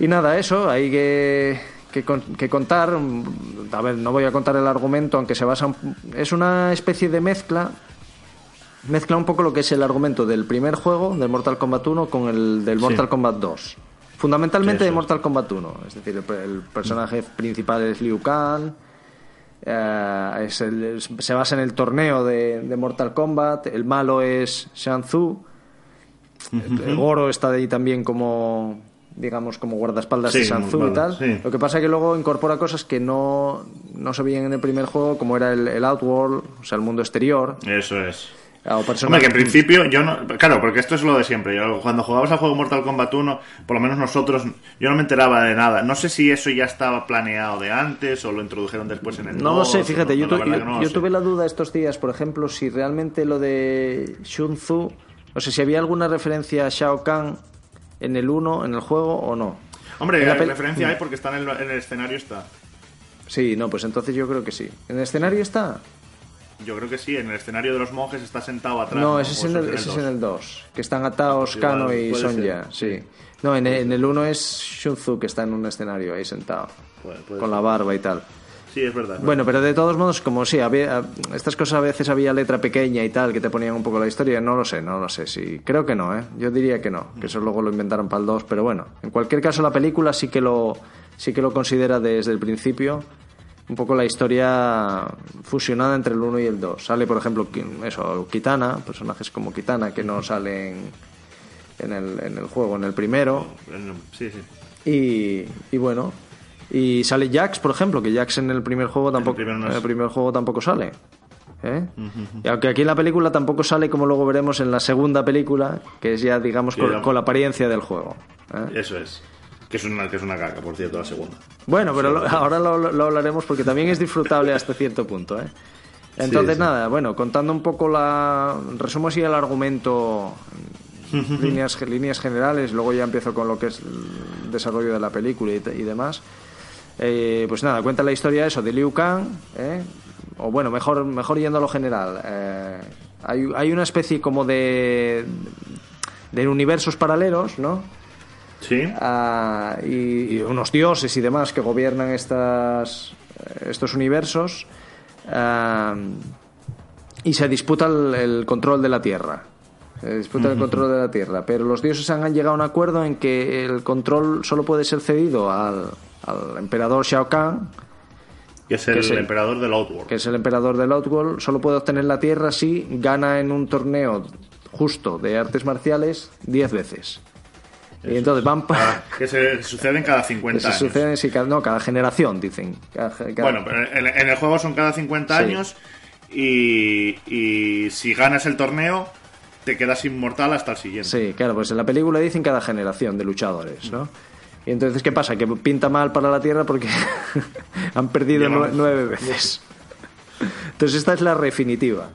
Y nada, eso, hay que, que, con- que contar. mm, A ver, no voy a contar el argumento, aunque se basa. un- Es una especie de mezcla. Mezcla un poco lo que es el argumento del primer juego, del Mortal Kombat 1, con el del Mortal Kombat 2. Fundamentalmente de. Mortal Kombat 1. Es decir, el, el personaje principal es Liu Kang. eh, es el- se basa en el torneo de, de Mortal Kombat. El malo es Shang Tzu. El Goro está de ahí también como digamos como guardaespaldas Sí, de Shang Tzu y tal. sí. Lo que pasa es que luego incorpora cosas que no, no se veían en el primer juego, como era el, el Outworld, o sea, el mundo exterior. Eso es. O Hombre, que en principio yo no... Claro, porque esto es lo de siempre. Yo, cuando jugabas al juego Mortal Kombat 1, por lo menos nosotros, yo no me enteraba de nada. No sé si eso ya estaba planeado de antes o lo introdujeron después en el No lo 2, sé, fíjate, no, yo, la tu- verdad yo- que no lo yo sé. tuve la duda estos días, por ejemplo, si realmente lo de Shun Tzu, o sea, si había alguna referencia a Shao Kahn en el 1, en el juego o no. Hombre, la referencia hay porque está en el, en el escenario está. Sí, no, pues entonces yo creo que sí. ¿En el escenario está? Yo creo que sí, en el escenario de los monjes está sentado atrás. No, ¿no? ese es, O en el, ese es en 2. el 2, que están atados Igual, Kano y Sonja, sí. No, en el, en el 1 es Shun Tzu que está en un escenario ahí sentado, Puede- puede con ser. la barba y tal. Sí, es verdad. Bueno, pero de todos modos, como sí, había, estas cosas a veces había letra pequeña y tal, que te ponían un poco la historia, no lo sé, no lo sé. Sí, creo que no, ¿eh? Yo diría que no, que eso luego lo inventaron para el 2, pero bueno, en cualquier caso la película sí que lo, sí que lo considera desde el principio un poco la historia fusionada entre el 1 y el 2. Sale, por ejemplo, eso, Kitana, personajes como Kitana que no salen en el, en el juego, en el primero. Sí, sí. Y, y bueno, y sale Jax, por ejemplo, que Jax en el primer juego tampoco, no en es. el primer juego tampoco sale. ¿eh? Y aunque aquí en la película tampoco sale, como luego veremos en la segunda película, que es ya, digamos, con, la apariencia del juego. ¿eh? Eso es. Que es una, que es una caca, por cierto, la segunda. Bueno, pero lo- ahora lo, lo hablaremos porque también es disfrutable hasta cierto punto. ¿eh? Entonces, sí. nada, bueno, contando un poco la. Resumo así el argumento, líneas, líneas generales, luego ya empiezo con lo que es el desarrollo de la película y, y demás. Eh, pues nada, cuenta la historia eso de Liu Kang, ¿eh? o bueno, mejor, mejor yendo a lo general. eh, hay, hay una especie como de. de universos paralelos, ¿no? Sí. Ah, y, y unos dioses y demás que gobiernan estas, estos universos ah, y se disputa el, el control de la Tierra. Se disputa el control de la Tierra, pero los dioses han llegado a un acuerdo en que el control solo puede ser cedido al, al emperador Shao Kahn, Que es el, que es el- emperador del Outworld. que es el emperador del Outworld, solo puede obtener la Tierra si gana en un torneo justo de artes marciales 10 veces. Y entonces van para... Ah, que se suceden cada 50 Se años. sucede sí, cada, no, cada generación, dicen. Cada- cada- Bueno, pero en, en el juego son cada 50 Sí. años y, y si ganas el torneo te quedas inmortal hasta el siguiente. Sí, claro, pues en la película dicen cada generación de luchadores, ¿no? Y entonces, ¿qué pasa? Que pinta mal para la Tierra porque han perdido nueve veces. Entonces, esta es la definitiva.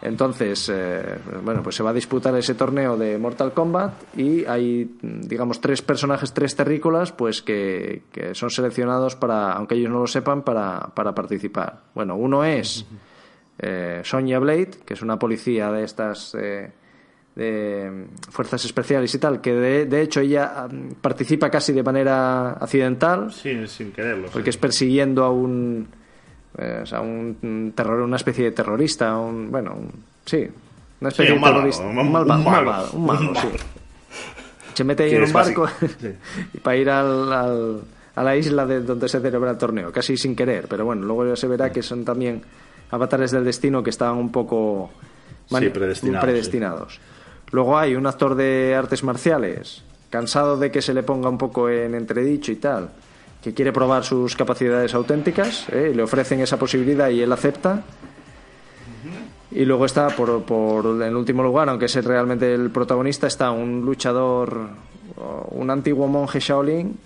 Entonces, eh, bueno, pues se va a disputar ese torneo de Mortal Kombat y hay, digamos, tres personajes, tres terrícolas, pues que, que son seleccionados para, aunque ellos no lo sepan, para, para participar. Bueno, uno es eh, Sonya Blade, que es una policía de estas eh, de fuerzas especiales y tal, que de, de hecho ella mm, participa casi de manera accidental, Sí, sin quererlo. porque sí. es persiguiendo a un eh, o sea, un terror, una especie de terrorista, un, bueno, un- sí, una especie Sí, un de malvado, terrorista, un malvado, un malvado, un Un sí. Se mete ahí en un barco y para ir al, al- a la isla de donde se celebra el torneo, casi sin querer, pero bueno, luego ya se verá que son también avatares del destino que estaban un poco Sí, predestinados, predestinados. Luego hay un actor de artes marciales, cansado de que se le ponga un poco en entredicho y tal, que quiere probar sus capacidades auténticas, ¿eh? le ofrecen esa posibilidad y él acepta. Y luego está, por, por en último lugar, aunque es realmente el protagonista, está un luchador, un antiguo monje Shaolin,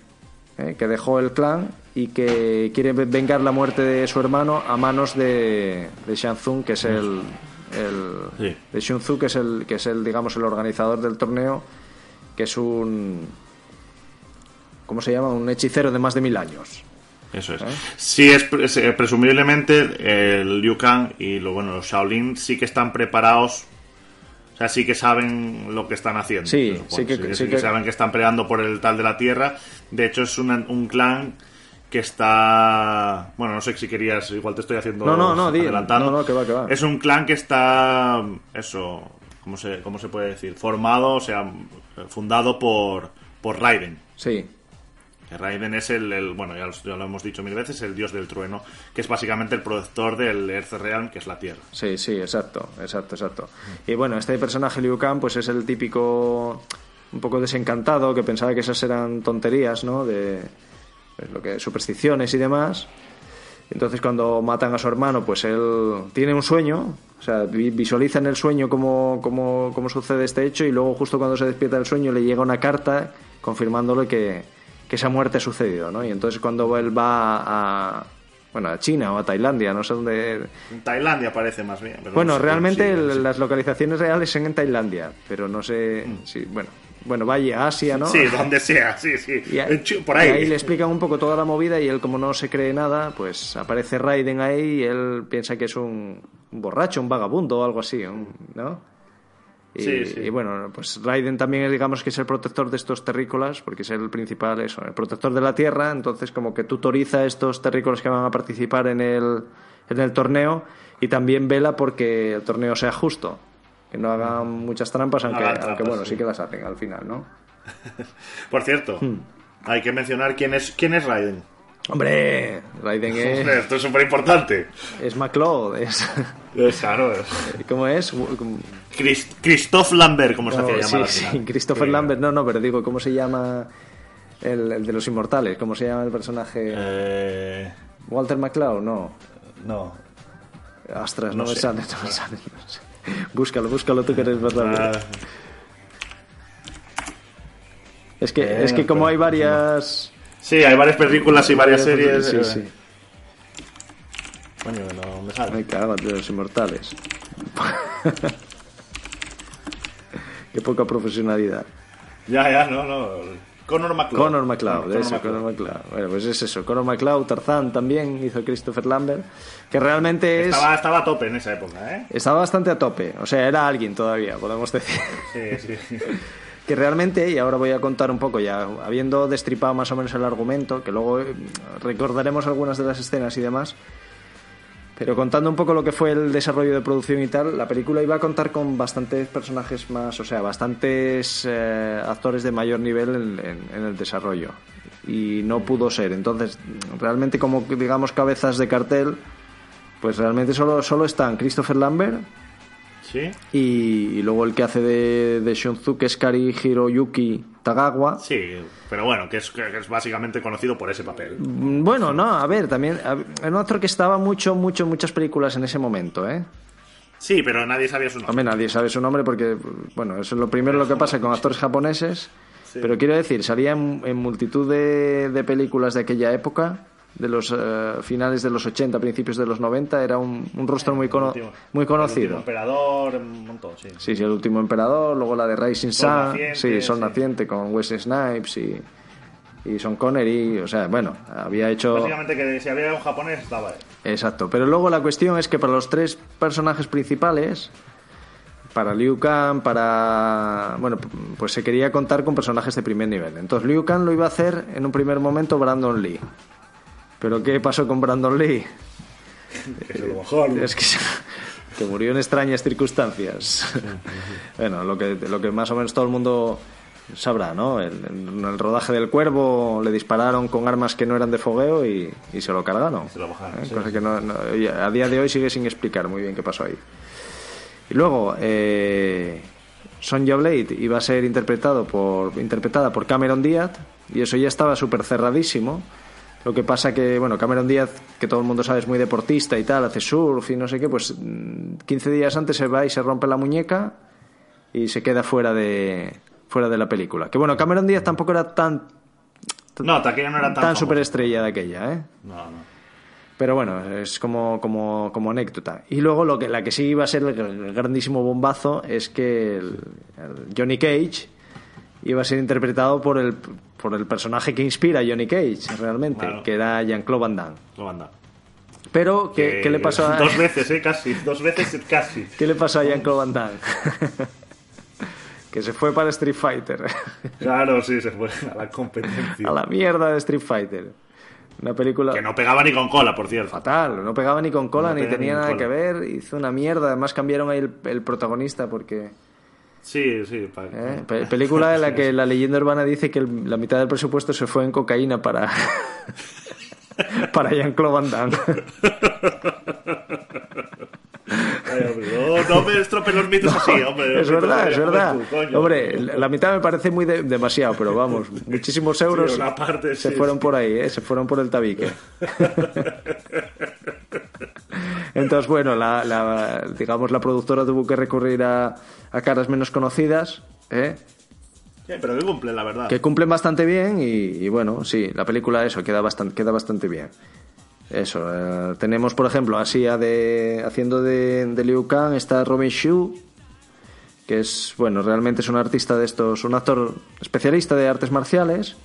¿eh? que dejó el clan y que quiere vengar la muerte de su hermano a manos de, de Shang Tsung, que es el, el Sí. de Shun Tzu, que es el que es el digamos el organizador del torneo, que es un ¿cómo se llama? un hechicero de más de mil años. Eso es. ¿Eh? Sí, es, es, eh, presumiblemente el Liu Kang y lo, bueno, los Shaolin sí que están preparados. O sea, sí que saben lo que están haciendo. Sí, sí que- sí, sí que que- saben que están peleando por el tal de la tierra. De hecho, es una- un clan que está. Bueno, no sé si querías. Igual te estoy haciendo. No, no, no, adelantando. no, no, que va, que va. Es un clan que está. Eso. ¿Cómo se, cómo se puede decir? Formado, o sea, fundado por, por Raiden. Sí. Que Raiden es el, el- bueno, ya, los- ya lo hemos dicho mil veces, el dios del trueno, que es básicamente el protector del Earth Realm, que es la Tierra. Sí, sí, exacto, exacto, exacto. Y bueno, este personaje Liu Kang pues es el típico un poco desencantado que pensaba que esas eran tonterías, ¿no? De pues, lo que supersticiones y demás. Entonces cuando matan a su hermano, pues él tiene un sueño, o sea, vi- visualiza en el sueño cómo, cómo, cómo sucede este hecho y luego justo cuando se despierta del sueño le llega una carta confirmándole que, que esa muerte ha sucedido, ¿no? Y entonces cuando él va a, bueno, a China o a Tailandia, no sé dónde, En Tailandia parece más bien. pero bueno, no sé, realmente sí, el- sí. las localizaciones reales son en Tailandia, pero no sé si, bueno, bueno, vaya a Asia, ¿no? Sí, donde sea, sí, sí. Y por y ahí. le explican un poco toda la movida y él como no se cree nada, pues aparece Raiden ahí y él piensa que es un, borracho, un vagabundo o algo así, ¿no? Y, Sí, sí. y bueno, pues Raiden también es, digamos que es el protector de estos terrícolas, porque es el principal, eso, el protector de la tierra, entonces como que tutoriza a estos terrícolas que van a participar en el, en el torneo y también vela porque el torneo sea justo, que no hagan muchas trampas, aunque, hagan aunque bueno, sí. sí. que las hacen al final, ¿no? Por cierto, Hmm. hay que mencionar quién es, quién es Raiden. Hombre, Raiden es... Hombre, Esto es súper importante. Es McLeod, es... Claro. ¿Cómo es? Chris- Christophe Lambert, como se hacía llamar al sí, sí, Christopher Sí. Lambert, no, no, pero digo, ¿cómo se llama el, el de los inmortales? ¿Cómo se llama el personaje? Eh, Walter McCloud, no. no. Astras, no, No me sale, no me sale. no sé. Búscalo, búscalo tú que eres más rápido. Ah, es que, eh, es que como pero- hay varias... sí, hay varias películas y varias series. Sí, eh, sí. Coño, no me sale. Me cago en los inmortales. Qué poca profesionalidad. Ya, ya, no, no. Conor McLeod. Conor McLeod, eso, McLeod. Conor McLeod. Bueno, pues es eso. Conor McLeod, Tarzán también hizo Christopher Lambert, que realmente es... Estaba, estaba a tope en esa época, ¿eh? Estaba bastante a tope, o sea, era alguien todavía, podemos decir. Sí, sí. que realmente, y ahora voy a contar un poco, ya habiendo destripado más o menos el argumento, que luego eh, recordaremos algunas de las escenas y demás, pero contando un poco lo que fue el desarrollo de producción y tal, la película iba a contar con bastantes personajes más, o sea, bastantes eh, actores de mayor nivel en, en- en el desarrollo. Y no pudo ser. Entonces, realmente como digamos cabezas de cartel, pues realmente solo, solo están Christopher Lambert, Sí, y, y luego el que hace de, de Shunzuke es Kari Hiroyuki Tagawa. sí, pero bueno, que es, que es básicamente conocido por ese papel. Mm, Bueno, no, a ver, también era un actor que estaba mucho, mucho, muchas películas en ese momento, ¿eh? Sí, pero nadie sabía su nombre. Hombre, nadie sabe su nombre porque, bueno, eso es lo primero lo que pasa con actores japoneses. Pero quiero decir, salía en, en multitud de, de películas de aquella época, de los eh, finales de los 80, principios de los 90, era un, un rostro muy, cono- Último- muy El último conocido. emperador, un montón, sí. Sí, sí, el último emperador, luego la de Rising Sol Sun, Naciente, sí, Sol sí. Naciente con Wesley Snipes y, y Sean Connery, o sea, bueno, había hecho... Básicamente que si había un japonés estaba él. Exacto, pero luego la cuestión es que para los tres personajes principales, para Liu Kang, para... Bueno, pues se quería contar con personajes de primer nivel. Entonces Liu Kang lo iba a hacer en un primer momento Brandon Lee. Pero ¿qué pasó con Brandon Lee? Es lo mejor. Es que, que murió en extrañas circunstancias. bueno, lo que, lo que más o menos todo el mundo sabrá, ¿no? El- En el rodaje del cuervo le dispararon con armas que no eran de fogueo y, y se lo cargaron. Se lo bajaron, ¿Eh? sí, Cosa que no- a día de hoy sigue sin explicar muy bien qué pasó ahí. Y luego, eh, Sonja Blade iba a ser interpretado por, interpretada por Cameron Díaz y eso ya estaba súper cerradísimo. Lo que pasa que, bueno, Cameron Díaz, que todo el mundo sabe es muy deportista y tal, hace surf y no sé qué, pues mm, 15 días antes se va y se rompe la muñeca y se queda fuera de, fuera de la película. Que bueno, Cameron Díaz tampoco era tan, No, Taquilla no era tan, tan superestrella de aquella, ¿eh? No, no. Pero bueno, es como, como, como anécdota. Y luego lo que, la que sí iba a ser el, el grandísimo bombazo es que el, el Johnny Cage iba a ser interpretado por el, por el personaje que inspira a Johnny Cage, realmente, Claro. que era Jean-Claude Van Damme. Pero, ¿qué, qué le pasó a, Dos veces, ¿eh? Casi. Dos veces casi. ¿qué le pasó a Jean-Claude Van Damme? que se fue para Street Fighter. Claro, sí, se fue a la competencia. a la mierda de Street Fighter. Una película... Que no pegaba ni con cola, por cierto. Fatal, no pegaba ni con cola No ni tenía ni nada que ver, hizo una mierda, además cambiaron ahí el, el protagonista porque Sí, sí. ¿eh? Pe- película en la que la leyenda urbana dice que el- la mitad del presupuesto se fue en cocaína para para Jean-Claude Van Damme. No, no me estropees los mitos así, hombre. es verdad, es verdad. tú. Hombre, la mitad me parece muy de- demasiado, pero vamos, muchísimos euros Sí, parte, se sí, fueron sí. por ahí, ¿eh? se fueron por el tabique. Entonces, bueno, la, la- digamos la productora tuvo que recurrir a, a caras menos conocidas, ¿eh? Sí, pero que cumple, la verdad. que cumplen bastante bien y, y bueno, sí, la película eso queda bastante, queda bastante bien. Eso, eh, tenemos por ejemplo así a de, haciendo de, de Liu Kang está Robin Shu, que es, bueno, realmente es un artista de estos, un actor especialista de artes marciales,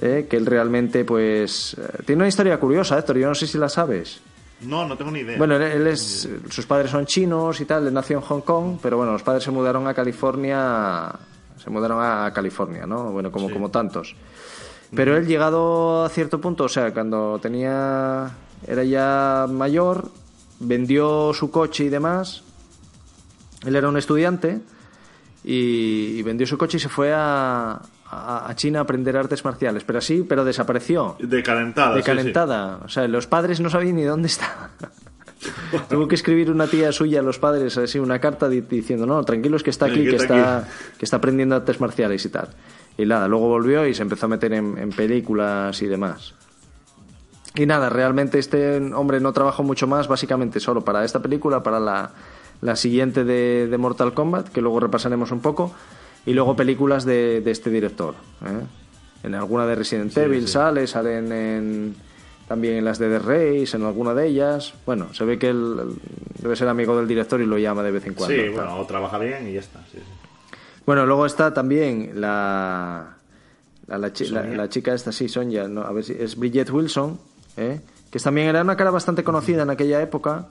eh, que él realmente pues eh, tiene una historia curiosa, Héctor, yo no sé si la sabes. No, no tengo ni idea. Bueno, él- es, sus padres son chinos y tal, él nació en Hong Kong, pero bueno, los padres se mudaron a California, se mudaron a California, ¿no? Bueno, como, como tantos. Pero él llegado a cierto punto, o sea, cuando tenía, era ya mayor, vendió su coche y demás, él era un estudiante y, y vendió su coche y se fue a, a- a China a aprender artes marciales, pero así, pero desapareció. De calentada. De sí, calentada. O sea, los padres no sabían ni dónde estaba. Tuvo que escribir una tía suya a los padres así una carta di- diciendo, no, tranquilos que está aquí, que que está está, aquí". que está aprendiendo artes marciales y tal. Y nada, luego volvió y se empezó a meter en, en películas y demás. Y nada, realmente este hombre no trabajó mucho más, básicamente solo para esta película, para la, la siguiente de, de Mortal Kombat, que luego repasaremos un poco, y luego películas de, de este director. ¿eh? En alguna de Resident Evil sale, salen en, también en las de The Race, en alguna de ellas. Bueno, se ve que él, debe ser amigo del director y lo llama de vez en cuando. Sí, tal. bueno, o trabaja bien y ya está. Sí. Bueno, luego está también la, la, la chi- la- Sonia. chica esta, sí, Sonja, no, a ver si es Bridget Wilson, ¿eh? que también era una cara bastante conocida en aquella época,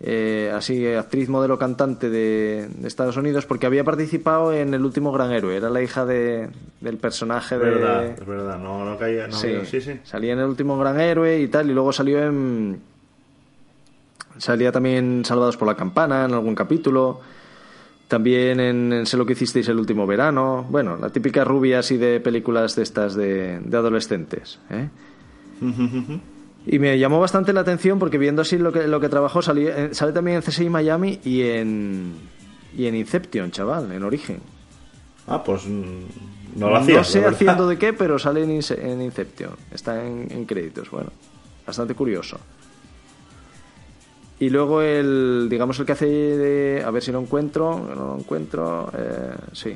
eh, así actriz, modelo, cantante de, de Estados Unidos, porque había participado en El último gran héroe, era la hija de, del personaje Es de... es verdad. No, no caía. No, sí, sí, sí. salía en El último gran héroe y tal, y luego salió en... Salía también en Salvados por la Campana en algún capítulo. También en, en Sé lo que hicisteis el último verano. Bueno, la típica rubia así de películas de estas de, de adolescentes. ¿eh? Y me llamó bastante la atención porque viendo así lo que, lo que trabajó, salí- eh, sale también en CSI Miami y en, y en Inception, chaval, en Origen. Ah, pues mm, no lo hacía. No sé haciendo de qué, pero sale en, Ince- en Inception. Está en, en créditos. Bueno, bastante curioso. Y luego el, digamos, el que hace de... A ver si lo encuentro. No lo encuentro. eh, sí.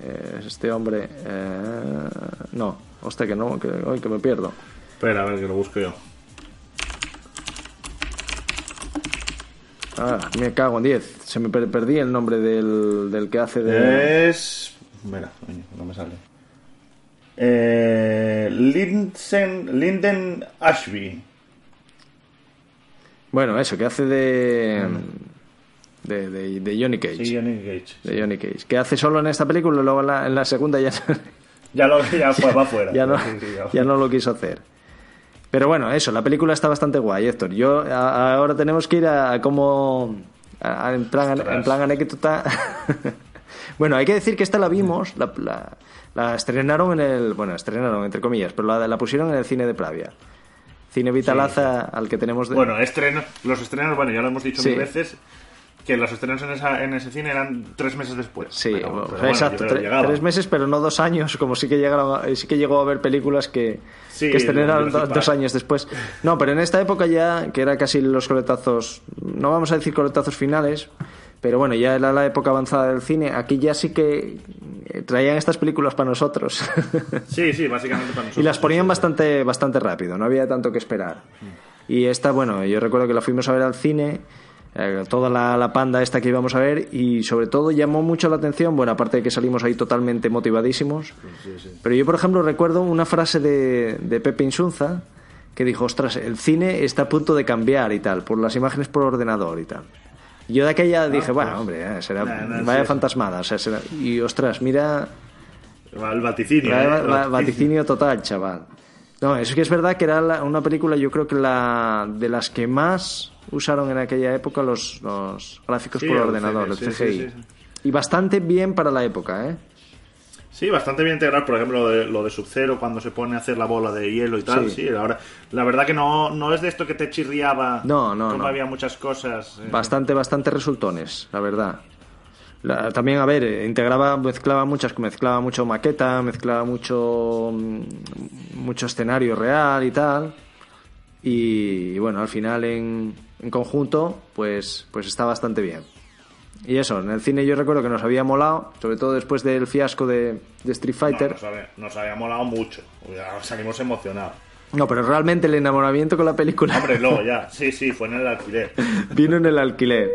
eh, es este hombre. eh, no. Hostia, que no, que, que me pierdo. Espera, a ver que lo busco yo. Ah, me cago en 10. Se me per- perdí el nombre del, del que hace de... Es. Mira, coño, no me sale. Eh, Linden, Linden Ashby. Bueno, eso, que hace de... De, de, de Johnny Cage. Sí, Johnny Cage. de Johnny Cage. Que hace solo en esta película y luego en la, en la segunda ya, Ya lo ya fue, va fuera. ya, no, ya no lo quiso hacer. Pero bueno, eso, la película está bastante guay, Héctor. Yo a- ahora tenemos que ir a, a cómo... a- en, plan, en plan anécdota... bueno, hay que decir que esta la vimos, la, la- la estrenaron en el... Bueno, estrenaron entre comillas, pero la, la pusieron en el cine de Pravia. Cine Vitalaza al que tenemos... De, Bueno, estrenos, los estrenos, bueno, ya lo hemos dicho Sí. mil veces, que los estrenos en, esa, en ese cine eran tres meses después. Sí, Pero- bueno, pero bueno, exacto. tre- tres meses, pero no dos años, como sí que llegaron, a- sí que llegó a haber películas que, Sí, que estrenaron do- dos años después. No, pero en esta época ya, que era casi los coletazos, no vamos a decir coletazos finales, pero bueno, ya era la época avanzada del cine. Aquí ya sí que eh, traían estas películas para nosotros. Sí, sí, básicamente para nosotros. y las ponían bastante, bastante rápido, no había tanto que esperar. Y esta, bueno, yo recuerdo que la fuimos a ver al cine, eh, toda la, la panda esta que íbamos a ver, y sobre todo llamó mucho la atención, bueno, aparte de que salimos ahí totalmente motivadísimos, pero yo, por ejemplo, recuerdo una frase de, de Pepe Insunza que dijo, ostras, el cine está a punto de cambiar y tal, por las imágenes por ordenador y tal. Yo de aquella dije, bueno, hombre, eh, será, Nah, nah, vaya sí, fantasmada, o sea, será- y ostras, mira, El vaticinio. Eh, va- el va- vaticinio total, chaval. No, es que es verdad que era la- una película, yo creo que la de las que más usaron en aquella época los, los gráficos Sí, por el ordenador, el CGI, sí, sí. Y bastante bien para la época, ¿eh? Sí, bastante bien integrar, por ejemplo, lo de, lo de Sub-Zero cuando se pone a hacer la bola de hielo y tal. Sí. Sí, ahora, la verdad que no, no es de esto que te chirriaba. No, no, Como no. había muchas cosas. eh. Bastante, bastante resultones, la verdad. La- también, a ver, eh, integraba, mezclaba muchas, mezclaba mucho maqueta, mezclaba mucho, mm, mucho escenario real y tal. Y, bueno, al final en, en conjunto, pues, pues está bastante bien. Y eso, en el cine yo recuerdo que nos había molado, sobre todo después del fiasco de, de Street No, Fighter. nos, había, nos había molado mucho. Salimos emocionados. No, pero realmente el enamoramiento con la película Hombre, luego ya. Sí, sí, fue en el alquiler. vino en el alquiler.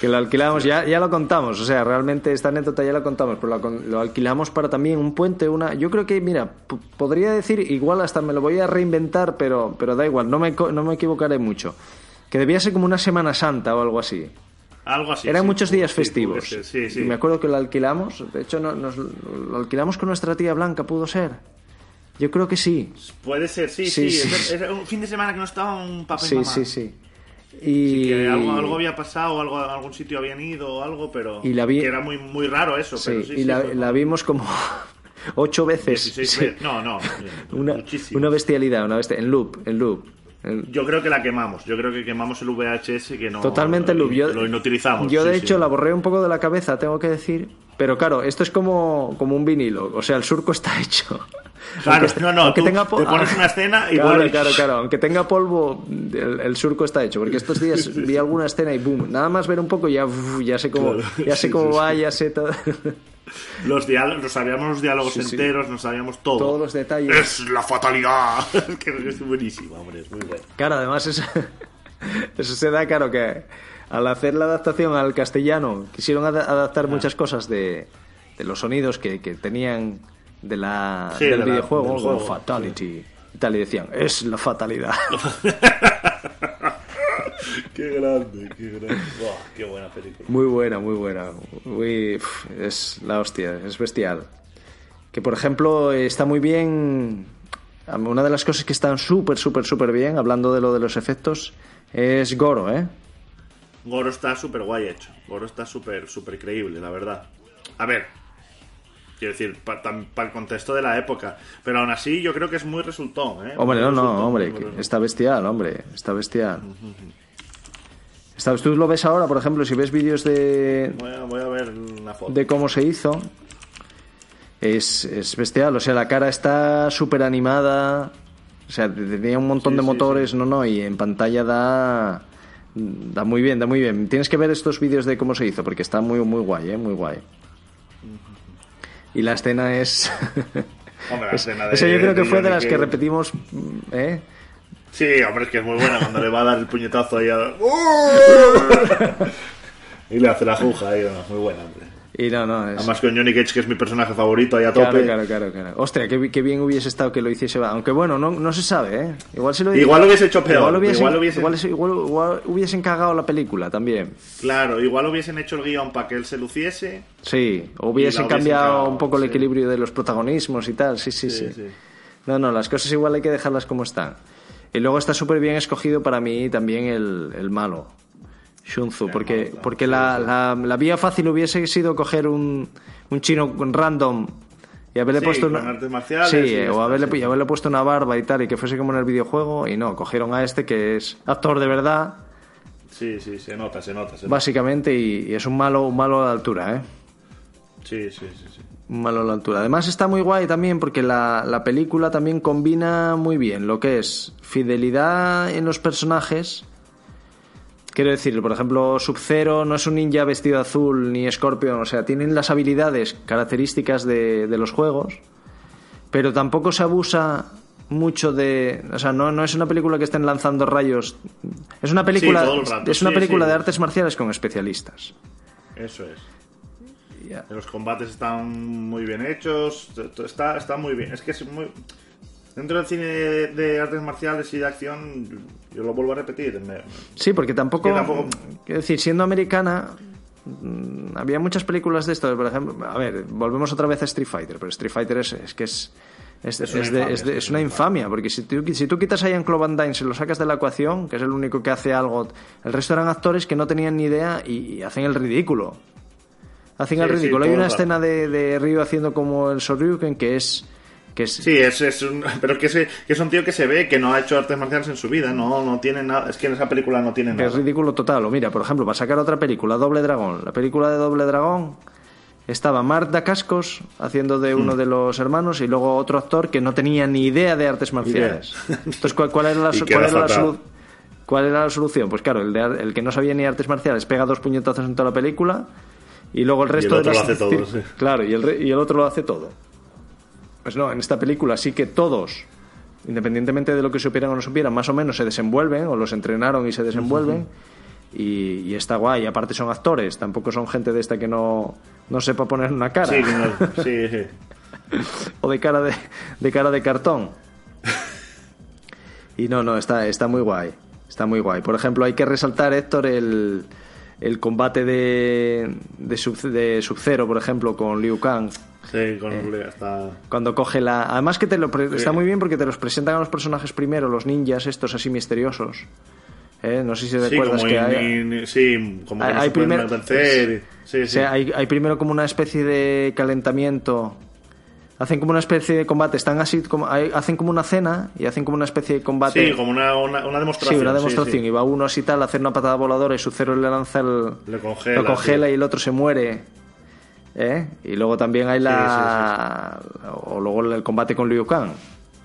Que lo alquilamos, ya, ya lo contamos, o sea, realmente esta anécdota ya la contamos, pero lo, lo alquilamos para también un puente, una... Yo creo que, mira, podría decir, igual hasta me lo voy a reinventar, pero, pero da igual, no me, no me equivocaré mucho. Que debía ser como una Semana Santa o algo así. Algo así. Eran sí, muchos días sí, festivos. Sí, sí. Y me acuerdo que lo alquilamos, de hecho no- nos, lo alquilamos con nuestra tía Blanca, pudo ser. Yo creo que sí. Puede ser, sí, Sí, sí. sí. Era un fin de semana que no estaba un papá y Sí, mamá. sí, sí. Y... Que algo, algo había pasado, algo, algún sitio habían ido o algo, pero Y la vi- que era muy, muy raro eso. Sí, pero sí, y la, la vimos como ocho veces. 16 Sí. veces. No, no, Una, muchísimo. una bestialidad, una bestia- en loop, en loop. Yo creo que la quemamos. Yo creo que quemamos el VHS que no. Totalmente en loop. Yo, lo inutilizamos. Yo, de sí, hecho, sí. la borré un poco de la cabeza, tengo que decir. Pero claro, esto es como, como un vinilo. O sea, el surco está hecho. Claro, Aunque- no, no, aunque tú tenga te pones una escena y claro, vuelves. claro, claro. Aunque tenga polvo, el, el surco está hecho. Porque estos días vi alguna escena y boom. Nada más ver un poco ya, ya sé cómo, Claro, ya sé cómo va, ya sé todo. Los diálogos, nos sabíamos los diálogos Sí, sí. enteros, nos sabíamos todo. Todos los detalles. Es la fatalidad. que es buenísimo, hombre, es muy bueno. Claro, además eso, eso se da claro que al hacer la adaptación al castellano quisieron ad- adaptar Ah. muchas cosas de, de los sonidos que, que tenían de la, Sí, del de videojuego, del juego, fatality y tal, y decían, es la fatalidad. Qué grande, qué grande. Buah, qué buena película. Muy buena, muy buena. Muy, es la hostia, es bestial. Que por ejemplo está muy bien. Una de las cosas que están súper, súper, súper bien, hablando de lo de los efectos, es Goro, ¿eh? Goro está súper guay hecho. Goro está súper, súper creíble, la verdad. A ver, quiero decir, para el contexto de la época. Pero aún así, yo creo que es muy resultón, ¿eh? Hombre, no, Muy no, resultón, hombre, está bestial, hombre, está bestial. Está- tú lo ves ahora, por ejemplo, si ves vídeos de, Voy a, voy a ver una foto. de cómo se hizo, es, es bestial. O sea, la cara está súper animada. O sea, tenía un montón Sí, de sí, motores, no, no, y en pantalla da. Da muy bien, da muy bien. Tienes que ver estos vídeos de cómo se hizo, porque está muy, muy guay, ¿eh? Muy guay. Y la escena es. Hombre, la es- escena de- esa yo creo que fue de las que repetimos, ¿eh? Sí, hombre, es que es muy buena cuando le va a dar el puñetazo ahí a... y le hace la juja ahí, no, muy buena, hombre. Y no, no, es. Además con Johnny Cage, que es mi personaje favorito ahí a tope. Claro, claro, claro. Ostras, qué, qué bien hubiese estado que lo hiciese. Aunque bueno, no, no se sabe, ¿eh? Igual se lo Igual lo hubiese hecho peor, Igual hubiesen, igual hubiese- igual, igual- igual hubiesen cagado la película también. Claro, igual hubiesen hecho el guion para que él se luciese. Sí, hubiesen hubiesen cambiado cagado, un poco el sí. equilibrio de los protagonismos y tal. Sí, sí, sí. Sí, sí. No, no, las cosas igual hay que dejarlas como están. Y luego está súper bien escogido para mí también el, el malo, Shunzu, porque, porque la. La, la vía fácil hubiese sido coger un, un chino random y haberle Sí, puesto una... Sí, y o haberle, y haberle puesto una barba y tal, y que fuese como en el videojuego, y no, cogieron a este que es actor de verdad, Sí, sí, se nota, se nota. Se nota. básicamente, y, y es un malo, un malo a la altura, ¿eh? Sí, sí, sí, sí. Un malo a la altura. Además está muy guay también porque la, la película también combina muy bien lo que es fidelidad en los personajes. Quiero decir, por ejemplo, Sub-Zero no es un ninja vestido azul ni Scorpion, o sea, tienen las habilidades características de, de los juegos, pero tampoco se abusa mucho de... O sea, no, no es una película que estén lanzando rayos. Es una película, rato, es una sí, película sí. de artes marciales con especialistas. Eso es. Los combates están muy bien hechos. Está, está muy bien. Es que es muy. Dentro del cine de, de artes marciales y de acción, yo lo vuelvo a repetir. me- Sí, porque tampoco, Quiero decir, siendo americana, mm, había muchas películas de esto. Por ejemplo, a ver, volvemos otra vez a Street Fighter, pero Street Fighter es, es que es. Es, Es una es de- infamia, es de- una infamia, porque si tú, si tú quitas a Jean-Claude Van Damme, se lo sacas de la ecuación, que es el único que hace algo, el resto eran actores que no tenían ni idea y, y hacen el ridículo. Hacen Sí, el ridículo. Hay una escena de, de Ryu haciendo como el Shoryuken que es... Que es Sí, es, es un, pero es que, es un tío que se ve que no ha hecho artes marciales en su vida. No, no tiene nada. Es que en esa película no tiene Que es nada. ridículo total. O mira, por ejemplo, para sacar otra película, Doble Dragón. La película de Doble Dragón estaba Mark Dacascos haciendo de uno de los hermanos y luego otro actor que no tenía ni idea de artes marciales. Entonces, ¿cuál, cuál era la, cuál era la fatal. solu- cuál era la solución? Pues claro, el, de el que no sabía ni artes marciales pega dos puñetazos en toda la película y luego el resto otro de lo las hace todo, sí. Claro, y el, y el otro lo hace todo. Pues no, en esta película sí que todos, independientemente de lo que supieran o no supieran, más o menos se desenvuelven o los entrenaron y se desenvuelven. y, y está guay. Aparte son actores, tampoco son gente de esta que no, no sepa poner una cara. Sí, no- sí, sí. o de cara de, de cara de cartón. Y no, no, está, está muy guay. Está muy guay. Por ejemplo, hay que resaltar, Héctor, el, el combate de, de, Sub, de Sub-Zero, por ejemplo, con Liu Kang. Sí, con está. Cuando coge la. Además que te lo pre- está muy bien porque te los presentan a los personajes primero, los ninjas, estos así misteriosos. ¿Eh? No sé si Sí, recuerdas que in- hay. in- sí, como que hay- no hay se pueden primer- vencer. y- Sí, o sí. sea, hay, hay primero como una especie de calentamiento. Hacen como una especie de combate. Están así como. hay- hacen como una cena y hacen como una especie de combate. Sí, como una, una, una Sí, demostración. una sí, demostración. sí. Y va uno así tal a hacer una patada voladora y su cero le lanza el. Le congela, lo congela sí. y el otro se muere. ¿Eh? Y luego también hay la. O luego el combate con Liu Kang.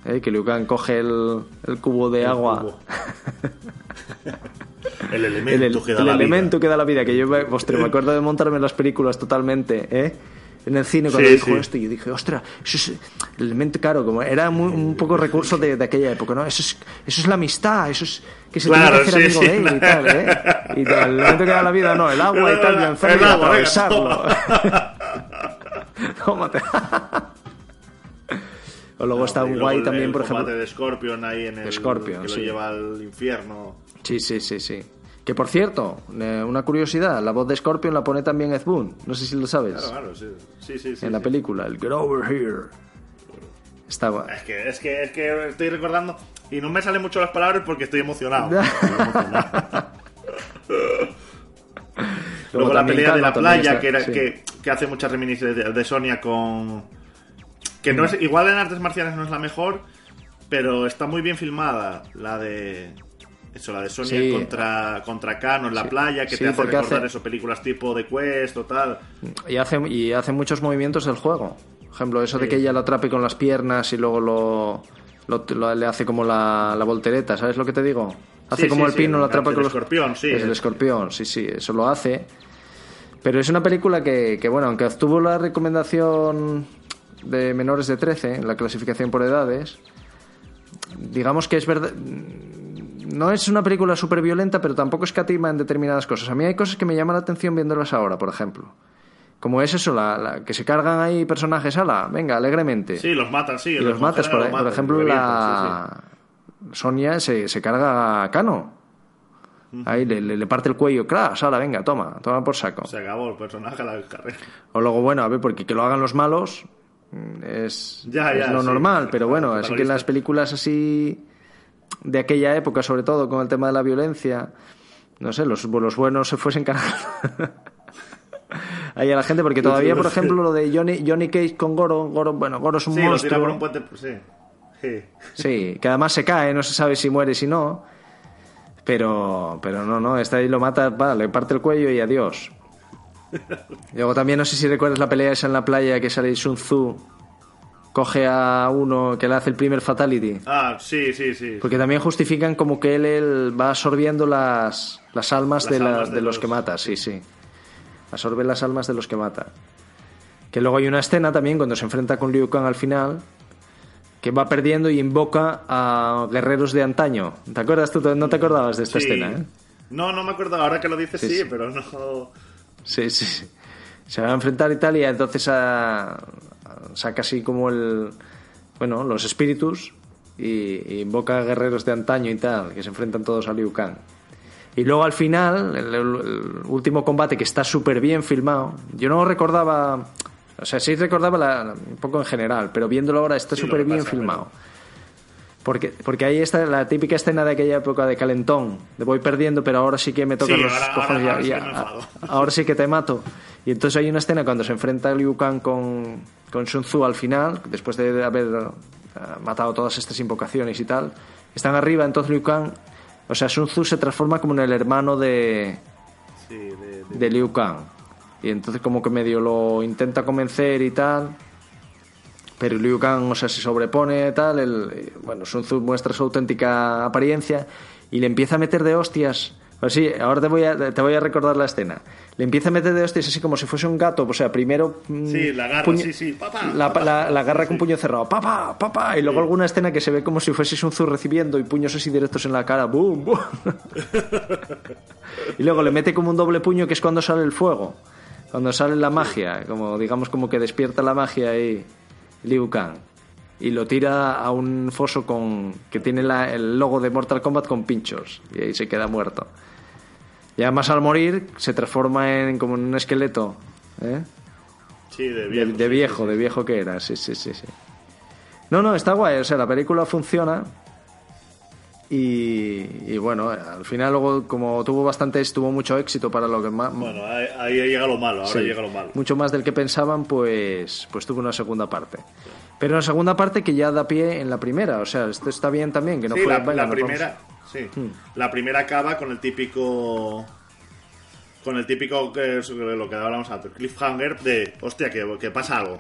¿eh? Que Liu Kang coge el, el cubo de El agua. cubo. El El, elemento el- que da la elemento vida. que da la vida. Que yo, me- ostras, me acuerdo de montarme las películas totalmente. ¿eh? En el cine cuando Sí, dijo sí. esto y yo dije, ostras, eso es el elemento claro, como era muy- un poco recurso de, de aquella época, ¿no? Eso es, eso es la amistad, eso es que se Claro, tiene que hacer sí, amigo de él y tal, ¿eh? Y tal, el elemento que da la vida, no, el agua y tal, lanzarlo El y atravesarlo. Tómate. o luego está un guay también, el por ejemplo. de Scorpion ahí en el. Scorpion, que lo lleva al infierno. Sí, sí, sí, sí. Que por cierto, eh, una curiosidad, la voz de Scorpion la pone también Ed Boon, no sé si lo sabes, Claro, claro, sí. Sí, sí, sí. en la sí. película, el Get Over Here. Está guay. Es que, es que, es que estoy recordando y no me salen mucho las palabras porque estoy emocionado. Emocionado. Luego, la pelea de la playa, está- que, era, sí. que, que hace muchas reminiscencias de, de Sonia con... Que Mm. no es, igual en artes marciales no es la mejor, pero está muy bien filmada. La de... Eso, la de Sonia Sí. contra, contra Kano en la Sí. playa, que Sí, te hace recordar hace- eso, películas tipo de Quest o tal. Y hace, y hace muchos movimientos del juego. Por ejemplo, eso de que ella lo atrape con las piernas y luego lo, lo- lo- le hace como la, la voltereta, ¿sabes lo que te digo? Hace como el pino, el lo atrapa con los... escorpión, sí. Es el escorpión, sí, sí, eso lo hace. Pero es una película que, que, bueno, aunque obtuvo la recomendación de menores de 13 en la clasificación por edades, digamos que es verdad... No es una película súper violenta, pero tampoco escatima en determinadas cosas. A mí hay cosas que me llaman la atención viéndolas ahora, por ejemplo. Como es eso, la, la- que se cargan ahí personajes, ala, venga, alegremente. Sí, los matan, sí. y los los matas, por, por ejemplo, la Sonia se, se carga a Cano. Ahí le, le- parte el cuello, claro, ala, venga, toma, toma por saco. Se acabó el personaje a la carrera. O luego, bueno, a ver, porque que lo hagan los malos mm, es, Ya, es lo sí. normal, pero bueno, así que en las películas así de aquella época, sobre todo con el tema de la violencia, no sé, los, los buenos se fuesen cargando ahí a la gente, porque todavía, por ejemplo, lo de Johnny, Johnny Cage con Goro, Goro, bueno, Goro es un Sí, lo tira por un puente. Sí. Sí. Sí, que además se cae, no se sabe si muere, si no. Pero, pero no, no, está ahí lo mata, va, le parte el cuello y adiós. Luego también no sé si recuerdas la pelea esa en la playa que sale Sun Tzu, coge a uno que le hace el primer fatality. Ah, sí, sí, sí. Porque también justifican como que él, él va absorbiendo las, las almas, Las de, la- almas de de los los- que mata, sí, sí. Absorbe las almas de los que mata. Que luego hay una escena también cuando se enfrenta con Liu Kang al final, que va perdiendo y invoca a guerreros de antaño. ¿Te acuerdas tú? No te acordabas de esta Sí. escena, ¿eh? No, no me acuerdo. Ahora que lo dices, Sí, sí, sí. pero no. Sí, sí, sí. Se va a enfrentar y tal, y entonces a- saca así como el. Bueno, los espíritus y, y invoca a guerreros de antaño y tal, que se enfrentan todos a Liu Kang. Y luego al final, el, el- último combate que está súper bien filmado, yo no recordaba. O sea, sí recordaba la- un poco en general, pero viéndolo ahora está Sí, súper que bien filmado. Porque, porque ahí está la típica escena de aquella época de calentón, de voy perdiendo, pero ahora sí que me tocan Sí, los ahora- cojones ahora- y- ahora sí me ahora sí que te mato. Y entonces hay una escena cuando se enfrenta Liu Kang con, con Sun Tzu al final, después de haber eh, matado todas estas invocaciones y tal. Están arriba, entonces Liu Kang, o sea, Sun Tzu se transforma como en el hermano de, Sí, de, de- de Liu Kang. Y entonces como que medio lo intenta convencer y tal. Pero Liu Kang, o sea, se sobrepone y tal. El, bueno, Sun Tzu muestra su auténtica apariencia y le empieza a meter de hostias. Pues sí, ahora te voy, a, te voy a recordar la escena. Le empieza a meter de hostias así como si fuese un gato. O sea, primero... mm, Sí, la agarra, puño- sí, sí, papá, La, papá. la- la agarra con puño cerrado. Papá, papá. Y luego alguna escena que se ve como si fuese Sun Tzu recibiendo y puños así directos en la cara. ¡Bum! bum. Y luego le mete como un doble puño que es cuando sale el fuego. Cuando sale la magia, como digamos como que despierta la magia ahí Liu Kang. Y lo tira a un foso con que tiene la- el logo de Mortal Kombat con pinchos. Y ahí se queda muerto. Y además al morir se transforma en como en un esqueleto. ¿eh? sí, de viejo. de viejo, sí, sí. de viejo que era, sí, sí, sí, sí. No, no, está guay, o sea, la película funciona. Y, y bueno, al final luego como tuvo bastante, tuvo mucho éxito para lo que más... Bueno, ahí, ahí llega lo malo, ahora Sí, llega lo malo. Mucho más del que pensaban, pues, pues tuvo una segunda parte. Pero una segunda parte que ya da pie en la primera, o sea, esto está bien también, que no sí, fue... la, venga, la primera, sí. Hmm. La primera acaba con el típico con el típico que es lo que hablábamos antes, cliffhanger de, hostia, que, que pasa algo.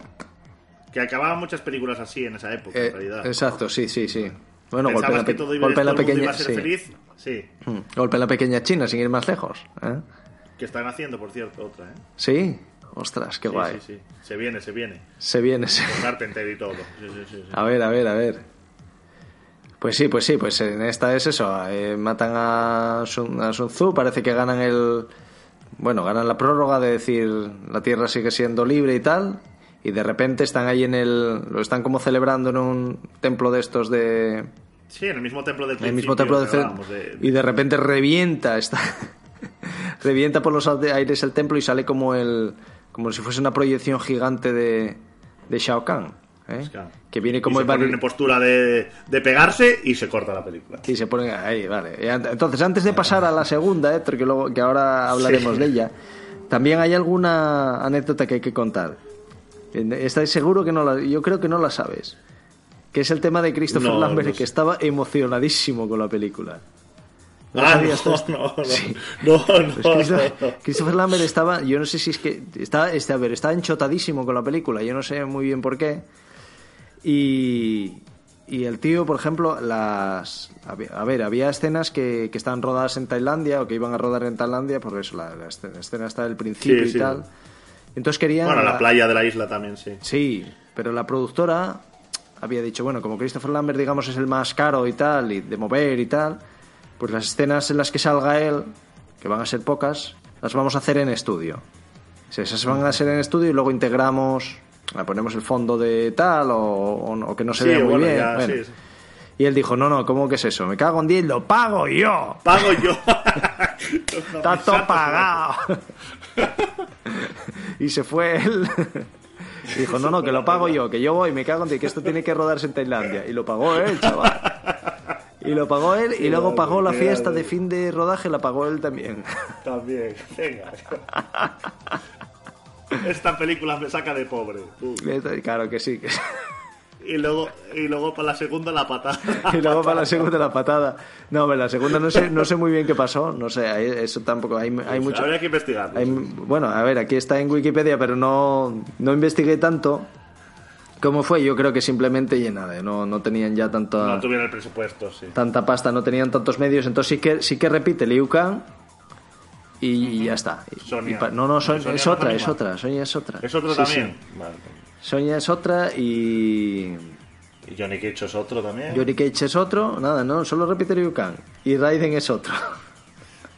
Que acababan muchas películas así en esa época, Eh, en realidad. exacto, sí, sí, sí. Bueno, golpe en la, pe- golpe en pequeña... iba a ser sí. feliz. Sí. Mm, Golpe en la pequeña China, sin ir más lejos. ¿eh? Que están haciendo, por cierto, otra, ¿eh? Sí, Ostras, qué Sí, guay. sí, sí. Se viene, se viene. Se viene. se- Carpenter y todo. A ver, a ver, a ver. Pues sí, pues sí, pues en esta es eso. eh, matan a Sun, a Sun Tzu, parece que ganan el. Bueno, ganan la prórroga de decir la tierra sigue siendo libre y tal. Y de repente están ahí en el. Lo están como celebrando en un templo de estos de. Sí, en el mismo templo del En el mismo templo de, de- y de repente revienta está revienta por los aires el templo y sale como el como si fuese una proyección gigante de, de Shao Kahn ¿eh? Claro. que viene como y se ponen evadi- en postura de, de pegarse y se corta la película. y se ponen ahí vale entonces antes de pasar a la segunda Héctor, que luego que ahora hablaremos Sí. de ella también hay alguna anécdota que hay que contar Estás seguro que no la yo creo que no la sabes que es el tema de Christopher No, Lambert no que estaba emocionadísimo con la película ¿No ah, no, no, no, Sí. no, no, Pues Christopher, no. Christopher Lambert estaba, yo no sé si es que estaba, este, a ver, estaba enchotadísimo con la película, yo no sé muy bien por qué. Y, y el tío, por ejemplo, las, a ver, había escenas que, que estaban rodadas en Tailandia o que iban a rodar en Tailandia, por eso la, la escena, escena está del principio Sí, y sí. tal. Entonces querían Bueno, la la- playa de la isla también, sí. Sí, pero la productora había dicho, bueno, como Christopher Lambert, digamos, es el más caro y tal, y de mover y tal, pues las escenas en las que salga él, que van a ser pocas, las vamos a hacer en estudio. Esas van a ser en estudio y luego integramos, le ponemos el fondo de tal, o, o- o que no se Sí, vea muy bueno, bien. ya, bueno. sí, sí. Y él dijo, no, no, ¿cómo que es eso? Me cago en 10, lo pago yo. Pago yo. Está todo pagado. y se fue él. Y dijo, no, no, que lo pago yo, que yo voy, me cago en ti, que esto tiene que rodarse en Tailandia. Y lo pagó él, chaval. Y lo pagó él y luego pagó la fiesta de fin de rodaje, la pagó él también. También, venga. Esta película me saca de pobre. Claro que sí. que sí. Y luego, y luego para la segunda la patada. Y luego para la segunda la patada. No, hombre, la segunda no sé, no sé muy bien qué pasó, no sé, eso tampoco, hay, hay mucho... Habría que investigarlo. Hay- bueno, a ver, aquí está en Wikipedia, pero no, no investigué tanto cómo fue. Yo creo que simplemente y nada, no, no tenían ya tanta, No tuvieron el presupuesto, sí. tanta pasta, no tenían tantos medios. Entonces sí que, sí que repite Liu Kang y, y ya está. Y- Sonia. y pa- no, no, Son- Sonia es no otra, es otra. Sonia es otra. ¿Es otro Sí, también? sí. Vale. Sonia es otra y Y Johnny Cage es otro también. Yuri Cage es otro. Nada, no, solo repite Liu Kang. Y Raiden es otro.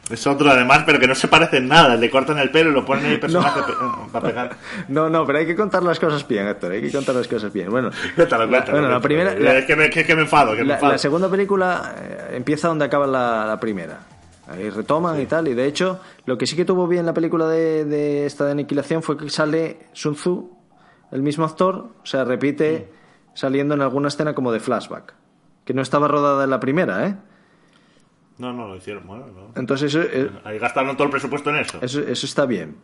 Es otro además, pero que no se parece en nada. Le cortan el pelo y lo ponen ahí personaje pe- para pegar. No, no, pero hay que contar las cosas bien, Héctor. Hay que contar las cosas bien. Bueno, Cuéntalo, cuéntalo, bueno, la primera- Eh, la- es, que me, que me enfado, que me la, enfado. la segunda película eh, empieza donde acaba la, la primera. Ahí retoman y tal. Y de hecho, lo que sí que tuvo bien la película de, de esta de aniquilación fue que sale Sun Tzu, el mismo actor, o sea, repite saliendo en alguna escena como de flashback. Que no estaba rodada en la primera, ¿eh? No, no, lo hicieron. Bueno, no. Entonces eso, eh, Ahí gastaron todo el presupuesto en eso. eso, eso está bien.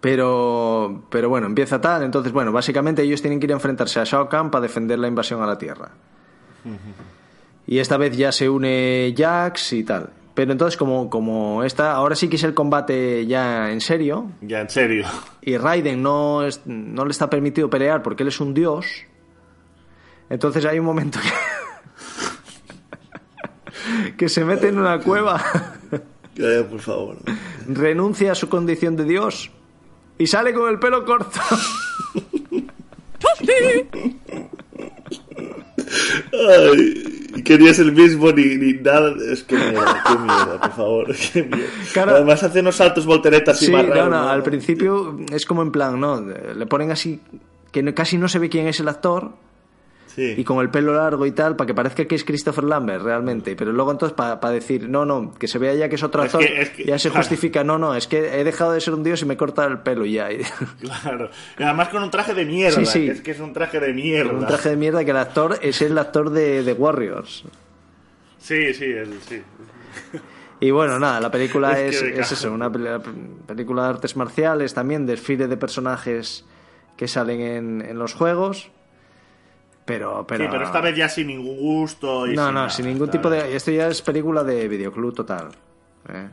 Pero, pero bueno, empieza tal. Entonces, bueno, básicamente ellos tienen que ir a enfrentarse a Shao Kahn para defender la invasión a la Tierra. Y esta vez ya se une Jax y tal. Pero entonces, como, como esta, ahora sí que es el combate ya en serio. Ya, en serio. Y Raiden no, es- no le está permitido pelear porque él es un dios. Entonces hay un momento que, que se mete en una cueva. por favor. renuncia a su condición de Dios y sale con el pelo corto. Ay, querías el mismo ni, ni nada. Es que mierda, qué mierda, por favor. Qué mierda. Claro. Además hace unos saltos volteretas y Sí, más no, raros, no, ¿no? al principio es como en plan, ¿no? Le ponen así que no- casi no se ve quién es el actor Sí. y con el pelo largo y tal para que parezca que es Christopher Lambert realmente, pero luego entonces para decir, no, no, que se vea ya que es otro Es actor, que- es que- ya se claro. justifica, no, no, es que he dejado de ser un dios y me corta el pelo ya. Claro. Y además con un traje de mierda. Sí, sí. que es que es un traje de mierda. un traje de mierda que el actor es el actor de, de Warriors. Sí, sí, el, sí. Y bueno, nada, la película Es eso, una pel- película de artes marciales también, desfile de personajes que salen en, en los juegos. Pero, pero, sí, pero esta vez ya sin ningún gusto. Y no, sin no, nada, sin ningún tipo vez. de. Esto ya es película de videoclub total. ¿eh?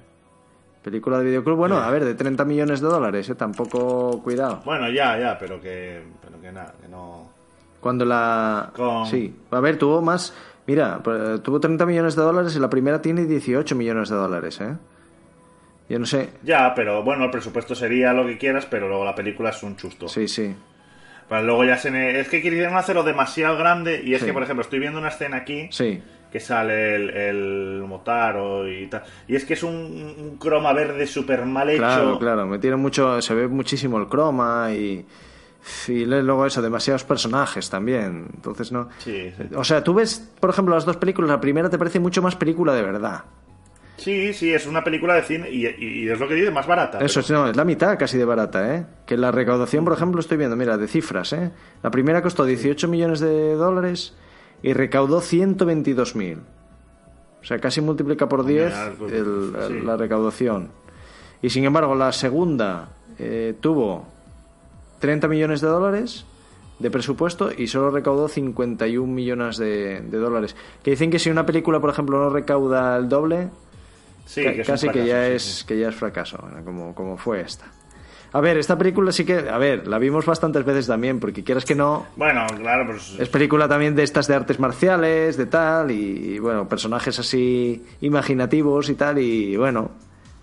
Película de videoclub, bueno, a ver, de 30 millones de dólares, ¿eh? tampoco cuidado. Bueno, ya, ya, pero que, pero que nada, que no. Cuando la. Con- Sí, a ver, tuvo más. Mira, pues, tuvo 30 millones de dólares y la primera tiene 18 millones de dólares, ¿eh? Yo no sé. Ya, pero bueno, el presupuesto sería lo que quieras, pero luego la película es un chusto. Sí, sí. Para luego ya se... Es que quisieron hacerlo demasiado grande y es Sí. que, por ejemplo, estoy viendo una escena aquí Sí. que sale el, el Motaro y tal. Y es que es un, un croma verde súper mal hecho. Claro, claro. Metieron mucho. Se ve muchísimo el croma y. Y luego eso, demasiados personajes también. Entonces no. Sí, sí. O sea, tú ves, por ejemplo, las dos películas. La primera te parece mucho más película de verdad. Sí, sí, es una película de cine y, es lo que dice, más barata. Eso pero- es, no, es la mitad casi de barata, ¿eh? Que la recaudación, por ejemplo, estoy viendo, mira, de cifras, ¿eh? La primera costó 18 millones de dólares y recaudó 122.000. O sea, casi multiplica por 10 Mira, pues, el- el- sí. la recaudación. Y sin embargo, la segunda eh, tuvo 30 millones de dólares de presupuesto y solo recaudó 51 millones de, de dólares. Que dicen que si una película, por ejemplo, no recauda el doble, Sí, que casi que ya sí, es sí. que ya es fracaso como, como fue esta a ver esta película sí que a ver la vimos bastantes veces también porque quieras que no Bueno, claro, pues... es película también de estas de artes marciales de tal y, bueno personajes así imaginativos y tal y bueno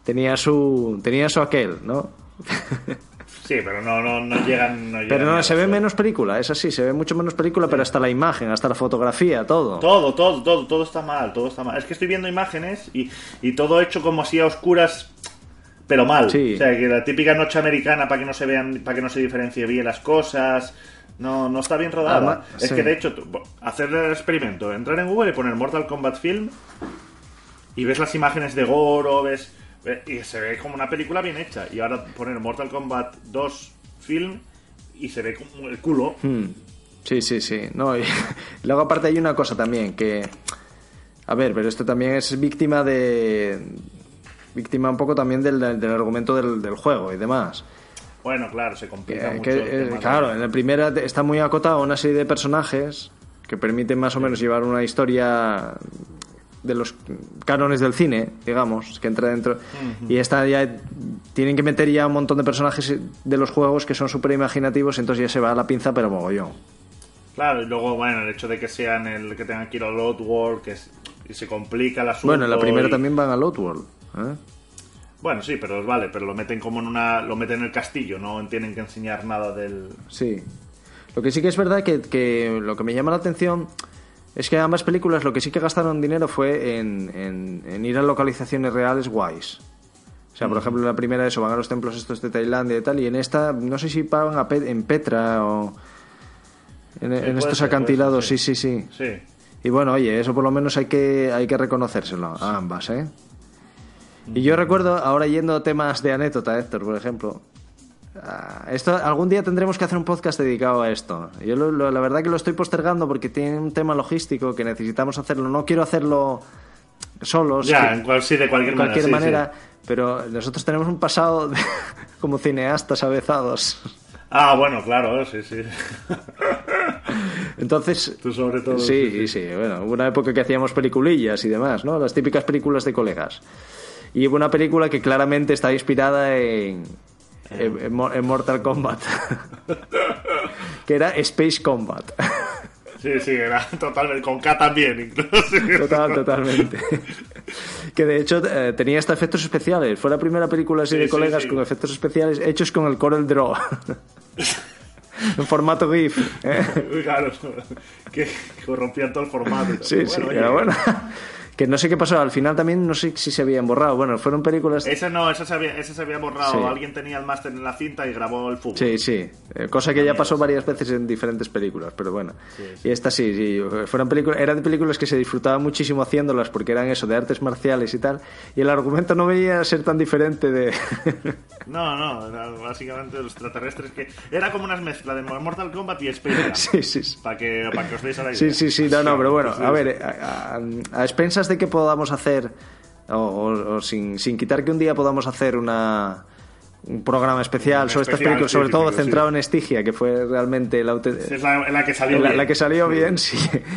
tenía su tenía su aquel no Sí, pero no, no, no llegan... No llegan pero no se ve menos película es así se ve mucho menos película pero hasta la imagen hasta la fotografía todo Todo, todo, todo, todo está mal, todo está mal. Es que estoy viendo imágenes y, y todo hecho como así a oscuras, pero mal. Sí. O sea, que la típica noche americana para que no se vean, para que no se diferencie bien las cosas. No, no está bien rodada. Además, es sí. que de hecho, hacer el experimento, entrar en Google y poner Mortal Kombat Film y ves las imágenes de Goro, ves ve- y se ve como una película bien hecha. Y ahora poner Mortal Kombat 2 Film y se ve como el culo. Hmm. Sí, sí, sí. No, y luego aparte hay una cosa también que... A ver, pero esto también es víctima de... Víctima un poco también del, del argumento del, del juego y demás. Bueno, claro, se complica Que- mucho. que, el eh, de- claro, en la primera está muy acotado una serie de personajes que permiten más o menos llevar una historia de los cánones del cine, digamos, que entra dentro. Y esta ya tienen que meter ya un montón de personajes de los juegos que son súper imaginativos, entonces ya se va a la pinza, pero mogollón. Claro, y luego, bueno, el hecho de que sean el que tengan que ir al Outworld, que es- y se complica el asunto. Bueno, en la primera y- también van al Outworld. ¿eh? Bueno, sí, pero vale, pero lo meten como en una. Lo meten en el castillo, no tienen que enseñar nada del. Sí. Lo que sí que es verdad que, que lo que me llama la atención es que ambas películas lo que sí que gastaron dinero fue en, en- en ir a localizaciones reales guays. O sea, por ejemplo, la primera eso van a los templos estos de Tailandia y tal, y en esta no sé si pagan a en Petra o en, estos ser, acantilados, ser, sí. sí, sí. Sí. Y bueno, oye, eso por lo menos hay que, hay que reconocérselo a ambas, ¿eh? Y yo recuerdo, ahora yendo a temas de anécdota, Héctor, por ejemplo, ah, esto algún día tendremos que hacer un podcast dedicado a esto. Yo lo- lo- la verdad que lo estoy postergando porque tiene un tema logístico que necesitamos hacerlo. No quiero hacerlo solos. Ya, que- en cual, sí, de cualquier, de cualquier manera. manera, pero nosotros tenemos un pasado como cineastas avezados. Ah, bueno, claro, sí, sí. Entonces, Tú sobre todo. Sí, sí, sí, bueno, hubo una época que hacíamos peliculillas y demás, ¿no? Las típicas películas de colegas. Y hubo una película que claramente está inspirada en, en, en Mo- en Mortal Kombat, que era Space Combat. Sí, sí, era totalmente. Con K también, incluso. Total, totalmente. Que de hecho eh, tenía hasta efectos especiales. Fue la primera película así Sí, de sí, colegas sí. con efectos especiales hechos con el Corel Draw. en formato GIF. ¿eh? claro, que corrompían todo el formato. Sí, Bueno, sí, oye, era bueno. Que no sé qué pasó, al final también no sé si se habían borrado. Bueno, fueron películas... Esa no, esa se había, esa se había borrado. Sí. Alguien tenía el máster en la cinta y grabó el fútbol. Sí, sí. Eh, cosa que ya pasó varias veces en diferentes películas, pero bueno. Y esta sí, sí. Fueron películas, eran películas que se disfrutaban muchísimo haciéndolas porque eran eso, de artes marciales y tal. Y el argumento no venía a ser tan diferente de. No, no, era básicamente los extraterrestres que. Era como una mezcla de Mortal Kombat y Space Jam. sí, sí. sí. Para que, para que os deis a la idea. Sí, sí, sí, no, no, pero bueno, Sí, a sí. ver, eh, a, a- a expensas de que podamos hacer, o, o- o sin, sin quitar que un día podamos hacer una un programa especial Un sobre estas especial, películas, sí, sobre sí, todo sí. centrado en Estigia, que fue realmente la Es la, la que salió la, bien. la que salió bien, sí.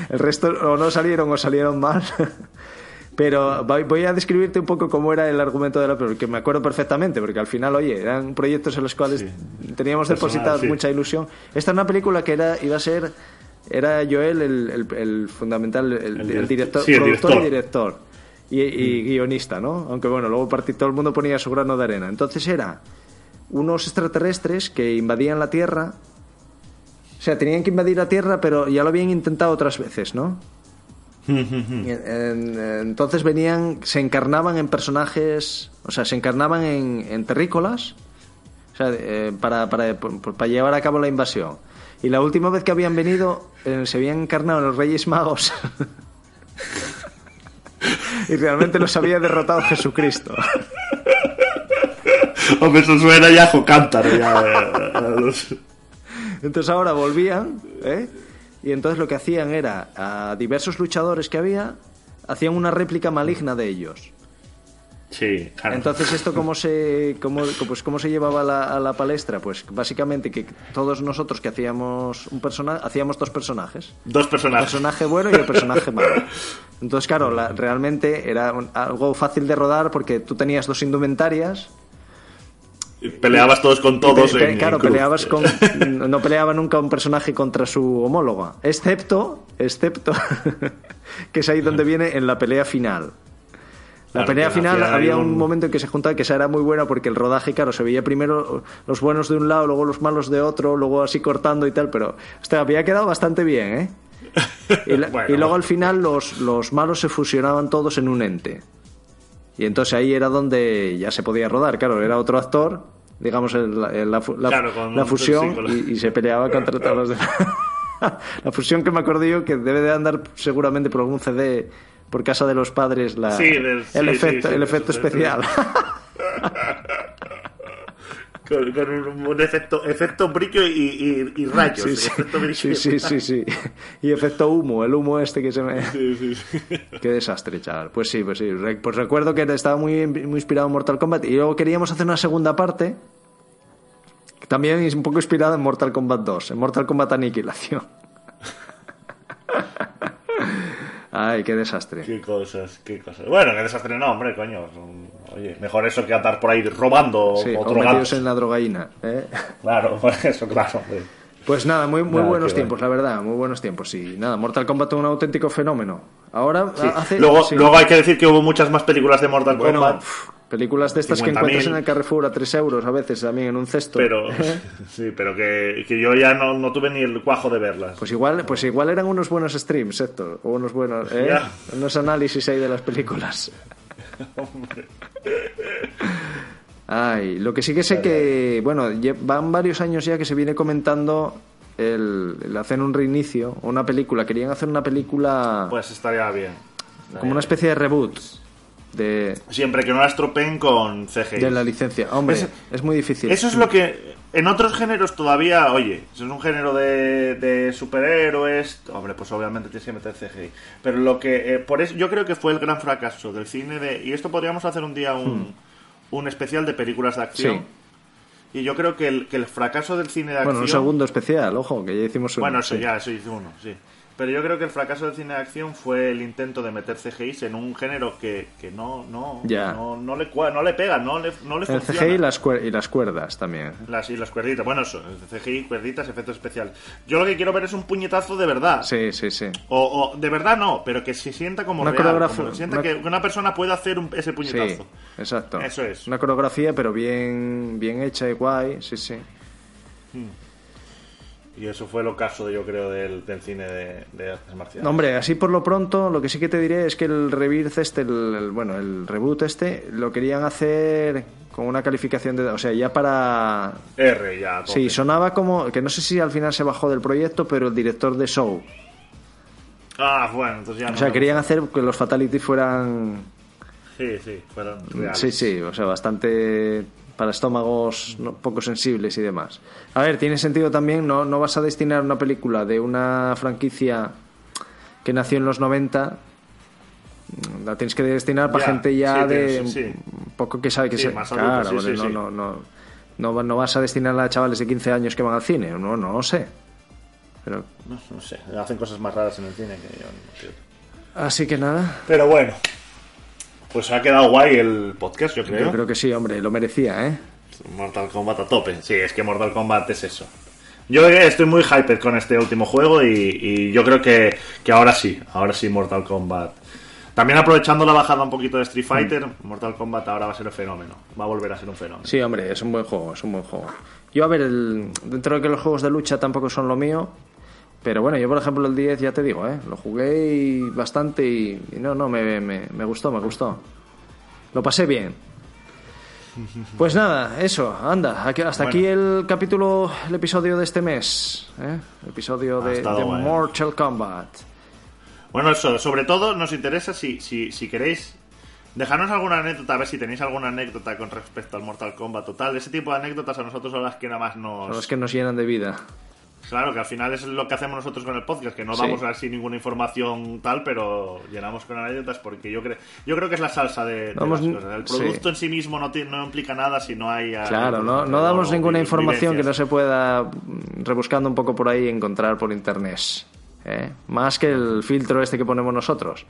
El resto o no salieron o salieron mal. Pero voy a describirte un poco cómo era el argumento de la película, que me acuerdo perfectamente, porque al final, oye, eran proyectos en los cuales Sí. teníamos Personal, depositado sí. mucha ilusión. Esta es una película que era iba a ser era Joel el, el- el fundamental, el, El el direct- director, sí, productor y director. director. y, y guionista, ¿no? Aunque bueno, luego todo el mundo ponía su grano de arena. Entonces era unos extraterrestres que invadían la Tierra. O sea, tenían que invadir la Tierra, pero ya lo habían intentado otras veces, ¿no? Entonces venían, se encarnaban en personajes, o sea, se encarnaban en, en terrícolas o sea, eh, para, para, para llevar a cabo la invasión. Y la última vez que habían venido, eh, se habían encarnado en los Reyes Magos. y realmente los había derrotado Jesucristo. Hombre, eso suena ya a ya. eh, a los- Entonces ahora volvían, ¿eh? Y entonces lo que hacían era, a diversos luchadores que había, hacían una réplica maligna de ellos. Sí, claro. Entonces, ¿esto cómo se, cómo, pues, cómo se llevaba a la, a la palestra? Pues básicamente que todos nosotros que hacíamos un personaje, hacíamos dos personajes. Dos El personajes. personaje bueno y el personaje malo. Entonces, claro, la- realmente era un- algo fácil de rodar porque tú tenías dos indumentarias. Y Peleabas todos con todos. pe- pe- en- claro, en peleabas con. No peleaba nunca un personaje contra su homóloga. Excepto, excepto, que es ahí donde viene en la pelea final. La Claro, pelea final había un un- momento en que se juntaba que esa era muy buena porque el rodaje, claro, se veía primero los buenos de un lado, luego los malos de otro, luego así cortando y tal, pero hostia, había quedado bastante bien, ¿eh? Y, la- Bueno. y luego al final los, los malos se fusionaban todos en un ente. Y entonces ahí era donde ya se podía rodar, claro, era otro actor, digamos, el- el- la, Claro, fusión y, y se peleaba contra todos los demás. la fusión que me acuerdo yo que debe de andar seguramente por algún CD por casa de los padres la, Sí, del- sí, el sí, efecto, sí, el efecto especial. Con, con un, un efecto, efecto brillo y, y, y rayos. Sí, sí, efecto sí, sí, sí, sí. Y efecto humo, el humo este que se me... Sí. Qué desastre, chaval. Pues sí, pues sí. Pues recuerdo que estaba muy, muy inspirado en Mortal Kombat y luego queríamos hacer una segunda parte que también es un poco inspirada en Mortal Kombat 2, en Mortal Kombat Aniquilación. Ay, qué desastre. Qué cosas, qué cosas. Bueno, qué desastre no, hombre, coño. Oye, mejor eso que andar por ahí robando Sí, o metidos en la drogaína. ¿eh? Claro, eso, claro. hombre. Pues nada, muy, muy Nada, buenos tiempos, la verdad, muy buenos tiempos. Sí, nada, Mortal Kombat un auténtico fenómeno. Ahora Sí. hace... luego, sí. luego hay que decir que hubo muchas más películas de Mortal Bueno, Kombat. Películas de estas que 50.000. encuentras en el Carrefour a 3 euros a veces también en un cesto. Pero, sí, pero que, que yo ya no, no tuve ni el cuajo de verlas. Pues igual, pues igual eran unos buenos streams, Héctor. O unos buenos, ¿eh? Unos análisis ahí de las películas. Ay, lo que sí que sé que, bueno, van varios años ya que se viene comentando el, el hacer un reinicio, o una película. Querían hacer una película Pues estaría bien. como una especie de reboot de, Siempre que no la estropeen con CGI. de la licencia. Hombre, Eso- es muy difícil. Eso es lo que en otros géneros todavía, oye, si es un género de, de superhéroes, hombre, pues obviamente tienes que meter CGI. Pero lo que, eh, por eso, yo creo que fue el gran fracaso del cine de, y esto podríamos hacer un día un, un especial de películas de acción. Hmm. Sí. Y yo creo que el, que el fracaso del cine de acción, Bueno, un segundo especial, ojo, que ya hicimos uno. bueno, eso sí. ya, eso hizo uno, sí. Pero yo creo que el fracaso del cine de acción fue el intento de meter CGI en un género que, que no, no, Ya. no, no le, no le pega, no le, no le El funciona. CGI y las, cuer- y las cuerdas también. Las, y las cuerditas. Bueno, eso, CGI, cuerditas, efecto especial. Yo lo que quiero ver es un puñetazo de verdad. Sí, sí, sí. O, o de verdad no, pero que se sienta como Una real. coreografía- como que sienta una- que una persona puede hacer un- ese Sí, puñetazo. exacto. Eso es. Una coreografía, pero bien, bien hecha y guay, sí, sí. Y eso fue el ocaso, yo creo, del, del cine de, de artes marciales. No, hombre, así por lo pronto, lo que sí que te diré es que el Rebirth este, el, el- bueno, el reboot este, lo querían hacer con una calificación de... O sea, ya para... R ya. tope. Sí, sonaba como... Que no sé si al final se bajó del proyecto, pero el director de Show. Ah, bueno, entonces ya no. O sea, querían hacer que los Fatalities fueran... Sí, sí, fueron reales. Sí, sí, o sea, bastante para estómagos no- poco sensibles y demás. A ver, tiene sentido también, no, no vas a destinar una película de una franquicia que nació en los 90, mm, la tienes que destinar para Ya, gente ya sí, de sí. un poco que sabe que Sí, se... más claro, sí, sí, no, sí. no, no, no, va- no vas a destinarla a chavales de 15 años que van al cine, no, no lo sé. Pero, No, no sé, hacen cosas más raras en el cine que yo así que nada, Pero bueno, pues ha quedado guay el podcast, yo creo. yo creo que sí, hombre, lo merecía, ¿eh? Mortal Kombat a tope. Sí, es que Mortal Kombat es eso. Yo estoy muy hyped con este último juego y, y yo creo que, que ahora sí, ahora sí Mortal Kombat. También aprovechando la bajada un poquito de Street Fighter, Mortal Kombat ahora va a ser un fenómeno. Va a volver a ser un fenómeno. Sí, hombre, es un buen juego, es un buen juego. Yo, a ver, el- dentro de que los juegos de lucha tampoco son lo mío, pero bueno, yo por ejemplo el 10 ya te digo, ¿eh? lo jugué y bastante y, y no, no, me, me, me gustó, me gustó. Lo pasé bien. Pues nada, eso, anda, aquí- hasta aquí el capítulo, el episodio de este mes, ¿eh? el episodio de. Mortal Kombat. Bueno, eso, sobre todo nos interesa si, si, si queréis dejarnos alguna anécdota, a ver si tenéis alguna anécdota con respecto al Mortal Kombat total. Ese tipo de anécdotas a nosotros son las que nada más nos... Son los que nos llenan de vida. Claro, que al final es lo que hacemos nosotros con el podcast, que no Sí. damos así ninguna información tal, pero llenamos con anécdotas porque yo creo yo creo que es la salsa de, de Vamos, las cosas. El sí. producto en sí mismo no, no implica nada si no hay... Claro, no, no damos ninguna información que no se pueda, mm, rebuscando un poco por ahí, encontrar por internet. ¿eh? Más que el filtro este que ponemos nosotros.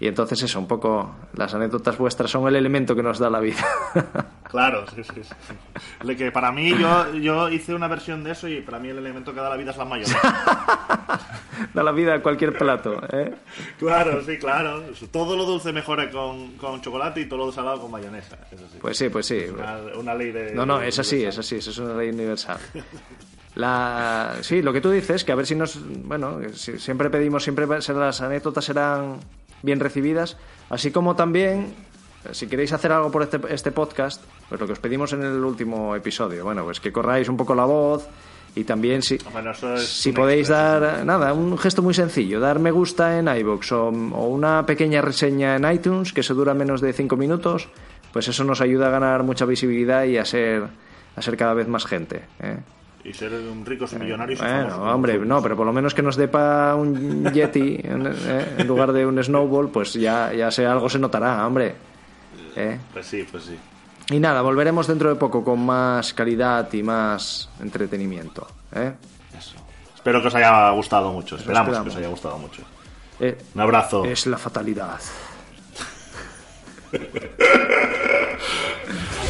Y entonces eso, un poco, las anécdotas vuestras son el elemento que nos da la vida. Claro, sí, sí, que para mí, yo, yo hice una versión de eso y para mí el elemento que da la vida es la mayonesa. da la vida a cualquier plato. ¿eh? claro, sí, claro. Todo lo dulce mejora con, con chocolate y todo lo salado con mayonesa. Eso sí. Pues sí, pues sí. una, una ley de... No, no, es así, es así, eso es una ley universal. La, sí, lo que tú dices, que a ver si nos. Bueno, siempre pedimos, siempre las anécdotas serán bien recibidas, así como también, si queréis hacer algo por este, este podcast, pues lo que os pedimos en el último episodio, bueno, pues que corráis un poco la voz y también si, Bueno, eso es si podéis dar, nada, un gesto muy sencillo, dar me gusta en iVoox o, o una pequeña reseña en iTunes que se dura menos de 5 minutos, pues eso nos ayuda a ganar mucha visibilidad y a ser, a ser cada vez más gente. ¿eh? Y ser un ricos y millonarios y Bueno, famosos. hombre, no, pero por lo menos que nos dé pa un Yeti en, eh, en lugar de un Snowball, pues ya, ya sé, algo se notará, hombre. ¿Eh? Pues sí, pues sí. Y nada, volveremos dentro de poco con más calidad y más entretenimiento. ¿eh? Eso. Espero que os haya gustado mucho. Esperamos, esperamos. que os haya gustado mucho. Eh, Un abrazo. es la fatalidad.